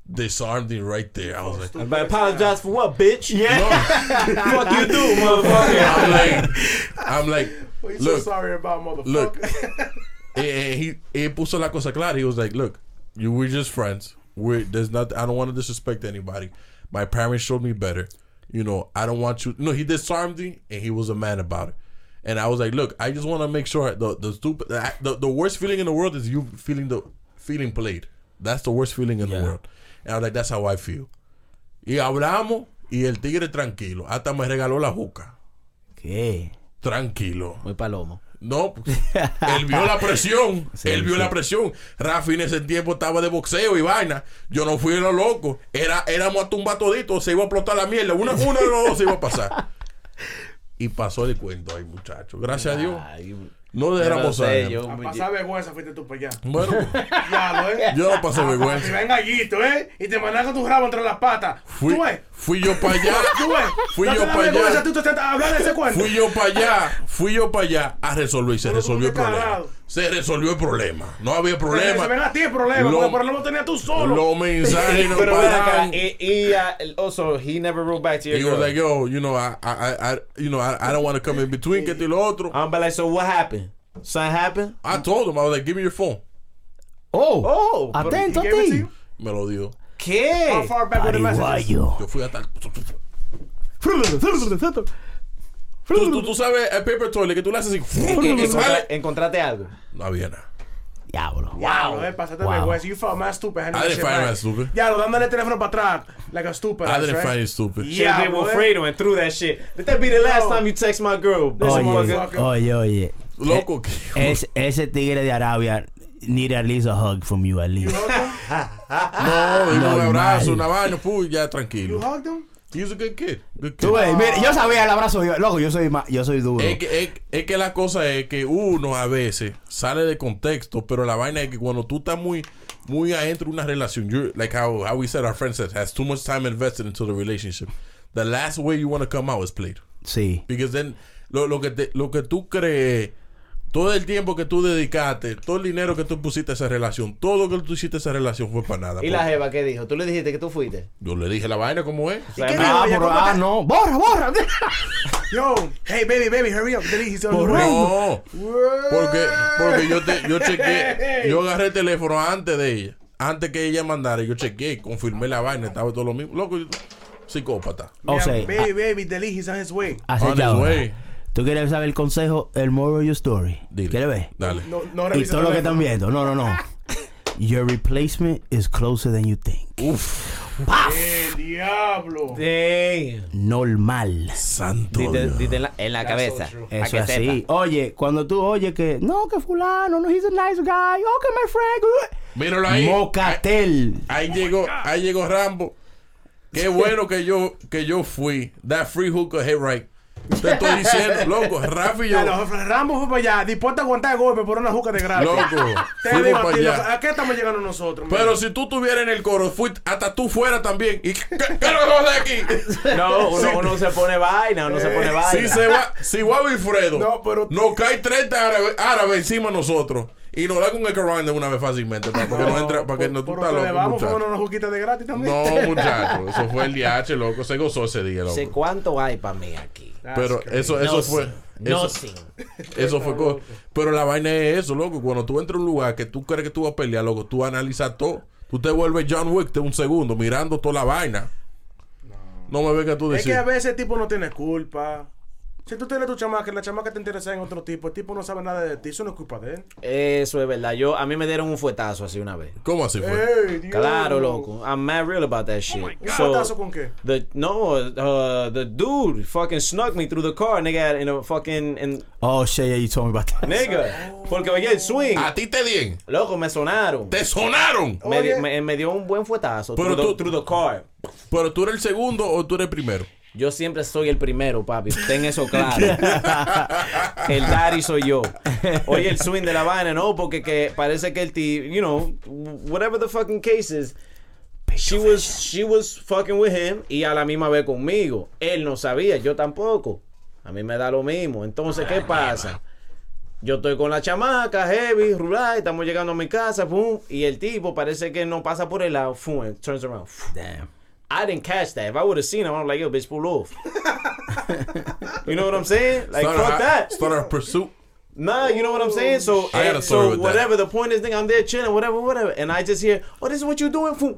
Disarmed him right there. I was like, But apologize for what, bitch? Yeah. no. Fuck you do, motherfucker. I'm like, I'm like, What you so look, sorry about, motherfucker? look. and, and he, he puso la cosa clara. He was like, look, you we're just friends. We're there's not. I don't want to disrespect anybody. My parents showed me better. You know, I don't want you. No, he disarmed me, and he was a man about it. And I was like, look, I just want to make sure the the stupid the, the worst feeling in the world is you feeling the feeling played. That's the worst feeling in the world. And I was like, that's how I feel. Y hablamos y el tigre tranquilo. Hasta me regaló la juca. ¿Qué? Tranquilo. Muy palomo. No, pues, él vio la presión. Sí, él vio sí. la presión. Rafi en ese tiempo estaba de boxeo y vaina. Yo no fui lo loco. Era, éramos a tumbar todito. Se iba a explotar la mierda. Una, una de los dos se iba a pasar. Y pasó el cuento ahí, muchachos. Gracias a Dios. No no sé, sangre. yo- A pasar vergüenza fuiste tú para allá. Bueno, Diablo, eh. yo no pasé Y vergüenza. ven gallito, ¿eh? Y te mandan con tu rabo entre las patas. Fui, ¿Tú ves? fui yo para allá. ¿Tú ves? Fui ¿No te yo para allá. tú te estás hablando de ese cuento? Fui yo para allá, fui yo para allá a resolver y se resolvió el ¿cómo que problema. cagado? Se resolvió el problema. No había Pero Se ven problema. a ti el problema, Lo- porque el problema lo tenías tú solo. Los mensajes no Pero ven acá, paraban. y, y, uh, also, he never wrote back to your He girl. was like, yo, you know, I, I, I, I- you know, I, I don't want to come in between, que esto y lo otro. I'm like, so what happened? Something happened? I told him, I was like, give me your phone. Oh, Oh, atento a He ti. you? Me lo dio. ¿Qué? How far back were the messages? Yo fui hasta. Tú, tú, tú sabes el paper toilet que tú le haces así. ¿Qué- y encontra- sale. ¿Encontraste algo? No había nada. Diablo. Diablo, eh, pasaste Wow. vergüenza. You felt más stupid. I didn't find that stupid. Diablo, dándole el teléfono para atrás. Like a stupid. I didn't right? find it stupid. Yeah, boy. with Fredo and threw that shit. Let that be the last No. time you text my girl. Oye, oye, oye. Loco, que- Es, ese tigre de Arabia need at least a hug from you at You least. No, y un abrazo, una vaina, puy, ya You tranquilo. hugged him? He's a good kid. Good kid. Tú ves, mira, yo sabía el abrazo, yo, loco, yo soy, ma- yo soy duro. Es que, es, es que la cosa es que uno a veces sale de contexto, pero la vaina es que cuando tú estás muy, muy adentro de una relación, you're, like how, how we said our friend said, has too much time invested into the relationship. The last way you want to come out is played. Sí. Because then, lo, lo, que te- lo que tú crees, todo el tiempo que tú dedicaste, todo el dinero que tú pusiste a esa relación, todo lo que tú hiciste a esa relación fue para nada. ¿Y la jeva qué dijo? ¿Tú le dijiste que tú fuiste? Yo le dije la vaina como es. ¿Y qué Ah, dijo Ah, ah, te- no. Borra, borra. Yo, hey, baby, baby, hurry up. The road. No, porque, porque yo, te, yo chequeé, yo agarré el teléfono antes de ella, antes que ella mandara, yo chequeé, confirmé la vaina, estaba todo lo mismo. Loco, yo- psicópata. O sea, baby, baby, delete, he's on his way. así On que his way. ¿Tú quieres saber el consejo, el moral of your story? Dile. ¿Quieres ver? Dale. No, no Y todo lo que están viendo. No, no, no. Your replacement is closer than you think. El diablo. Damn. Normal. Santo Dite, Dios. dite en la, en la cabeza. so Eso que es así. sepa. Oye, cuando tú oyes que no, que fulano, no, he's a nice guy. Okay, my friend. Míralo ahí. Mocatel. Ahí llegó, ahí llegó Rambo. Qué bueno que yo, que yo fui. That free hookah hit right. Te estoy diciendo, loco, Rafi y yo. Ya, los Rambo fue para allá, dispuesto a aguantar golpe por una juca de gratis. Loco, Te digo a para ti, ¿a qué estamos llegando nosotros? Pero si tú estuvieras en el coro, fuiste, hasta tú fuera también. ¿Y qué, qué a hacer aquí? No, uno, uno se pone vaina, uno se pone vaina. Si se va, si va Wilfredo, No, pero- nos cae 30 árabes árabes encima de nosotros Y nos da con el grind de una vez fácilmente. Para, que no entre, para que no tú Por estás loco, vamos, muchacho. una juguita de gratis también. No, muchacho. Eso fue el DH, loco. Se gozó ese día, Sé loco. cuánto hay para mí aquí. Pero eso, eso No fue. sin, no Eso, sin. eso fue. co- Pero la vaina es eso, loco. Cuando tú entras a un lugar que tú crees que tú vas a pelear, loco, tú analizas todo. Tú te vuelves John Wick de un segundo mirando toda la vaina. No me vengas tú a Es que decir. a veces el tipo no tiene culpa. Si tú tienes tu chamaca y la chamaca te interesa en otro tipo, el tipo no sabe nada de ti, eso no es culpa de él. Eso es verdad. Yo, a mí me dieron un fuetazo así una vez. ¿Cómo así fue? Claro, loco. I'm mad real about that shit. ¿Un fuetazo con qué? The no, uh, the dude fucking snuck me through the car, nigga, in a fucking in, Oh, shit, yeah, you told me about that. nigga. Porque oye el swing, A ti te dien. loco, me sonaron. Te sonaron. Me, me, me dio un buen fuetazo Pero through, the, tú- through the car. Pero tú eres el segundo o tú eres el primero. Yo siempre soy el primero, papi. Ten eso claro. el daddy soy yo. Oye, el swing de la vaina, no, porque que parece que el tío, you know, whatever the fucking case is, she was, she was fucking with him y a la misma vez conmigo. Él no sabía, yo tampoco. A mí me da lo mismo. Entonces, ¿qué pasa? Yo estoy con la chamaca, heavy, rural, estamos llegando a mi casa, pum, y el tipo parece que no pasa por el lado, pum, turns around. Damn. I didn't catch that. If I would have seen him, I'm like, yo, bitch, pull off. you know what I'm saying? Like, Started fuck a- that. Start a pursuit. Nah, you know what I'm saying? So, I and so with that. whatever the point is, nigga, I'm there chilling, whatever, whatever. And I just hear, oh, this is what you're doing? Poof.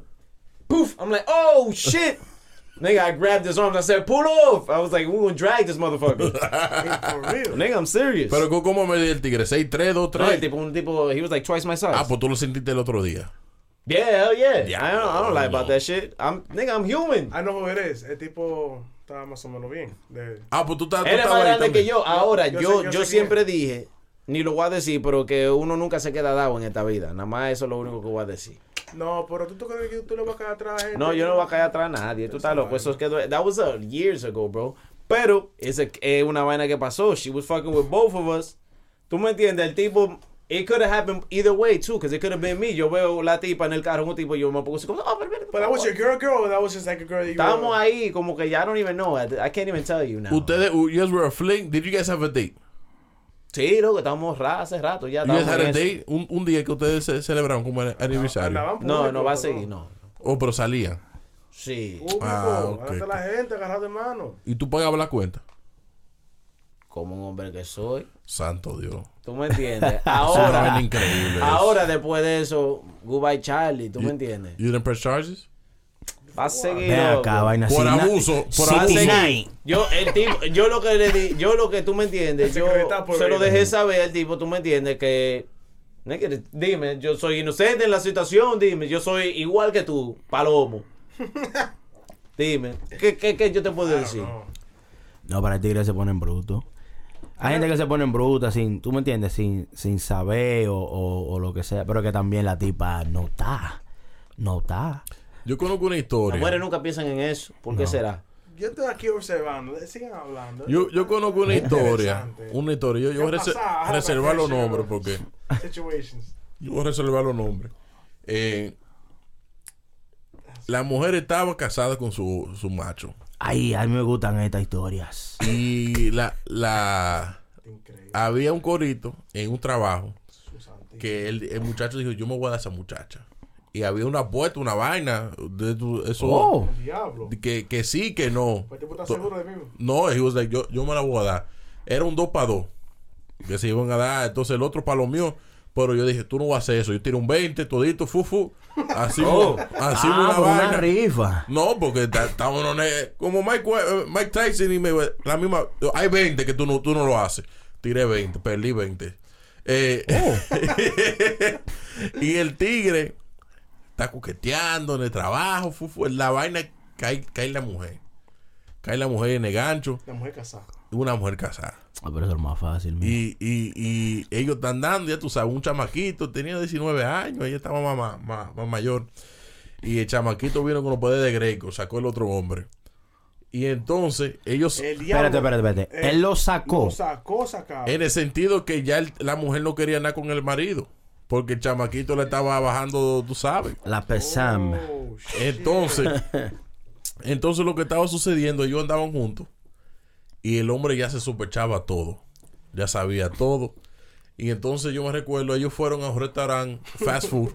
Poof. I'm like, oh, shit. nigga, I grabbed his arms. I said, pull off. I was like, we gonna drag this motherfucker. For real. nigga, I'm serious. Pero ¿cómo- ¿cómo me dio el tigre? ¿6, 3, 2, no, el 3? tipo, un tipo, he was like twice my size. Ah, pues tú lo sentiste el otro día. Yeah, hell yeah. Yeah, I don't, I don't lie about that shit. I'm, nigga, I'm human. Ah, no, who it is. El tipo está más o menos bien. De- Ah, pues tú estás. Él es más grande que yo. Ahora, yo yo, sé- yo, yo sé quién siempre dije, ni lo voy a decir, pero que uno nunca se queda dado en esta vida. Nada más eso es lo único que voy a decir. No, pero tú, tú crees que tú le vas a caer atrás a gente. No, yo no voy a caer atrás a nadie. Tú estás loco. Eso quedó. That was uh, years ago, bro. Pero es, es una vaina que pasó. She was fucking with both of us. ¿Tú me entiendes? El tipo. It could have happened either way, too, because it could have been me. Yo veo la tipa en el carro, un tipo, yo me pongo así como, oh, pero, pero, But that was your girl, girl, or that was just like a girl that you Estábamos ahí, como que ya I don't even know. I, I can't even tell you now. Ustedes, you guys were a fling. Did you guys have a date? Sí, loco, estábamos ra- hace rato ya. You guys had a date un, un día que ustedes se celebraron como el aniversario. No, no va a seguir, no. Oh, pero salían. Sí. Público, Ah, ok. delante de la gente, agarrado de mano. Y tú pagabas la cuenta. Como un hombre que soy. Santo Dios. ¿Tú me entiendes? Ahora, increíble. ahora después de eso, goodbye Charlie, ¿tú me entiendes? You didn't press charges? Va a seguir. Ven acá, vaina Por abuso, por abuso. Yo, el tipo, yo lo que le di, yo lo que tú me entiendes, yo se lo dejé saber al tipo, tú me entiendes que dime, yo soy inocente en la situación, dime, yo soy igual que tú, palomo. Dime, ¿qué, qué, qué yo te puedo decir? No, para el tigre se ponen bruto. Hay gente que se pone en bruta sin, tú me entiendes, sin, sin saber o, o- o lo que sea, pero que también la tipa no está. No está. Yo conozco una Las historia. mujeres nunca piensan en eso, ¿por qué será? Yo estoy aquí observando, sigan hablando. Yo, yo conozco una historia. Interesante. Una historia. Yo, yo voy a reservar los nombres porque. Situations. Yo voy a reservar los nombres. Eh, la mujer estaba casada con su, su macho. Ay, a mí me gustan estas historias. Y la, la Increíble. había un corito en un trabajo que el, el muchacho dijo, yo me voy a dar a esa muchacha. Y había una puerta, una vaina. De, tu- eso, Oh. Diablo. que, que sí, que no. Pues seguro de mí. No, he was like, yo, yo me la voy a dar. Era un 2 para 2. Que se iban a dar. Entonces el otro para lo mío. Pero yo dije, tú no vas a hacer eso. Yo tiro un 20, todito, fufu. Así, así ah, una vaina. rifa. No, porque ta- estamos en una- como Mike, eh, Mike Tyson y me, la misma. Hay 20 que tú no, tú no lo haces. Tiré 20, perdí 20. Eh, y el tigre está coqueteando en el trabajo. fufu, en la vaina cae, cae la mujer. Cae la mujer en el gancho. La mujer casada. Una mujer casada. Ah, pero eso es más fácil. mira. Y, y, y ellos están dando, ya tú sabes, un chamaquito, tenía 19 años, ella estaba más, más, más- más mayor. Y el chamaquito vino con los poderes de Greco, sacó el otro hombre. Y entonces ellos, El diablo. Espérate, espérate, espérate. Él lo sacó. Lo sacó, sacado. en el sentido que ya el- la mujer no quería nada con el marido, porque el chamaquito le estaba bajando, tú sabes. La pesam. Oh. Entonces, entonces lo que estaba sucediendo, ellos andaban juntos y el hombre ya se sospechaba todo, ya sabía todo. Y entonces yo me recuerdo, ellos fueron a un restaurante fast food,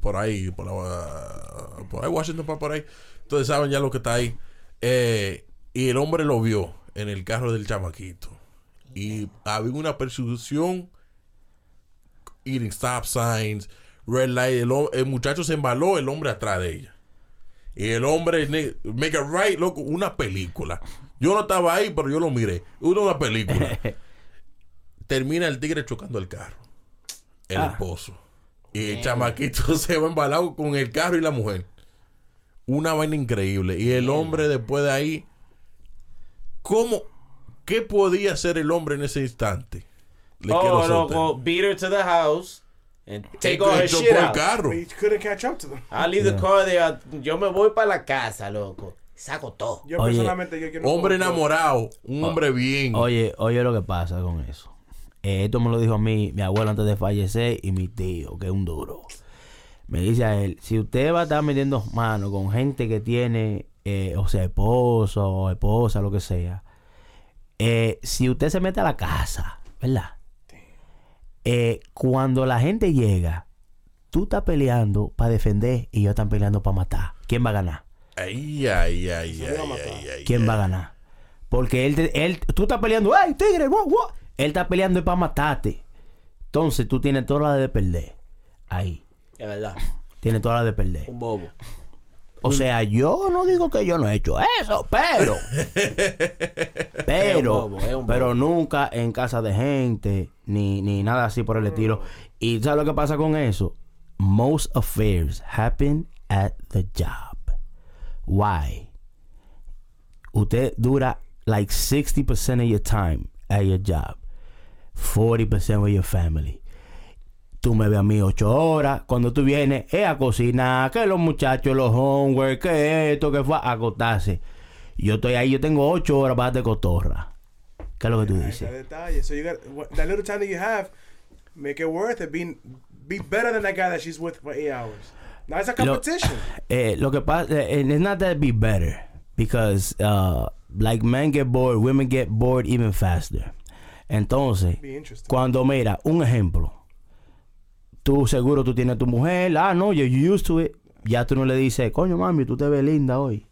por ahí, por, la- por ahí, Washington, por ahí. Entonces saben ya lo que está ahí. Eh, y el hombre lo vio en el carro del chamaquito. Y había una persecución, eating stop signs, red light. El, el muchacho se embaló, el hombre atrás de ella. Y el hombre, make it right, loco, una película. Yo no estaba ahí, pero yo lo miré. Una, una película. Termina el tigre chocando el carro. El esposo. Y el chamaquito se va embalado con el carro y la mujer. Una vaina increíble. Y el hombre después de ahí, ¿cómo? ¿Qué podía hacer el hombre en ese instante? Le quiero Oh, loco, beat her to the house and take all her shit el out. carro. But you couldn't catch up to them. I leave the car there. Yo me voy para la casa, loco. Saco todo. Yo Oye, personalmente yo quiero Hombre enamorado, un hombre bien. Oye, oye lo que pasa con eso. Eh, esto me lo dijo a mí, mi abuelo antes de fallecer y mi tío, que es un duro. Me dice a él, si usted va a estar metiendo mano con gente que tiene, eh, o sea, esposo o esposa, lo que sea, eh, si usted se mete a la casa, ¿verdad? Eh, cuando la gente llega, tú estás peleando para defender y ellos están peleando para matar. ¿Quién va a ganar? Ay, ay, ay, ay, ay, ay, ¿Quién ay. va a ganar? Porque él, él tú estás peleando, ¡ay, tigre! guau, guau! Él está peleando para matarte. Entonces tú tienes toda la de perder. Ahí. Es verdad. Tienes toda la de perder. Un bobo. O sea, yo no digo que yo no he hecho eso, pero. pero. bobo, es un pero nunca en casa de gente, ni, ni nada así por el estilo. Y ¿sabes lo que pasa con eso? Most affairs happen at the job. Why? Usted dura like 60% of your time at your job. 40% with your family. Tú me ves a mí ocho horas. Cuando tú vienes, es a cocinar, que los muchachos, los homework, que esto, que fue a acostarse. Yo estoy ahí, yo tengo ocho horas para de cotorra. ¿Qué es lo que tú dices? detalle. So you got that little time that you have, make it worth it. Be be better than that guy that she's with for eight hours. Now it's a Lo- competition. Eh, lo que pasa, eh, and it's not that be better because uh, like men get bored, women get bored even faster. Entonces, cuando mira, un ejemplo, tú seguro tú tienes tu mujer, ah no, you used to it, ya tú no le dices, coño mami, tú te ves linda hoy.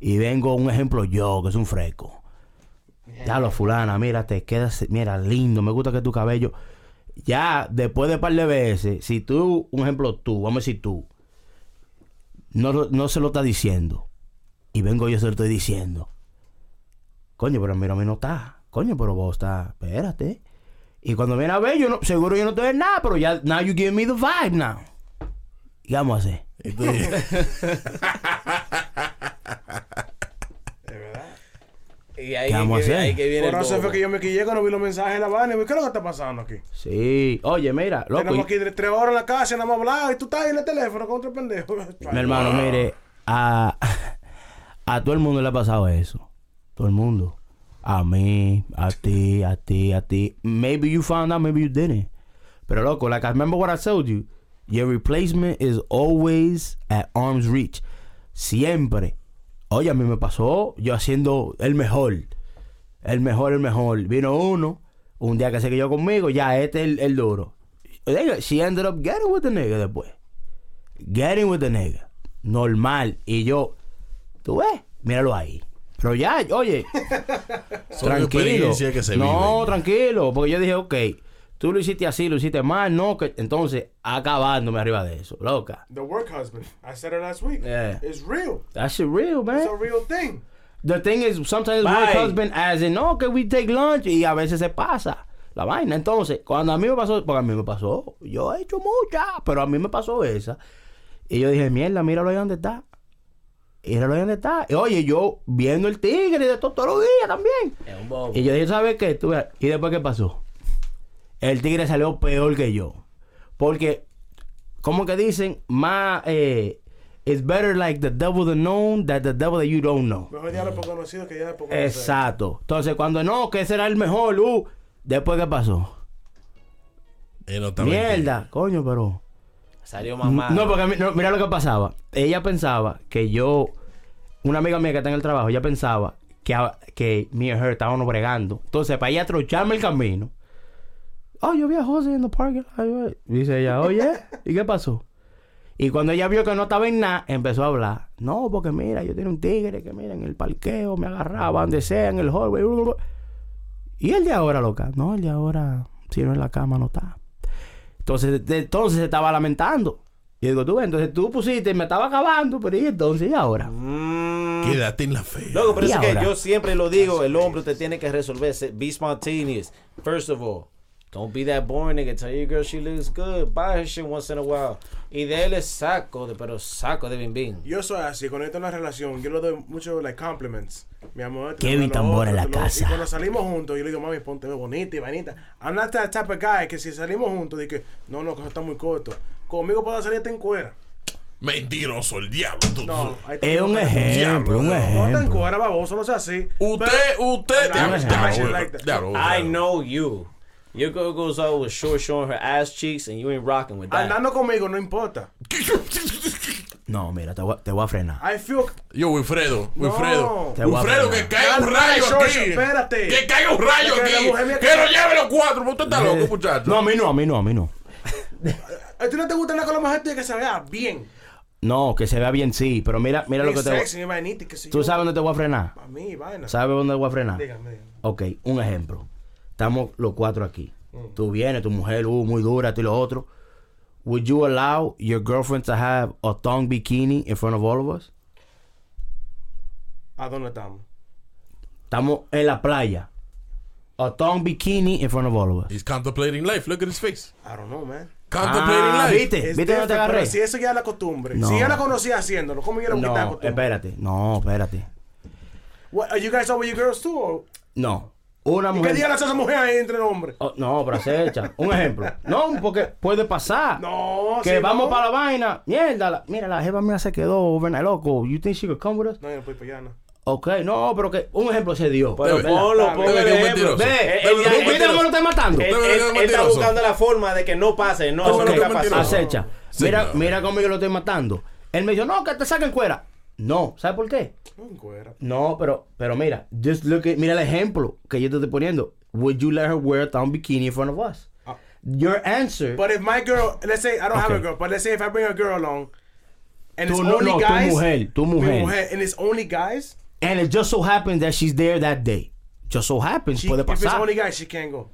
Y vengo un ejemplo yo, que es un fresco. Ya lo fulana, mira, te quedas, mira, lindo, me gusta que tu cabello. Ya, después de par de veces, si tú, un ejemplo tú, vamos a decir tú, no, no se lo está diciendo. Y vengo yo se lo estoy diciendo. Coño, pero mira, a mí no está. Coño, pero vos estás, espérate. Y cuando viene a ver, yo no, seguro yo no estoy en nada, pero ya, now you give me the vibe now. ¿Qué vamos a hacer? Entonces, De verdad. Y ahí ¿Qué vamos a que, hacer? ahí que viene Por el eso bobo. fue que yo me quillé cuando vi los mensajes de la vaina. y dije, ¿Qué es lo que está pasando aquí? Sí. Oye, mira, loco. Tenemos aquí tres horas en la casa, nada más hablar, y tú estás ahí en el teléfono con otro pendejo. Mi hermano, mire, a, a todo el mundo le ha pasado eso. Todo el mundo. A mí, a ti, a ti, a ti. Maybe you found out, maybe you didn't. Pero loco, like I remember what I told you. Your replacement is always at arm's reach. Siempre. Oye, a mí me pasó yo haciendo el mejor. El mejor, el mejor. Vino uno, un día que se quedó conmigo, ya este es el, el duro. Nigga, She ended up getting with the nigga después. Getting with the nigga. Normal. Y yo, tú ves, míralo ahí. Pero ya, oye, tranquilo. experiencias que se no, viven. tranquilo. Porque yo dije, ok, tú lo hiciste así, lo hiciste mal, no. que Entonces, acabándome arriba de eso, loca. The work husband. I said it last week. Yeah. It's real. That shit real, man. It's a real thing. The thing is, sometimes Bye. work husband as in, no, que we take lunch. Y a veces se pasa la vaina. Entonces, cuando a mí me pasó, porque a mí me pasó, yo he hecho muchas, pero a mí me pasó esa. Y yo dije, mierda, míralo ahí donde está. Míralo ahí donde está. Y, oye, yo viendo el tigre de todo, todos los días también. Es un bobo. Y yo dije, ¿sabes qué? Tú ¿Y después qué pasó? El tigre salió peor que yo. Porque, como que dicen, más, eh, it's better like the devil that known than the devil that you don't know. Mejor diablo por conocido que ya por conocer. Exacto. Entonces, cuando no, que será el mejor, uh, después qué pasó? Mierda, coño, pero. Salió mamá. No, porque mí- no, mira lo que pasaba. Ella pensaba que yo, una amiga mía que está en el trabajo, ella pensaba que, que me y her estábamos bregando. Entonces, para ella trocharme el camino, oh, yo vi a José en el parque. Dice ella, oye, ¿y qué pasó? Y cuando ella vio que no estaba en nada, empezó a hablar. No, porque mira, yo tenía un tigre que mira en el parqueo, me agarraba donde sea, en el hallway. bla, bla, bla. Y el de ahora, loca. No, el de ahora, si no en la cama, no está. Entonces, de- entonces se estaba lamentando. Y digo, tú, ves, entonces tú pusiste, me estaba acabando, pero ¿y entonces y ahora? Mm. Quédate en la fe. Loco, pero ¿Y es que yo siempre lo digo, el hombre te tiene que resolverse. Be spontaneous. First of all, don't be that boring nigga. Tell your girl she looks good. Buy her shit once in a while. Y déle saco, de, pero saco de bim bim. Yo soy así, cuando estoy en una relación, yo le doy mucho like compliments. Mi amor, te Kevin lo Tambora en la otro, te lo- casa. Y cuando salimos juntos, yo le digo, mami, ponte bonita y vainita. I'm not that type of guy que si salimos juntos, dije, no, no, que eso está muy corto. Conmigo puedo salir en cuera. Mentiroso, el diablo. tú. No, Es un no, ejemplo, un No te ejemplo. encuera, baboso, no sea así. Usted, usted. I know you. Your girl goes out with short showing her ass cheeks and you ain't rocking with that. Andando conmigo no importa. No, mira, te voy, a- te voy a frenar. I feel... Yo, Wilfredo, Wilfredo. A Wilfredo, que caiga un rayo aquí. espérate. Que caiga un rayo aquí. Que lo lleve los cuatro. Usted está loco, muchacho. No, a mí no, a mí no, a mí no. ¿A ti no te gusta nada con la mujer que se vea bien? No, que se vea bien, sí, pero mira, mira lo que te voy ¿Tú yo- sabes dónde te voy a frenar? A mí, vaina. ¿Sabes dónde te voy a frenar? Dígame, dígame. Ok, un ejemplo. Estamos los cuatro aquí. Tú vienes, tu mujer, uh, muy dura, tú y lo otro. Would you allow your girlfriend to have a thong bikini in front of all of us? ¿A dónde estamos? Estamos en la playa. A thong bikini in front of all of us. He's contemplating life. Look at his face. I don't know, man. Contemplating Ah, life. ¿viste? Es ¿Viste dónde te agarré? pero si eso ya es la costumbre. No. Si yo la conocía haciéndolo, ¿cómo yo le quitar la No, costumbre? espérate. No, espérate. What, are you guys over your girls too? or- No. Una ¿Y qué mujer... día las esa mujer ahí entre hombres? Oh, no, pero acecha. Un ejemplo. No, porque puede pasar. No, Que si vamos no. para la vaina. Mierda, la- mira, la jeva mía se quedó overnight loco. You think she could come with us? No, yo no puedo ir para allá, no. Ok, no, pero que un ejemplo se dio. Pero ponlo, ponlo debe el que es ejemplo. mentiroso. Ve, Debe él que ya- es ¿Viste mentiroso. cómo lo estoy matando? él- es él está buscando la forma de que no pase. No, ¿Cómo eso que nunca. Acecha. Sí, mira, no. mira cómo yo lo estoy matando. Él me dijo, no, que te saquen cuera. No, ¿sabes por qué? No, pero, pero mira, just look at, mira el ejemplo que yo te estoy poniendo. Would you let her wear a thong bikini in front of us? Ah. Your answer. But if my girl, let's say I don't have a girl, but let's say if I bring a girl along, and Tu- it's no, only no, tu guys, mujer, tu mi mujer. and it's only guys, and it just so happens that she's there that day. Just so happens, she, puede if it's pasar. only guys, she can't go.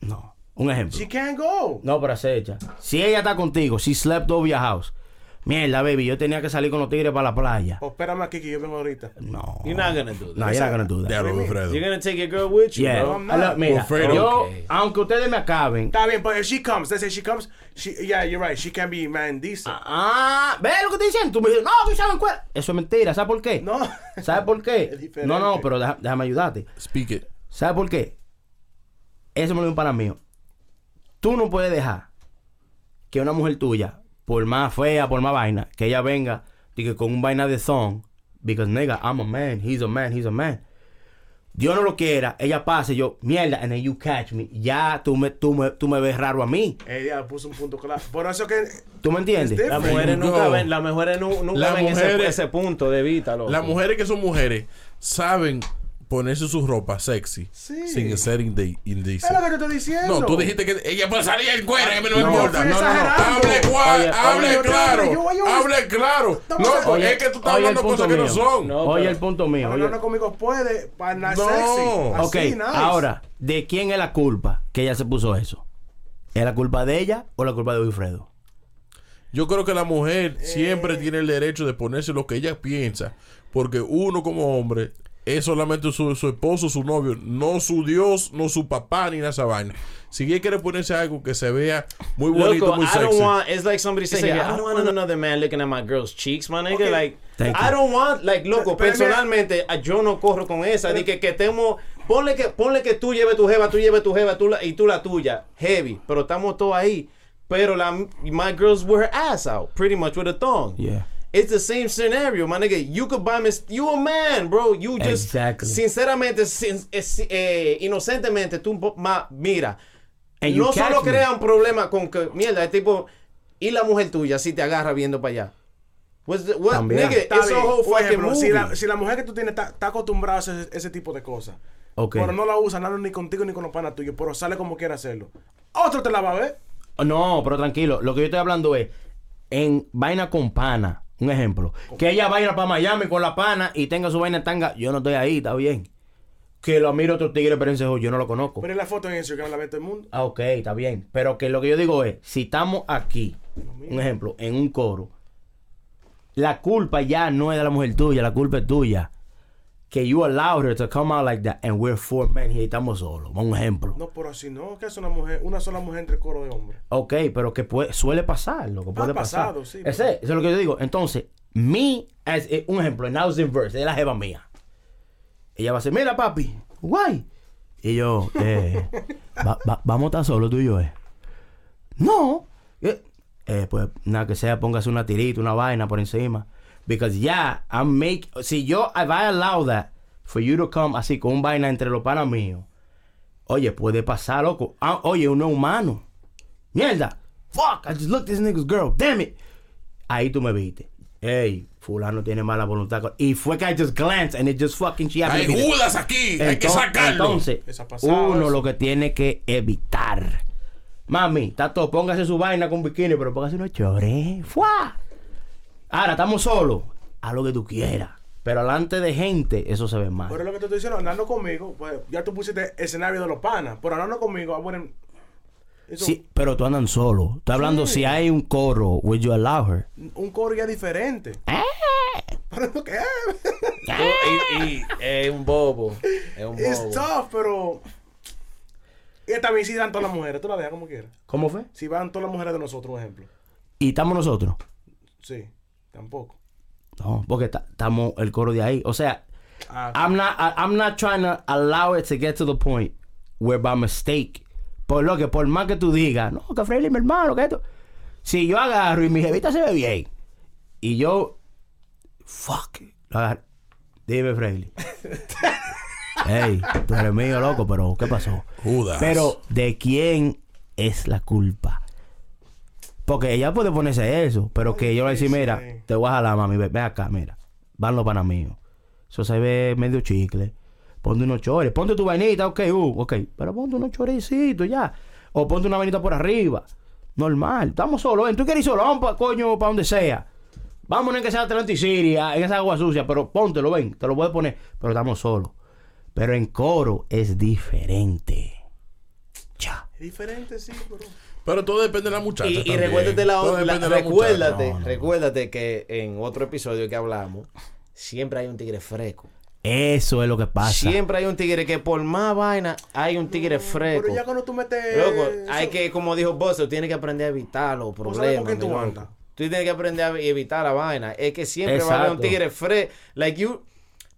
No, un ejemplo. She can't go. No, pero acecha. Si ella está contigo, she slept over your house. Mierda, baby, yo tenía que salir con los tigres para la playa. Oh, espérame aquí que yo vengo ahorita. No. You're not gonna do that. No, you're not gonna do that. Wilfredo. You're gonna take your girl with you, Yeah. bro. I'm not. Mira, Wilfredo. yo, Okay. aunque ustedes me acaben. Está bien, but if she comes, let's say she comes, she, yeah, you're right, she can be man decent. Ah, ¿ves lo que te dicen? Tú me dices, no, que saben cuál. Eso es mentira, ¿sabes por qué? No. ¿Sabes por Es qué? diferente. No, no, pero deja- déjame ayudarte. Speak it. ¿Sabes por qué? Eso me lo dijo para mí. Tú no puedes dejar que una mujer tuya, por más fea, por más vaina, que ella venga y que con un vaina de thong, because nigga, I'm a man, he's a man, he's a man. Dios no lo quiera, ella pase, yo, mierda, and then you catch me. Ya tú me, tú me, tú me ves raro a mí. Ella puso un punto claro. Por eso que ¿Tú me entiendes? Las mujeres nunca ven, las mujeres nu- nunca Las ven ese, mujeres- ese punto de vista. Las mujeres que son mujeres saben ponerse su ropa sexy Sí. sin ser inde- es lo que te estoy diciendo. No, tú dijiste que ella puede salir en cuera, a mí no me No, importa. no, no, no. Hable, cua- Oye, hable oye, claro. yo- yo- yo- hable claro. No, a- porque Oye, es que tú estás oye, hablando el cosas que no son. No, Oye, pero- el punto mío. oye. Hablando conmigo puede, para No. sexy. Así, Ok, nice. ahora, ¿de quién es la culpa que ella se puso eso? ¿Es la culpa de ella o la culpa de Wilfredo? Yo creo que la mujer siempre tiene el derecho de ponerse lo que ella piensa. Porque uno como hombre es solamente su, su esposo, su novio, no su Dios, no su papá, ni nada esa vaina. Si ella quiere ponerse algo que se vea muy bonito, Loco, muy I don't sexy. want. It's like somebody saying, you. I don't want another man looking at my girl's cheeks, my nigga. Okay. Like, Thank I you. don't want, like, loco, Pero mira- personalmente, ah, yo no corro con esa. De que, que estemos, ponle que, ponle que tú lleves tu jeva, tú lleves tu jeva, tú la, y tú la tuya, heavy. Pero estamos todos ahí. Pero la, my girls wear her ass out, pretty much with a thong. Yeah. It's the same scenario, my nigga. You could buy me. You a man, bro. You just. Exactly. Sinceramente, sin- es- eh, inocentemente, tú ma- mira. And no solo me. crea un problema con que, mierda, es tipo. Y la mujer tuya, si te agarra viendo para allá. What's the, what, También. nigga, Está it's a bien. whole Por fucking ejemplo, movie. si la, si la mujer que tú tienes está, está acostumbrada a ese, ese tipo de cosas, Ok. pero no la usa nada ni contigo ni con los panas tuyos, pero sale como quiere hacerlo, Otro te la va a ver. No, pero tranquilo. Lo que yo estoy hablando es en vaina con pana. Un ejemplo. Que ella vaya para Miami con la pana y tenga su vaina en tanga. Yo no estoy ahí, está bien. Que lo miro otro tigre, pero ese yo no lo conozco. Pero en la foto en Instagram la ve todo el mundo. Ah, ok, está bien. Pero que lo que yo digo es, si estamos aquí, un ejemplo, en un coro, la culpa ya no es de la mujer tuya, la culpa es tuya. Que you allowed her to come out like that and we're four men y estamos solos. Un ejemplo. No, pero así no, que es una mujer, una sola mujer entre coro de hombres. Ok, pero que puede, suele pasar, lo que puede pasar. pasado, sí, Ese, eso es lo que yo digo. Entonces, me, as, eh, un ejemplo, en House Inverse, es la jeva mía. Ella va a decir, mira papi, guay. Y yo, eh, va- va- vamos a estar solos tú y yo, eh. No. Eh, eh, pues nada, que sea, póngase una tirita, una vaina por encima. Because yeah, I'm make, si yo, if I allow that for you to come así con un vaina entre los panas míos, oye, puede pasar, loco. Ah, oye, uno es humano. Mierda. Fuck, I just looked at this nigga's girl. Damn it. Ahí tú me viste. Ey, fulano tiene mala voluntad. Y fue que I just glanced and it just fucking she Hay Judas aquí, hay que sacarlo. Entonces, uno lo que tiene que evitar. Mami, tato, póngase su vaina con bikini, pero póngase unos chores. ¡Fua! Ahora, estamos solos. Haz lo que tú quieras. Pero delante de gente, eso se ve mal. Pero lo que te estoy diciendo, andando conmigo, pues ya tú pusiste escenario de los panas. Pero andando conmigo, ah, bueno, eso, Sí, pero tú andan solo. Estoy hablando si hay un coro, would you allow her? un coro ya diferente. Eh. Pero lo que es. y, y es un bobo. Es un bobo. tough, pero. Y también si dan todas las mujeres, tú la dejas como quieras. ¿Cómo fue? Si van todas las mujeres de nosotros, un ejemplo. Y estamos nosotros. Sí, tampoco. No, porque ta- estamos el coro de ahí. O sea, Ah, I'm not I- I'm not trying to allow it to get to the point where by mistake. Por lo que por más que tú digas, no, que Freely mi hermano, que esto. Si yo agarro y mi jevita se ve bien y yo fuck, lo agarro. Dime, Freely. Ey, tú eres mío, loco, pero ¿qué pasó? Judas. Pero ¿de quién es la culpa? Porque ella puede ponerse eso, pero que yo le decir, mira, te voy a jalar, mami, ve, ve acá, mira. Van los panas míos. Eso se ve medio chicle. Ponte unos chores. Ponte tu vainita, ok, uh, ok. Pero ponte unos chorecitos ya. O ponte una vainita por arriba. Normal. Estamos solos. ven, Tú quieres ir solo. Vamos pa, coño, para donde sea. Vámonos en que sea Atlantic City, a- en esa agua sucia. Pero póntelo, ven. Te lo puedes poner. Pero estamos solos. Pero en coro es diferente. Ya. es diferente, sí, pero. Pero todo depende de la muchacha. Y, recuérdate, la, la- depende de la recuérdate, recuérdate que en otro episodio que hablamos, siempre hay un tigre fresco. Eso es lo que pasa. Siempre hay un tigre que por más vaina hay un tigre fresco. Pero ya cuando tú metes. Loco, hay eso- que, como dijo Buster, tienes que aprender a evitar los con problemas. quién tú. Tú tienes que aprender a evitar la vaina. Es que siempre va a haber un tigre fresco. Like you,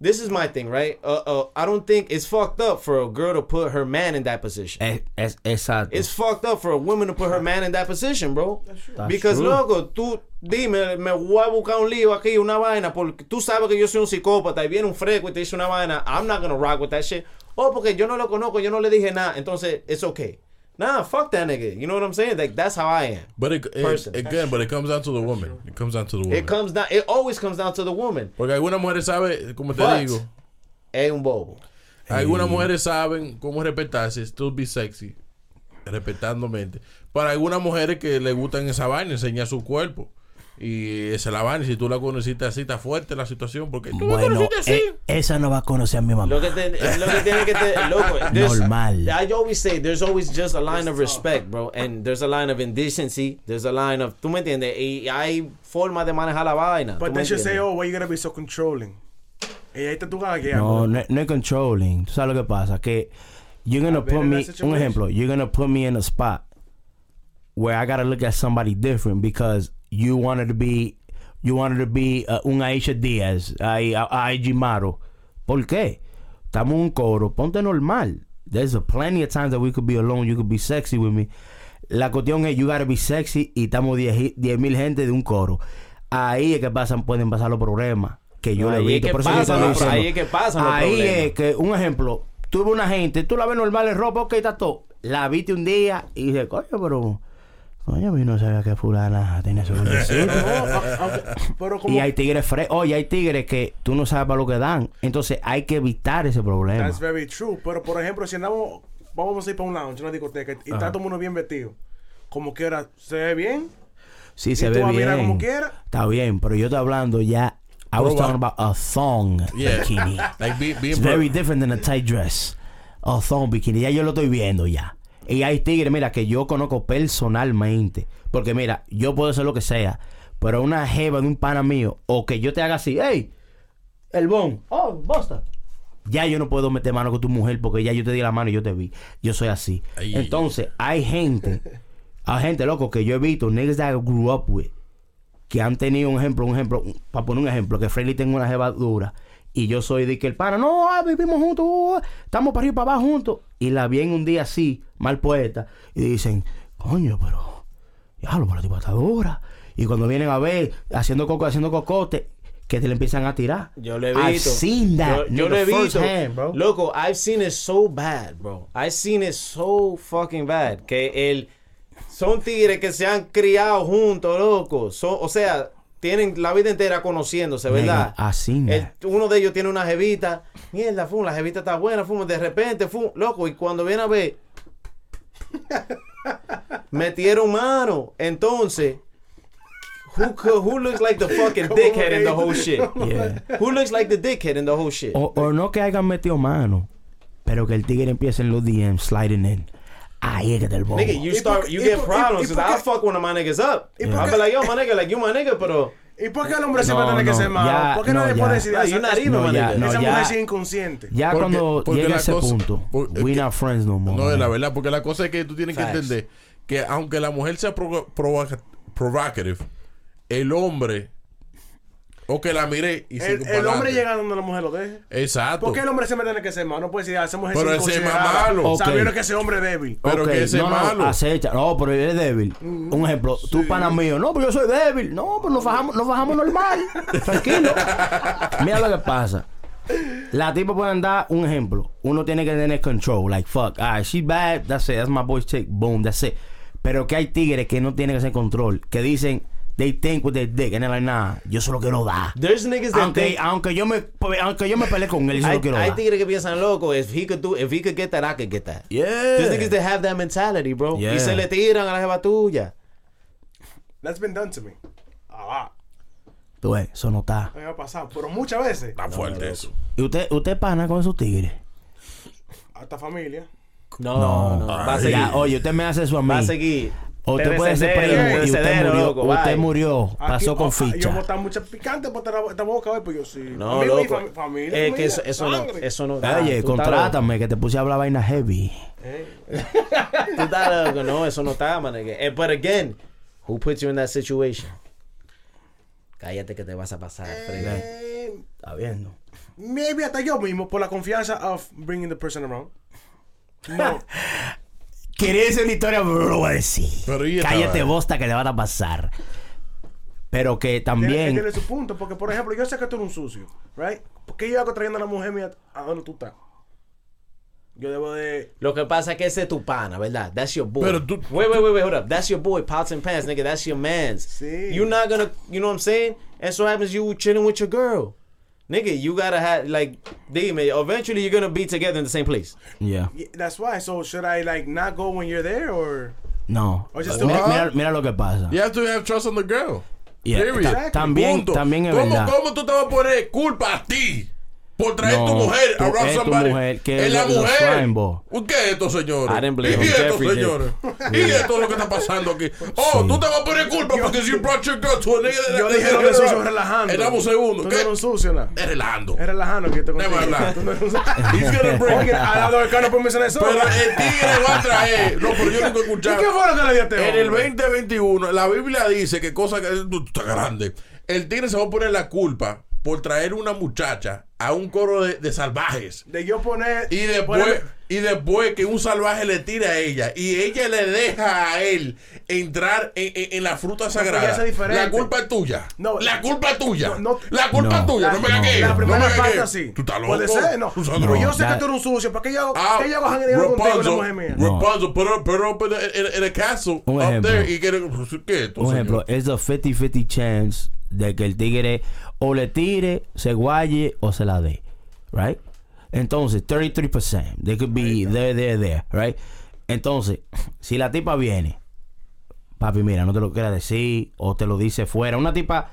this is my thing, right? Uh, uh, I don't think it's fucked up for a girl to put her man in that position. Es, es- exacto. It's fucked up for a woman to put her man in that position, bro. That's true. Because, true. loco, tú dime, me voy a buscar un lío aquí, una vaina, porque tú sabes que yo soy un psicópata y viene un fresco y te dice una vaina, I'm not gonna rock with that shit. Oh, porque yo no lo conozco, yo no le dije nada, entonces it's okay. Nah, fuck that nigga. You know what I'm saying? Like, that's how I am. But it, it- Person. again, but it comes down to the woman. It comes down to the woman. It comes down, it always comes down to the woman. Porque algunas mujeres saben, como te But- digo, Es un bobo. algunas mujeres saben cómo respetarse, still be sexy, respetándome. Para algunas mujeres que le gustan esa vaina, enseñar su cuerpo. Y se la van, y si tú la conociste así, está fuerte la situación, porque tú la Bueno, conociste así. eh, esa no va a conocer a mi mamá. Lo que, te, lo que tiene que te, loco, Normal. I always say there's always just a line of respect, bro, and there's a line of indecency, there's a line of, tú me entiendes, y hay forma de manejar la vaina. But ¿tú me then she say, entiendes? oh, why you gotta be so controlling? Y ahí está tu gagueando. No, no, no es controlling. ¿Tú sabes lo que pasa? Que you're gonna put me, la un ejemplo, you're gonna put me in a spot where I gotta look at somebody different because you wanted to be, you wanted to be uh, un Aisha Diaz, a, a, a IG Maro. ¿Por qué? Estamos en un coro, ponte normal. There's a plenty of times that we could be alone, you could be sexy with me. La cuestión es, you gotta be sexy y estamos 10 mil gente de un coro. Ahí es que pasan, pueden pasar los problemas. Que yo No, le ahí es evito. que Por eso yo diciendo, ahí es que pasan los Ahí problemas. es que, un ejemplo, tuve una gente, tú la ves normal en ropa, ok, está todo. La viste un día y dice, coño, pero. Coño, yo no sabía que fulana tenía su pero como. y hay tigres fre Oye, hay tigres que tú no sabes para lo que dan. Entonces hay que evitar ese problema. That's very true. Pero por ejemplo, si andamos, vamos a ir para un lounge, una discoteca, y está todo el mundo bien vestido. Como quiera, ¿se ve bien? Sí, ¿Y se ve bien. como quiera? Está bien, pero yo estoy hablando ya. I was talking about a thong Yeah. bikini. Like, be- being It's very different than a tight dress. A thong bikini. Ya yo lo estoy viendo ya. Y hay tigres, mira, que yo conozco personalmente. Porque mira, yo puedo hacer lo que sea. Pero una jeva de un pana mío, o que yo te haga así, hey, el bon, oh, basta. Ya yo no puedo meter mano con tu mujer porque ya yo te di la mano y yo te vi. Yo soy así. Ay. Entonces, hay gente, hay gente, loco, que yo he visto, niggas that I grew up with, que han tenido un ejemplo, un ejemplo, para poner un ejemplo, que Freddy tenga una jeva dura y yo soy de que el pana, no, vivimos juntos, uh, estamos para arriba y para abajo juntos. Y la vi en un día así, mal puesta, y dicen, coño, pero, ya lo la tipa está dura. Y cuando vienen a ver, haciendo coco, haciendo cocote, que te le empiezan a tirar. Yo lo he I've visto. seen that, Yo, yo lo he visto. bro. Loco, I've seen it so bad, bro. I've seen it so fucking bad. Que el. Son tigres que se han criado juntos, loco. Son, o sea, tienen la vida entera conociéndose, ¿verdad? Seen El- uno de ellos tiene una jevita. Mierda, fum, la jevita está buena, fum. De repente, fum, loco. Y cuando viene a ver. metieron mano. Entonces. Who, who looks like the fucking dickhead in the whole shit? Yeah. Who looks like the dickhead in the whole shit? O, o no que hayan metido mano, pero que el tigre empiece en los DMs sliding in. Ahí es que te el bobo. Nigga, you start, you get problems. 'cause qué- fuck one of my niggas up. ¿Y por I'll be like, yo, my nigga, like, you my nigga, pero. ¿Y por qué el hombre siempre No, tiene que no, ser malo? ya, ¿Por qué no, nadie ya. puede decir not esa- even, No, ya, nigga. no, Esa ya. mujer es inconsciente. Ya Porque- cuando porque llega la ese cosa- punto, porque- we que- not friends no more. No, es la man. verdad, porque la cosa es que tú tienes que Facts. entender que aunque la mujer sea provoca- provocative, el hombre, o que la mire y El, sigue el pa'lante. hombre llega donde la mujer lo deje. Exacto. ¿Por qué el hombre siempre tiene que ser malo? No puede decir, ah, esa mujer Pero es ese es malo. Ok. Sabiendo que ese hombre es débil. Pero que ese no, es no, malo. acecha. No, pero él es débil. Un ejemplo, tú pana mío, no, pero yo soy débil. No, pero nos bajamos, nos bajamos normal. Tranquilo. Mira lo que pasa. La tipa puede andar, un ejemplo. Uno tiene que tener control. Like, fuck, alright, she's bad, that's it, that's my boy's chick, boom, that's it. Pero que hay tigres que no tienen que hacer control. Que dicen, they think with their dick. And they're like, nah, yo solo quiero dar. There's niggas that Aunque, think. aunque yo me aunque yo me peleé con él, yo Hay, solo quiero hay dar. tigres que piensan loco. If he could do, if he could get that, I could get that. Yeah. There's niggas that have that mentality, bro. Yeah. Y se le tiran a la jeva tuya. That's been done to me. Ah, Tú ves, eso no está. me ha pasado. Pero muchas veces, Está fuerte eso. ¿Y usted, usted pana con esos tigres? hasta familia. No, no. Va a seguir. Ya, oye, usted me hace eso a mí. Va a seguir. O usted puede ser primo y usted murió. loco, usted murió. Pasó con ah, Yo ficha. botar mucha picante por esta- boca, pues yo sí. No, loco. Es que eso, eso no, eso no da. Oye, Tú estás contrátame que te puse a hablar vaina heavy. loco. Tú estás loco. No, eso no está, man. Eh, But again, who puts you in that situation? Cállate que te vas a pasar. Eh, Está viendo. maybe hasta yo mismo, por la confianza of bringing the person around. No. Quería decir la historia, pero no lo voy a decir. Pero ¿y esta Cállate, vaina? bosta, que te van a pasar. Pero que Tiene, también. tiene su punto, porque por ejemplo, yo sé que tú eres un sucio, right? ¿Por qué yo hago trayendo a la mujer mía a donde tú estás? Yo debo de. Lo que pasa es que ese es tu pana, ¿verdad? That's your boy. Pero tú- Wait, wait, wait, wait, hold up. That's your boy, pots and pants, nigga. That's your man's. Sí. You're not gonna, you know what I'm saying? And so happens you chilling with your girl. Nigga, you gotta have, like, dime, eventually you're gonna be together in the same place. Yeah. Yeah, that's why. So should I like not go when you're there or? No. Or just Mira, mira, mira lo que pasa. You have to have trust on the girl. Yeah. Period. Ta- También, Punto. también es ¿Cómo, verdad. ¿Cómo tú te vas a poner culpa a ti? Por traer No, tu mujer es tu somebody. mujer, que es la mujer. ¿Qué es esto, señores? ¿Y esto, señores? ¿Y esto es lo que está pasando aquí? Oh, tú te vas a poner culpa porque you brought your girl to a nigga Yo dije lo de sucio relajando. Espera un segundo. ¿Qué? no sucio, nada. Es relajando. Es relajando que te contigo. He's gonna al lado del carro por mencionar eso. Pero el tigre va a traer. No, pero yo nunca he ¿Y qué fue lo que le dio a este En el hombre? 2021, la Biblia dice que cosa que tú estás grande. El tigre se va a poner la culpa por traer una muchacha a un coro de, de salvajes. De yo poner. Y después, poner- y después que un salvaje le tire a ella y ella le deja a él entrar en, en- en la fruta sagrada. La culpa es tuya. No. la culpa es tuya. No, no. la culpa No. es tuya. La, no me hagas la que. no me primera hagas parte así. Tú estás loco. Puede ser, no. Pero yo sé ya- que tú eres un sucio. ¿Para qué yo, Ah, ¿qué yo hago jangueando contigo la mujer mía? No. Rapunzel, put her, put her up in a, in a- in a castle Un up ejemplo. there y que ¿qué es esto, Un ejemplo, es a 50-50 chance de que el tigre o le tire, se guaye o se la dé. Right? Entonces, 33%. They could be there, there, there, right? Entonces, si la tipa viene, papi, mira, no te lo quiera decir o te lo dice fuera. Una tipa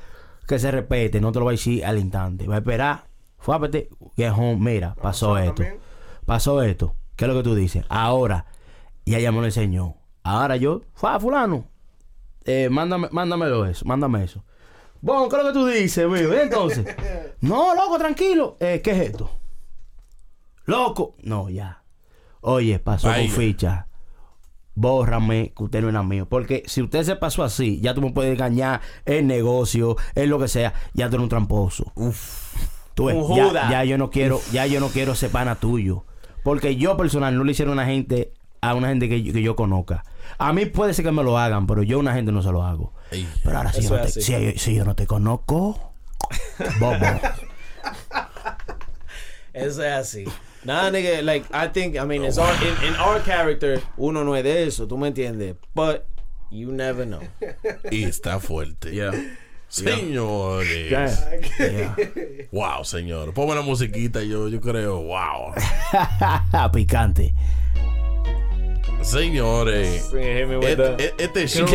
que se respete, no te lo va a decir al instante. Va a esperar, fuápete, get home, mira, pasó esto. también. Pasó esto. ¿Qué es lo que tú dices? Ahora, y ella me lo enseñó. Ahora yo, fa, fulano, eh, mándame, mándamelo eso, mándame eso. Bon, ¿qué es lo que tú dices? ¿Y Entonces, no, loco, tranquilo. Eh, ¿Qué es esto? Loco. No, ya. Oye, pasó Vaya. con ficha. Bórrame que usted no era mío. Porque si usted se pasó así, ya tú me puedes engañar en negocio, en lo que sea. Ya tú eres un tramposo. Uf. Tú ves, Un ya, ya yo no quiero, ya yo no quiero ser pana tuyo. Porque yo personal no le hicieron a una gente, a una gente que, yo- que yo conozca. A mí puede ser que me lo hagan, pero yo a una gente no se lo hago. Ey. Pero ahora si yo, no te, si yo no te conozco, bobo. Eso es así. Nada, nigga, like, I think, I mean, it's all, in, in our character, uno no es de eso, tú me entiendes. But, you never know. Y está fuerte. Yeah. Señores. Yeah. Wow, señor. Ponme la musiquita, yo, yo creo, wow. Picante. Señores. Este, este show,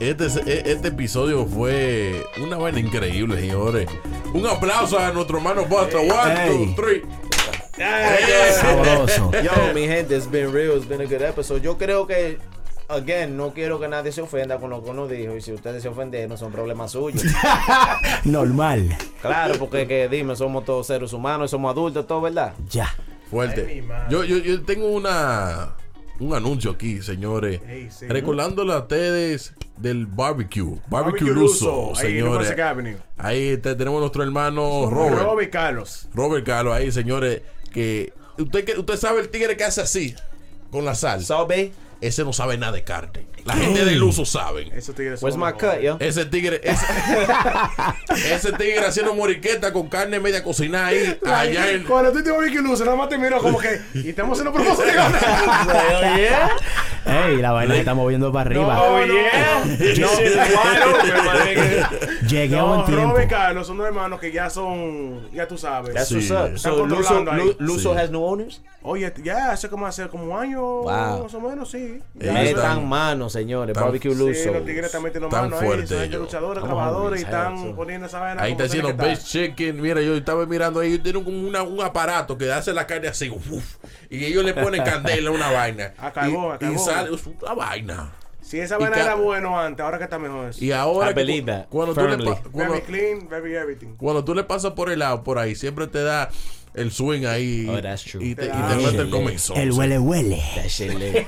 este, este episodio fue una vaina increíble, señores. Un aplauso a nuestro hermano Buster. One, two, three. Sabroso. Yo, mi gente, it's been real, it's been a good episode. Yo creo que, again, no quiero que nadie se ofenda con lo que uno dijo. Y si ustedes se ofenden, no son problemas suyos. Normal. claro, porque que dime, somos todos seres humanos, somos adultos, todo, ¿verdad? Ya. Fuerte. Ay. Yo, yo, yo tengo una un anuncio aquí, señores. Ey, sí. Recordándole a ustedes del barbecue. Barbecue, Barbecue en señores. Ahí te- tenemos nuestro hermano Robert. Robert Carlos. Robert Carlos ahí, señores, que usted que usted sabe el tigre que hace así con la sal. Sobe, Ese no sabe nada de carne. La gente del uso saben. Eso tigres son my los cut, yo? Ese tigre, ese, ese tigre haciendo moriqueta con carne media cocinada ahí, allá en, Cuando tú te vas a Vicky Luce, nada más te miro como que. Y estamos haciendo promoción. Hell yeah. Ey, la vaina se está moviendo para arriba. Oh, yeah. Llegué a No, buen tiempo. Robert Carlos son dos hermanos que ya son. Ya tú sabes. What's up. Están So, Luso, controlando ahí. Lu- Luso Sí. has new owners? Oye, ya hace como hace como un año, Wow. más o menos, sí. Ya, Metan están- manos, señores. están- Barbecue Sí, Luso. los tigres están metiendo Tan mano ahí, fuerte son gente ellos. luchadores, trabajadores y están poniendo esa vaina. Ahí está haciendo estar. chicken. Mira, yo estaba mirando ahí. Tienen como una- un aparato que hace la carne así. uf, y ellos le ponen candela a una vaina. A carbón, y, a carbón. y sale una vaina. Si esa vaina era bueno antes, ahora que está mejor eso. Y ahora. Cuando tú, le, firmly. pa- cuando, Very clean, very everything. cuando tú le pasas por el lado, por ahí, siempre te da el swing ahí. Oh, that's true. Y te, y Te mete el comenzón. El huele huele.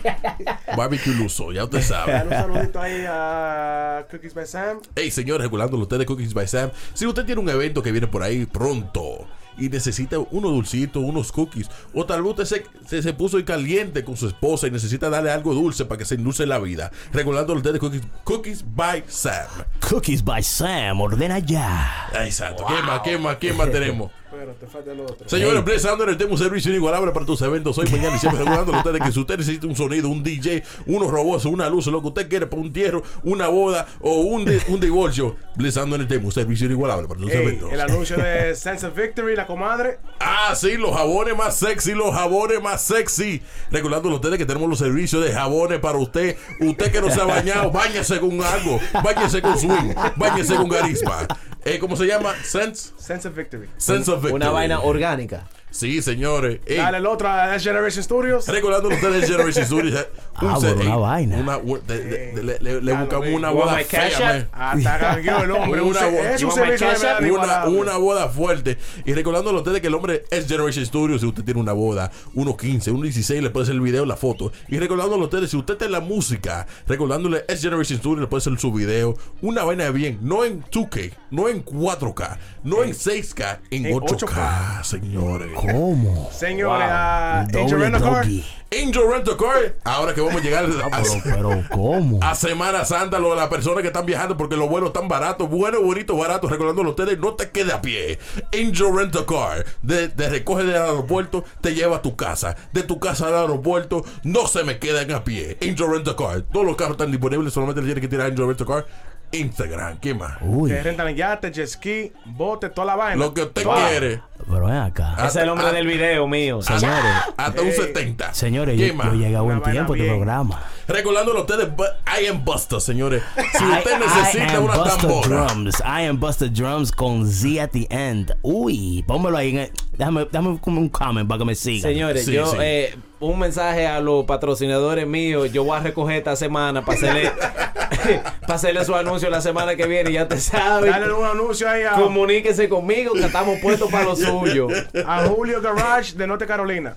Barbecue Luso, ya usted sabe. Dale un saludito ahí a Cookies by Sam. Hey, señores, regulándolo ustedes Cookies by Sam. Si usted tiene un evento que viene por ahí pronto y necesita unos dulcitos, unos cookies, o tal vez usted se, se, se puso ahí caliente con su esposa y necesita darle algo dulce para que se endulce la vida, regulándolo ustedes Cookies, cookies by Sam. Cookies by Sam. Ordena ya. Exacto. ¿Qué más? ¿Qué más? ¿Qué más tenemos? Pero te falta el otro. Señores, Bless Sound tenemos un servicio inigualable para tus eventos hoy, mañana y siempre regulándolo ustedes que si usted necesita un sonido, un DJ, unos robots, una luz, lo que usted quiere para un entierro, una boda o un, di- un divorcio, Bless Sound tenemos un servicio inigualable para tus Ey, eventos. el anuncio de Sense of Victory, la comadre. Ah, sí, los jabones más sexy, los jabones más sexy. Recordándole a ustedes que tenemos los servicios de jabones para usted. Usted que no se ha bañado, bañese con algo. Bañese con swing, bañese con garisma. Eh, ¿Cómo se llama? Sense, Sense of Victory. Sense of Victory. Una vaina orgánica. Sí, señores. Ey, Dale el otro a Generation Studios. Recordándole a ustedes Generation Studios. Ah, una ey, vaina. una- de- de- de- le, buscamos una boda fea. Hasta cambió el hombre. Un Una es un servicio de una, una boda fuerte. Y recordándole a ustedes que el hombre es Generation Studios. Si usted tiene una boda, unos 15, unos 16, le puede hacer el video, la foto. Y recordándole a ustedes, si usted está en la música, recordándole es Generation Studios, le puede hacer su video. Una vaina de bien, no en 2K, no en 4K, no en 6K, en, en 8K, 8K. señores. ¿Cómo? Señores, a Angel Doble Rent a Car. Angel Rent a Car. Ahora que vamos a llegar Ah, a, pero, pero, ¿cómo? a Semana Santa, lo de las personas que están viajando porque los vuelos están baratos, buenos, bonitos, baratos, recordándolo a ustedes, no te quede a pie. Angel Rent a Car, de, de recoge del aeropuerto, te lleva a tu casa. De tu casa al aeropuerto, no se me quedan a pie. Angel Rent a Car, todos los carros están disponibles, solamente le tienes que tirar a Angel Rent a Car. Instagram. ¿Qué más? Uy, Que rentan yate, jet ski, bote, toda la vaina. Lo que usted quiere. pero ven acá. Ah, Ese es el hombre ah, del video mío. Señores, Hasta un 70. señores, ¿Qué yo, más? yo llegué a buen tiempo de bien. programa. Recordándole a ustedes, but I am Buster, señores. Si usted I- I necesita am una Busta tambora. Drums. I am Buster Drums con Z at the end. Uy, pónmelo ahí. En el- déjame, déjame como un comment para que me sigan. Señores, Sí, yo sí. eh, un mensaje a los patrocinadores míos. Yo voy a recoger esta semana para hacerle, para hacerle su anuncio la semana que viene. Ya te sabes. Dale un anuncio ahí a, Comuníquese conmigo que estamos puestos para lo suyo. a Julio Garage de Norte Carolina.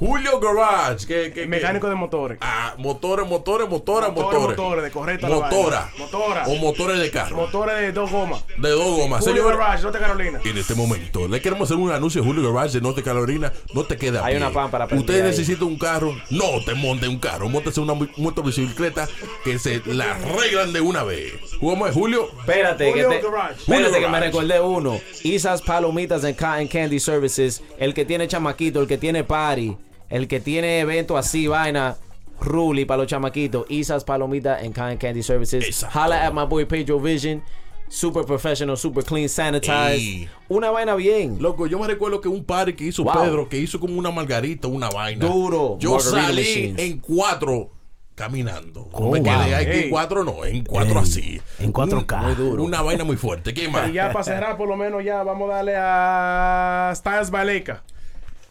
Julio Garage. Que, que, Mecánico que- de motores. Ah, motores, motores, motoras, Motores, motores. motores, de correcta Motora. Motora. O motores de carro. Motores de dos gomas. De dos gomas. Julio Señor, Garage, Norte Carolina. en este momento le queremos hacer un anuncio de Julio Garage de Norte Carolina. No te queda Hay una pan para Usted ahí. necesita un carro. No te monte un carro. Móntese una motocicleta que se la arreglan de una vez. ¿Cómo es, Julio? Espérate, que, Julio te- Garage. espérate Julio que me Garage. recordé uno. Isas Palomitas and Cotton Candy Services. El que tiene chamaquito, el que tiene party, el que tiene evento así, vaina. Ruli para los chamaquitos. Isas Palomitas and Cotton Candy Services. Exacto. Holla at my boy Pedro Vision. Super professional, super clean, sanitized. Ey. Una vaina bien. Loco, yo me recuerdo que un party que hizo Wow. Pedro, que hizo como una margarita, una vaina. Duro. Yo Margarita salí machines. en cuatro caminando. No Oh, me quedé wow. aquí en cuatro, no, en cuatro Ey, así. en 4K. Un- duro. Una vaina muy fuerte. ¿Qué más? Y ya para cerrar, por lo menos ya vamos a darle a Styles Baleca.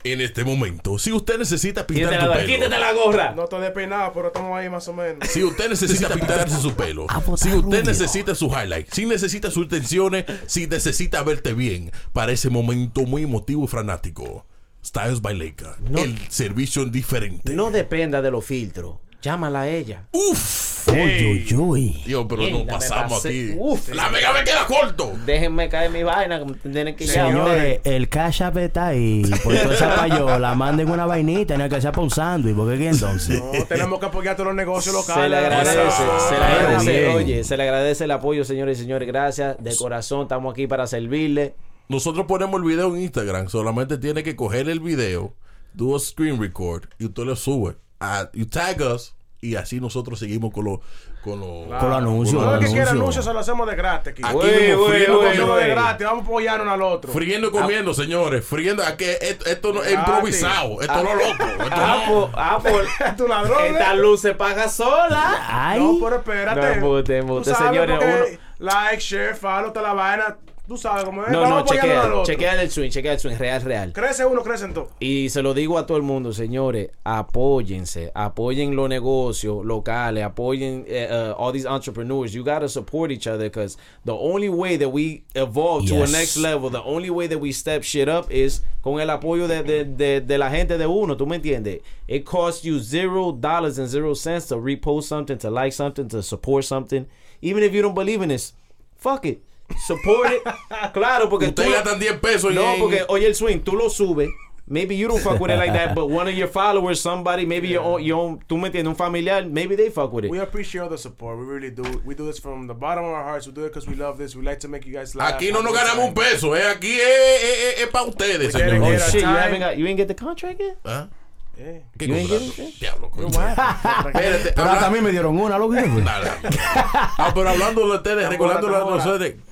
En este momento, si usted necesita pintar Quítate tu la, pelo. quítate la gorra. No estoy despeinado, pero estamos ahí más o menos. Si usted necesita pintarse su pelo, si usted rubio. necesita su highlight, si necesita sus tensiones, si necesita verte bien para ese momento muy emotivo y fanático, Styles by Leica, el servicio diferente. No dependa de los filtros. Llámala a ella. Uf, Uy, uy, uy. Dios, pero me pasamos pasé. aquí. Uf. La mega me queda corto. Déjenme caer mi vaina. que me Tienen que llamar. Señores, el cash app está ahí. Por toda esa payola, manden una vainita en el que sea para un sándwich. ¿Por qué entonces? No, tenemos que apoyar todos los negocios locales. Se le agradece, se le agradece, Bien. oye, se le agradece el apoyo, señores y señores. Gracias, de corazón, estamos aquí para servirle. Nosotros ponemos el video en Instagram. Solamente tiene que coger el video, do a screen record y usted lo sube. Ah, you tag us y así nosotros seguimos con los con los Con los anuncios, Todo los que quiera anuncios. anuncios se lo hacemos de gratis aquí. Aquí friendo, de gratis, vamos a apoyarnos al otro. friendo y comiendo, señores. Friendo. Aquí, esto, esto no es improvisado. Esto no es loco. Esto Ah, no. por, ah, por- Tu ladrón, esta ¿eh? luz se paga sola. Ay, No, pero espérate. No, embute, Tú embute, sabes, señores, Like, share, follow, toda la vaina. Tú sabes cómo es. No, vamos no, chequea, chequea el swing, chequea el swing, real, real. Crece uno, crecen todos. Y se lo digo a todo el mundo, señores, apóyense, apoyen los negocios locales, apoyen eh, uh, all these entrepreneurs. You gotta support each other because the only way that we evolve to a next level, the only way that we step shit up is con el apoyo de, de, de, de la gente de uno. ¿Tú me entiendes? It costs you zero dollars and zero cents to repost something, to like something, to support something. Even if you don't believe in this, fuck it. Support it. claro, porque tú Ustedes lo- gastan 10 pesos no, en- porque oye el swing, tú lo subes. Maybe you don't fuck with it like that, but one of your followers, somebody, maybe your own, your own, tú me entiendes, un familiar, maybe they fuck with it. We appreciate all the support. We really do. We do this from the bottom of our hearts. We do it because we love this. We like to make you guys laugh. Aquí no nos ganamos un peso, ¿eh? Aquí es, es, es, para ustedes, We señores. Oh shit, you haven't got, you ain't get the contract yet? ¿Ah? Yeah. ¿Qué? Diablo, coño. Espérate, pero mí me dieron una, lo que. Ah, pero hablando de ustedes, recordándole a tambora.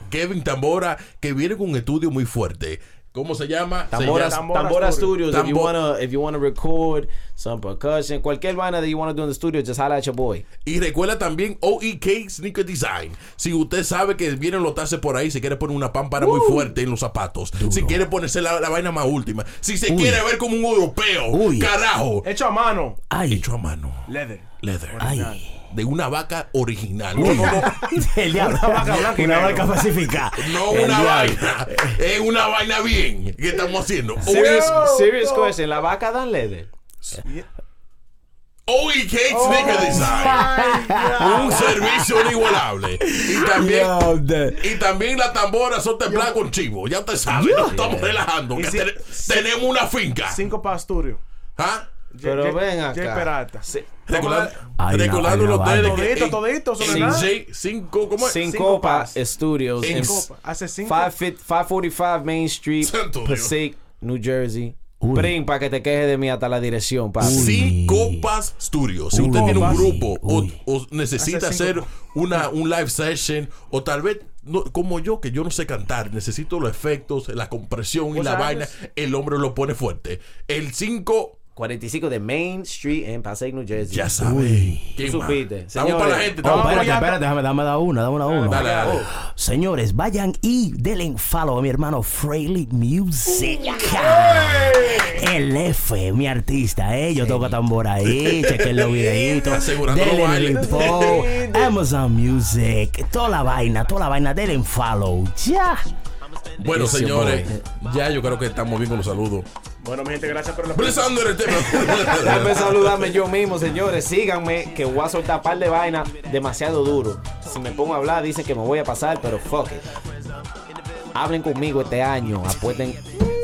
Kevin Tambora, que viene con un estudio muy fuerte. ¿Cómo se llama? Se Tambora, llama- Tambora Tambora Studio. Studios. If you Tambo- wanna, if you wanna record some percussion, cualquier vaina that you wanna do in the studio, just holla at your boy. Y recuerda también OEK Sneaker Design. Si usted sabe que vienen los tases por ahí, se quiere poner una pámpara muy fuerte en los zapatos. Si quiere ponerse la, la vaina más última. Si se Uy. quiere ver como un europeo. Uy. Carajo. Hecho a mano. Ay, Hecho a mano. Leather. Leather. ay. De una vaca original. No, no, no. El diablo. Una vaca blanca Una vaca pacificada. No El una diablo. vaina. Es una vaina bien. que estamos haciendo? Serious, OEK serious question. La vaca dan leather. OEK Sneaker Design. Un servicio inigualable. Y también. Y también las tamboras son templadas con chivo. Ya usted sabe, no estamos relajando. Y que si- ten- tenemos una finca. Cinco para Asturio. ¿Ah? Pero Jay- ven Jay acá. Peralta. Sí. Vaina. que. Todito, todito, seis- cinco, ¿cómo es? Syncopa. Studios. Syncopa. Hace cinco. 550 545 Main Street. Passaic, New Jersey. Uy. Prin, para que te quejes de mí hasta la dirección, papi. Sin Copas Studios. Si usted tiene un grupo o, necesita Hace hacer cinco- una, un live session o tal vez no- como yo que yo no sé cantar, necesito los efectos, la compresión y la sabes. vaina, el hombre lo pone fuerte. El 5 45 de Main Street en Passaic, New Jersey. ya sabe. Uy. ¿Quién Tú más? supiste. Estamos Señores. para la gente. Oh, estamos espérate, para allá. espérate, déjame, dame da una, dame da una. Dale, dale. Oh. Señores, vayan y denle un follow a mi hermano Freely Music. El F, mi artista, eh. Yo toco tambor ahí, chequen los videitos. Denle follow. Amazon Music, toda la vaina, toda la vaina, denle un follow. Ya. Bueno, señores, ya yo creo que estamos bien con los saludos. Bueno, mi gente, gracias por la Blessando en el tema. Déjame saludarme yo mismo, señores. Síganme, que voy a soltar par de vaina demasiado duro. Si me pongo a hablar, dicen que me voy a pasar, pero fuck it. Hablen conmigo este año. Apuesten,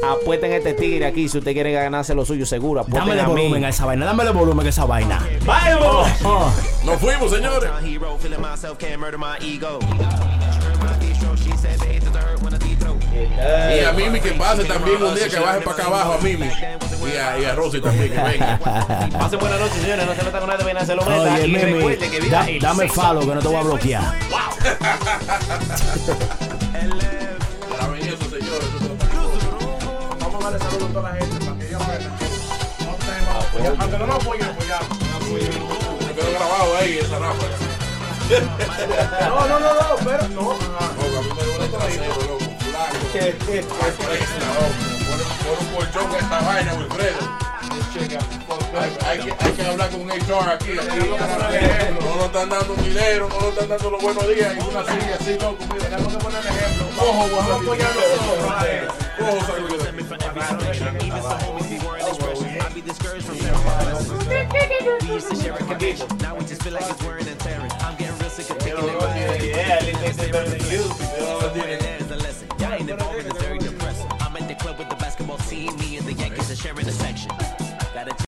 apuesten este tigre aquí si usted quiere ganarse lo suyo seguro. Apuesten Dámele a mí. volumen a esa vaina, dámele volumen a esa vaina. ¡Vamos! Oh. Nos fuimos, señores. Y a Mimi que pase también un día que baje para acá abajo a Mimi. Y a, y a Rosy también que venga. Pasen buenas noches, señores. No se metan con nadie, vaina, se lo meta. Oye, y Mimi, que da- el dame sexo. follow que no te voy a bloquear. Venir esos señores. Vamos a darle saludos a toda la gente para que ellos aprendan. Nosotros también vamos a apoyar. Aunque no nos apoyen, apoyamos. Me quedo grabado ahí esa ráfaga. No, no, no, no, pero no. No, a mí me duele el trasero, loco. Un colchón esta vaina, Wilfredo. Hay, que, hay que hablar con un HR aquí. no nos están dando dinero, no nos están dando los buenos días. Y una silla así, loco. Mira, Tenemos que poner el ejemplo. Cojo, Vamos a guapo. Sharing a section. Gotta